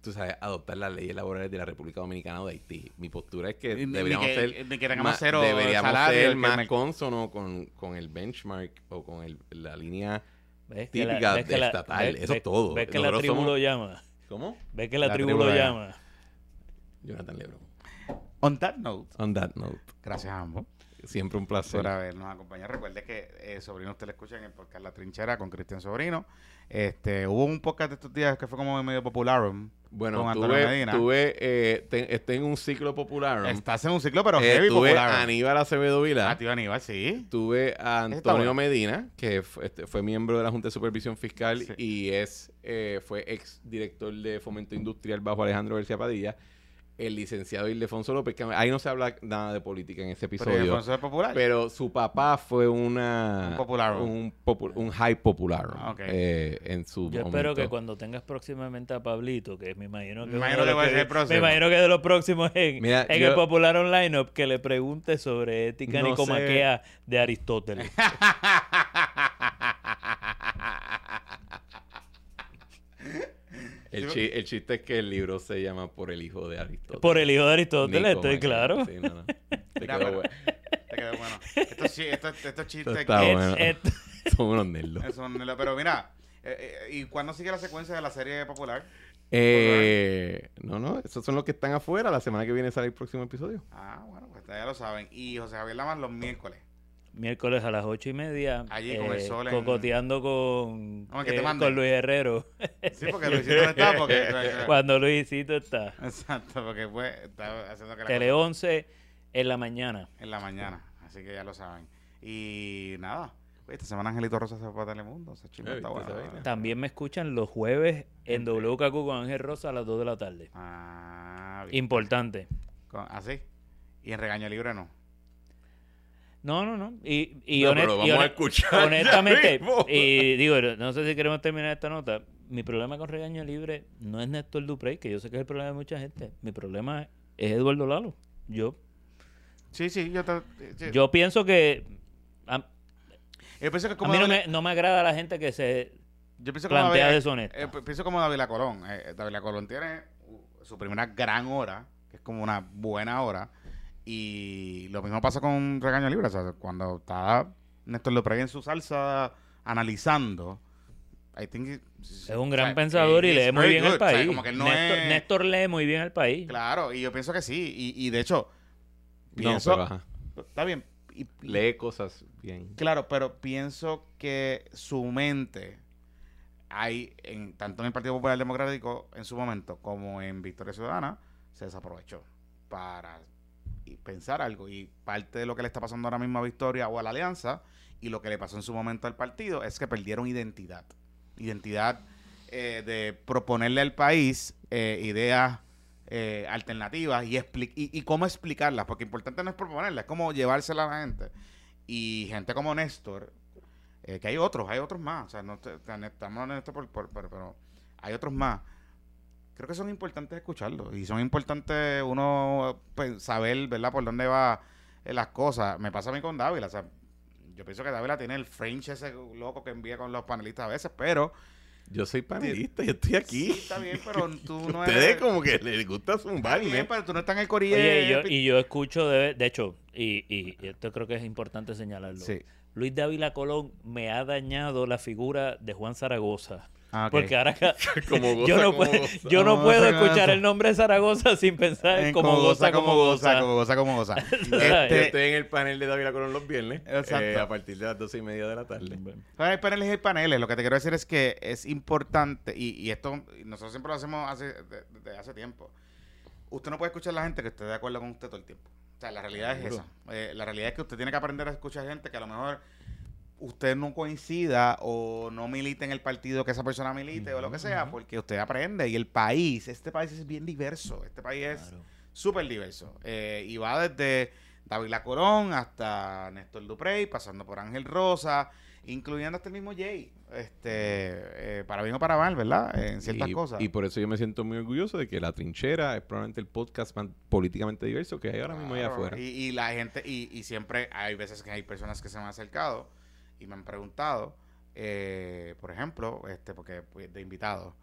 S2: tú sabes, adoptar las leyes laborales de la República Dominicana o de Haití. Mi postura es que deberíamos ser, más, deberíamos ser más consono con, con, el benchmark o con el, la línea típica de estatal. Eso es todo.
S3: ¿Ves que la tribu lo llama?
S2: ¿Cómo?
S3: ¿Ves que la, tribu, lo llama?
S2: Jonathan Lebron.
S1: On that note.
S2: On that note.
S1: Gracias a ambos.
S2: Siempre un placer.
S1: Por habernos acompañado. Recuerde que eh, Sobrino usted le escucha en el podcast La Trinchera con Cristian Sobrino. Este, hubo un podcast de estos días que fue como medio popular.
S2: Bueno, tuve, tuve eh, estoy en un ciclo popular.
S1: Estás en un ciclo, pero eh, heavy
S2: tuve a Aníbal Acevedo Vila.
S1: A tío Aníbal, sí.
S2: Tuve a Antonio Medina, que este, fue, miembro de la Junta de Supervisión Fiscal y es eh, fue ex director de Fomento Industrial bajo Alejandro García Padilla el licenciado Ildefonso López, que ahí no se habla nada de política en ese episodio.
S1: Pero, es popular.
S2: pero su papá fue una
S1: un popular
S2: un, un high popular ah, eh, en su
S3: Yo espero que cuando tengas próximamente a Pablito, que me imagino que, me imagino
S1: que,
S3: me imagino que de los próximos en, el popular online que le pregunte sobre ética nicomaquea de Aristóteles.
S2: El, chiste es que el libro se llama Por el hijo de Aristóteles.
S3: Por el hijo de Aristóteles, estoy claro.
S1: Sí, no, no. Te quedó bueno. Te quedó bueno. Estos, estos, estos chistes
S2: bueno. Son unos nerdos.
S1: Pero mira, eh, eh, ¿y cuándo sigue la secuencia de la serie popular?
S2: Eh, no, no, esos son los que están afuera. La semana que viene sale el próximo episodio.
S1: Ah, bueno, pues ya lo saben. Y José Javier Lamas los miércoles
S3: miércoles a las ocho y media.
S1: Allí con el eh, sol.
S3: Cocoteando con, eh, con Luis Herrero.
S1: Sí, porque Luisito no está. Porque,
S3: Cuando Luisito está.
S1: Exacto, porque fue, está haciendo que
S3: la Tele 11 en la mañana.
S1: En la mañana, así que ya lo saben. Y nada. Esta semana Angelito Rosa se fue a Telemundo.
S3: También me escuchan los jueves en WKQ con Ángel Rosa a las 2 de la tarde.
S1: Ah,
S3: Importante.
S1: ¿Así? ¿Ah, ¿Y en Regaño Libre no?
S3: No, no, no. Y, y, honestamente, y digo, no sé si queremos terminar esta nota. Mi problema con Regaño Libre no es Néstor Duprey, que yo sé que es el problema de mucha gente. Mi problema es Eduardo Lalo. Yo.
S1: Sí, sí, yo,
S3: yo pienso que.
S1: A, pienso que
S3: como a mí no me, no me, agrada la gente que se yo pienso plantea como deshonesta.
S1: Eh, pienso como David Colón. Eh, David Colón tiene su primera gran hora, que es como una buena hora y lo mismo pasa con Regaño Libre. O sea, cuando está Néstor Loprey en su salsa analizando, I think
S3: es un gran pensador y lee muy bien el país. Néstor, lee muy bien el país.
S1: Claro, y yo pienso que sí. Y, de hecho, pienso. está bien.
S2: lee cosas bien.
S1: Claro, pero pienso que su mente hay, en, tanto en el Partido Popular Democrático en su momento como en Victoria Ciudadana, se desaprovechó para pensar algo. Y parte de lo que le está pasando ahora mismo a Victoria o a la Alianza y lo que le pasó en su momento al partido es que perdieron identidad. Identidad eh, de proponerle al país eh, ideas eh, alternativas y, y, cómo explicarlas. Porque importante no es proponerlas, es cómo llevárselas a la gente. Y gente como Néstor, que hay otros, hay otros más. O sea, no estamos en esto por, pero hay otros más creo que son importantes escucharlo y son importantes uno pues, saber, ¿verdad?, por dónde va eh, las cosas. Me pasa a mí con Dávila, o sea, yo pienso que Dávila tiene el French ese loco que envía con los panelistas a veces, pero...
S2: Yo soy panelista, yo estoy aquí.
S1: Sí, está bien, pero tú no
S2: eres... Ustedes como que les gusta zumbar,
S1: bien, pero tú no estás en el corillo.
S3: Oye, y yo, y yo escucho, de, de hecho, y, y, esto creo que es importante señalarlo. Sí. Luis Dávila Colón me ha dañado la figura de Juan Zaragoza. Ah, porque ahora yo no, puedo, yo no puedo escuchar el nombre de Zaragoza sin pensar en como, goza, como goza,
S1: como goza, como goza.
S2: este, estoy en el panel de David Colón los viernes eh, a partir de las doce y media de la tarde.
S1: Hay paneles y paneles. Lo que te quiero decir es que es importante y, y esto nosotros siempre lo hacemos hace, desde hace tiempo. Usted no puede escuchar a la gente que esté de acuerdo con usted todo el tiempo. O sea, la realidad es esa. Eh, la realidad es que usted tiene que aprender a escuchar gente que a lo mejor usted no coincida o no milite en el partido que esa persona milite o lo que sea, porque usted aprende. Y el país, este país es bien diverso. Este país es súper diverso. Eh, y va desde David Lacorón hasta Néstor Duprey, pasando por Ángel Rosa, incluyendo hasta el mismo Jay. Este, eh, para bien o para mal, ¿verdad? En ciertas cosas.
S2: Y por eso yo me siento muy orgulloso de que La Trinchera es probablemente el podcast más políticamente diverso que hay ahora mismo allá afuera.
S1: Y, la gente, y, y siempre hay veces que hay personas que se me han acercado y me han preguntado, eh, por ejemplo, este, porque pues, de invitados,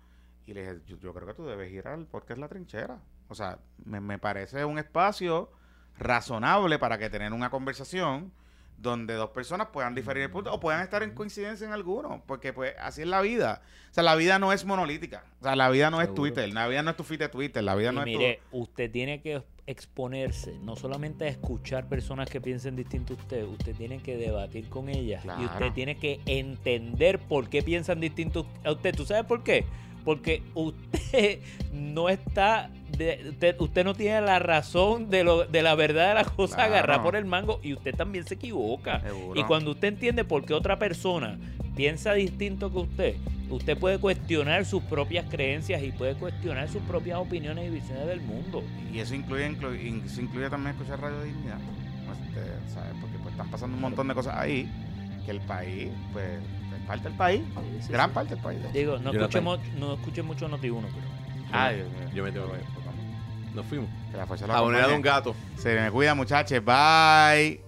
S1: y le dije, yo, creo que tú debes ir al podcast La Trinchera. O sea, me, me parece un espacio razonable para que tener una conversación donde dos personas puedan diferir el punto o puedan estar en coincidencia en alguno, porque pues así es la vida. O sea, la vida no es monolítica. O sea, la vida no es Twitter, la vida no es tu feed de Twitter, la vida no es
S3: Mire, usted tiene que exponerse, no solamente a escuchar personas que piensen distinto a usted, usted tiene que debatir con ellas y usted tiene que entender por qué piensan distinto a usted. ¿Tú sabes por qué? Porque usted no está usted, no tiene la razón de, lo, de la verdad de la cosa agarrar por el mango y usted también se equivoca. Y cuando usted entiende por qué otra persona piensa distinto que usted, usted puede cuestionar sus propias creencias y puede cuestionar sus propias opiniones y visiones del mundo.
S1: Y eso incluye, incluye, también escuchar Radio Dignidad. Este, ¿sabes? Porque pues, están pasando un montón de cosas ahí que el país, pues, parte del país, gran parte del país.
S3: Digo, no escuche, no escuche mucho Noti1, pero...
S2: Ay, Yo me tengo que Nos fuimos. A poner a un gato.
S1: Se me cuida, muchachos. Bye.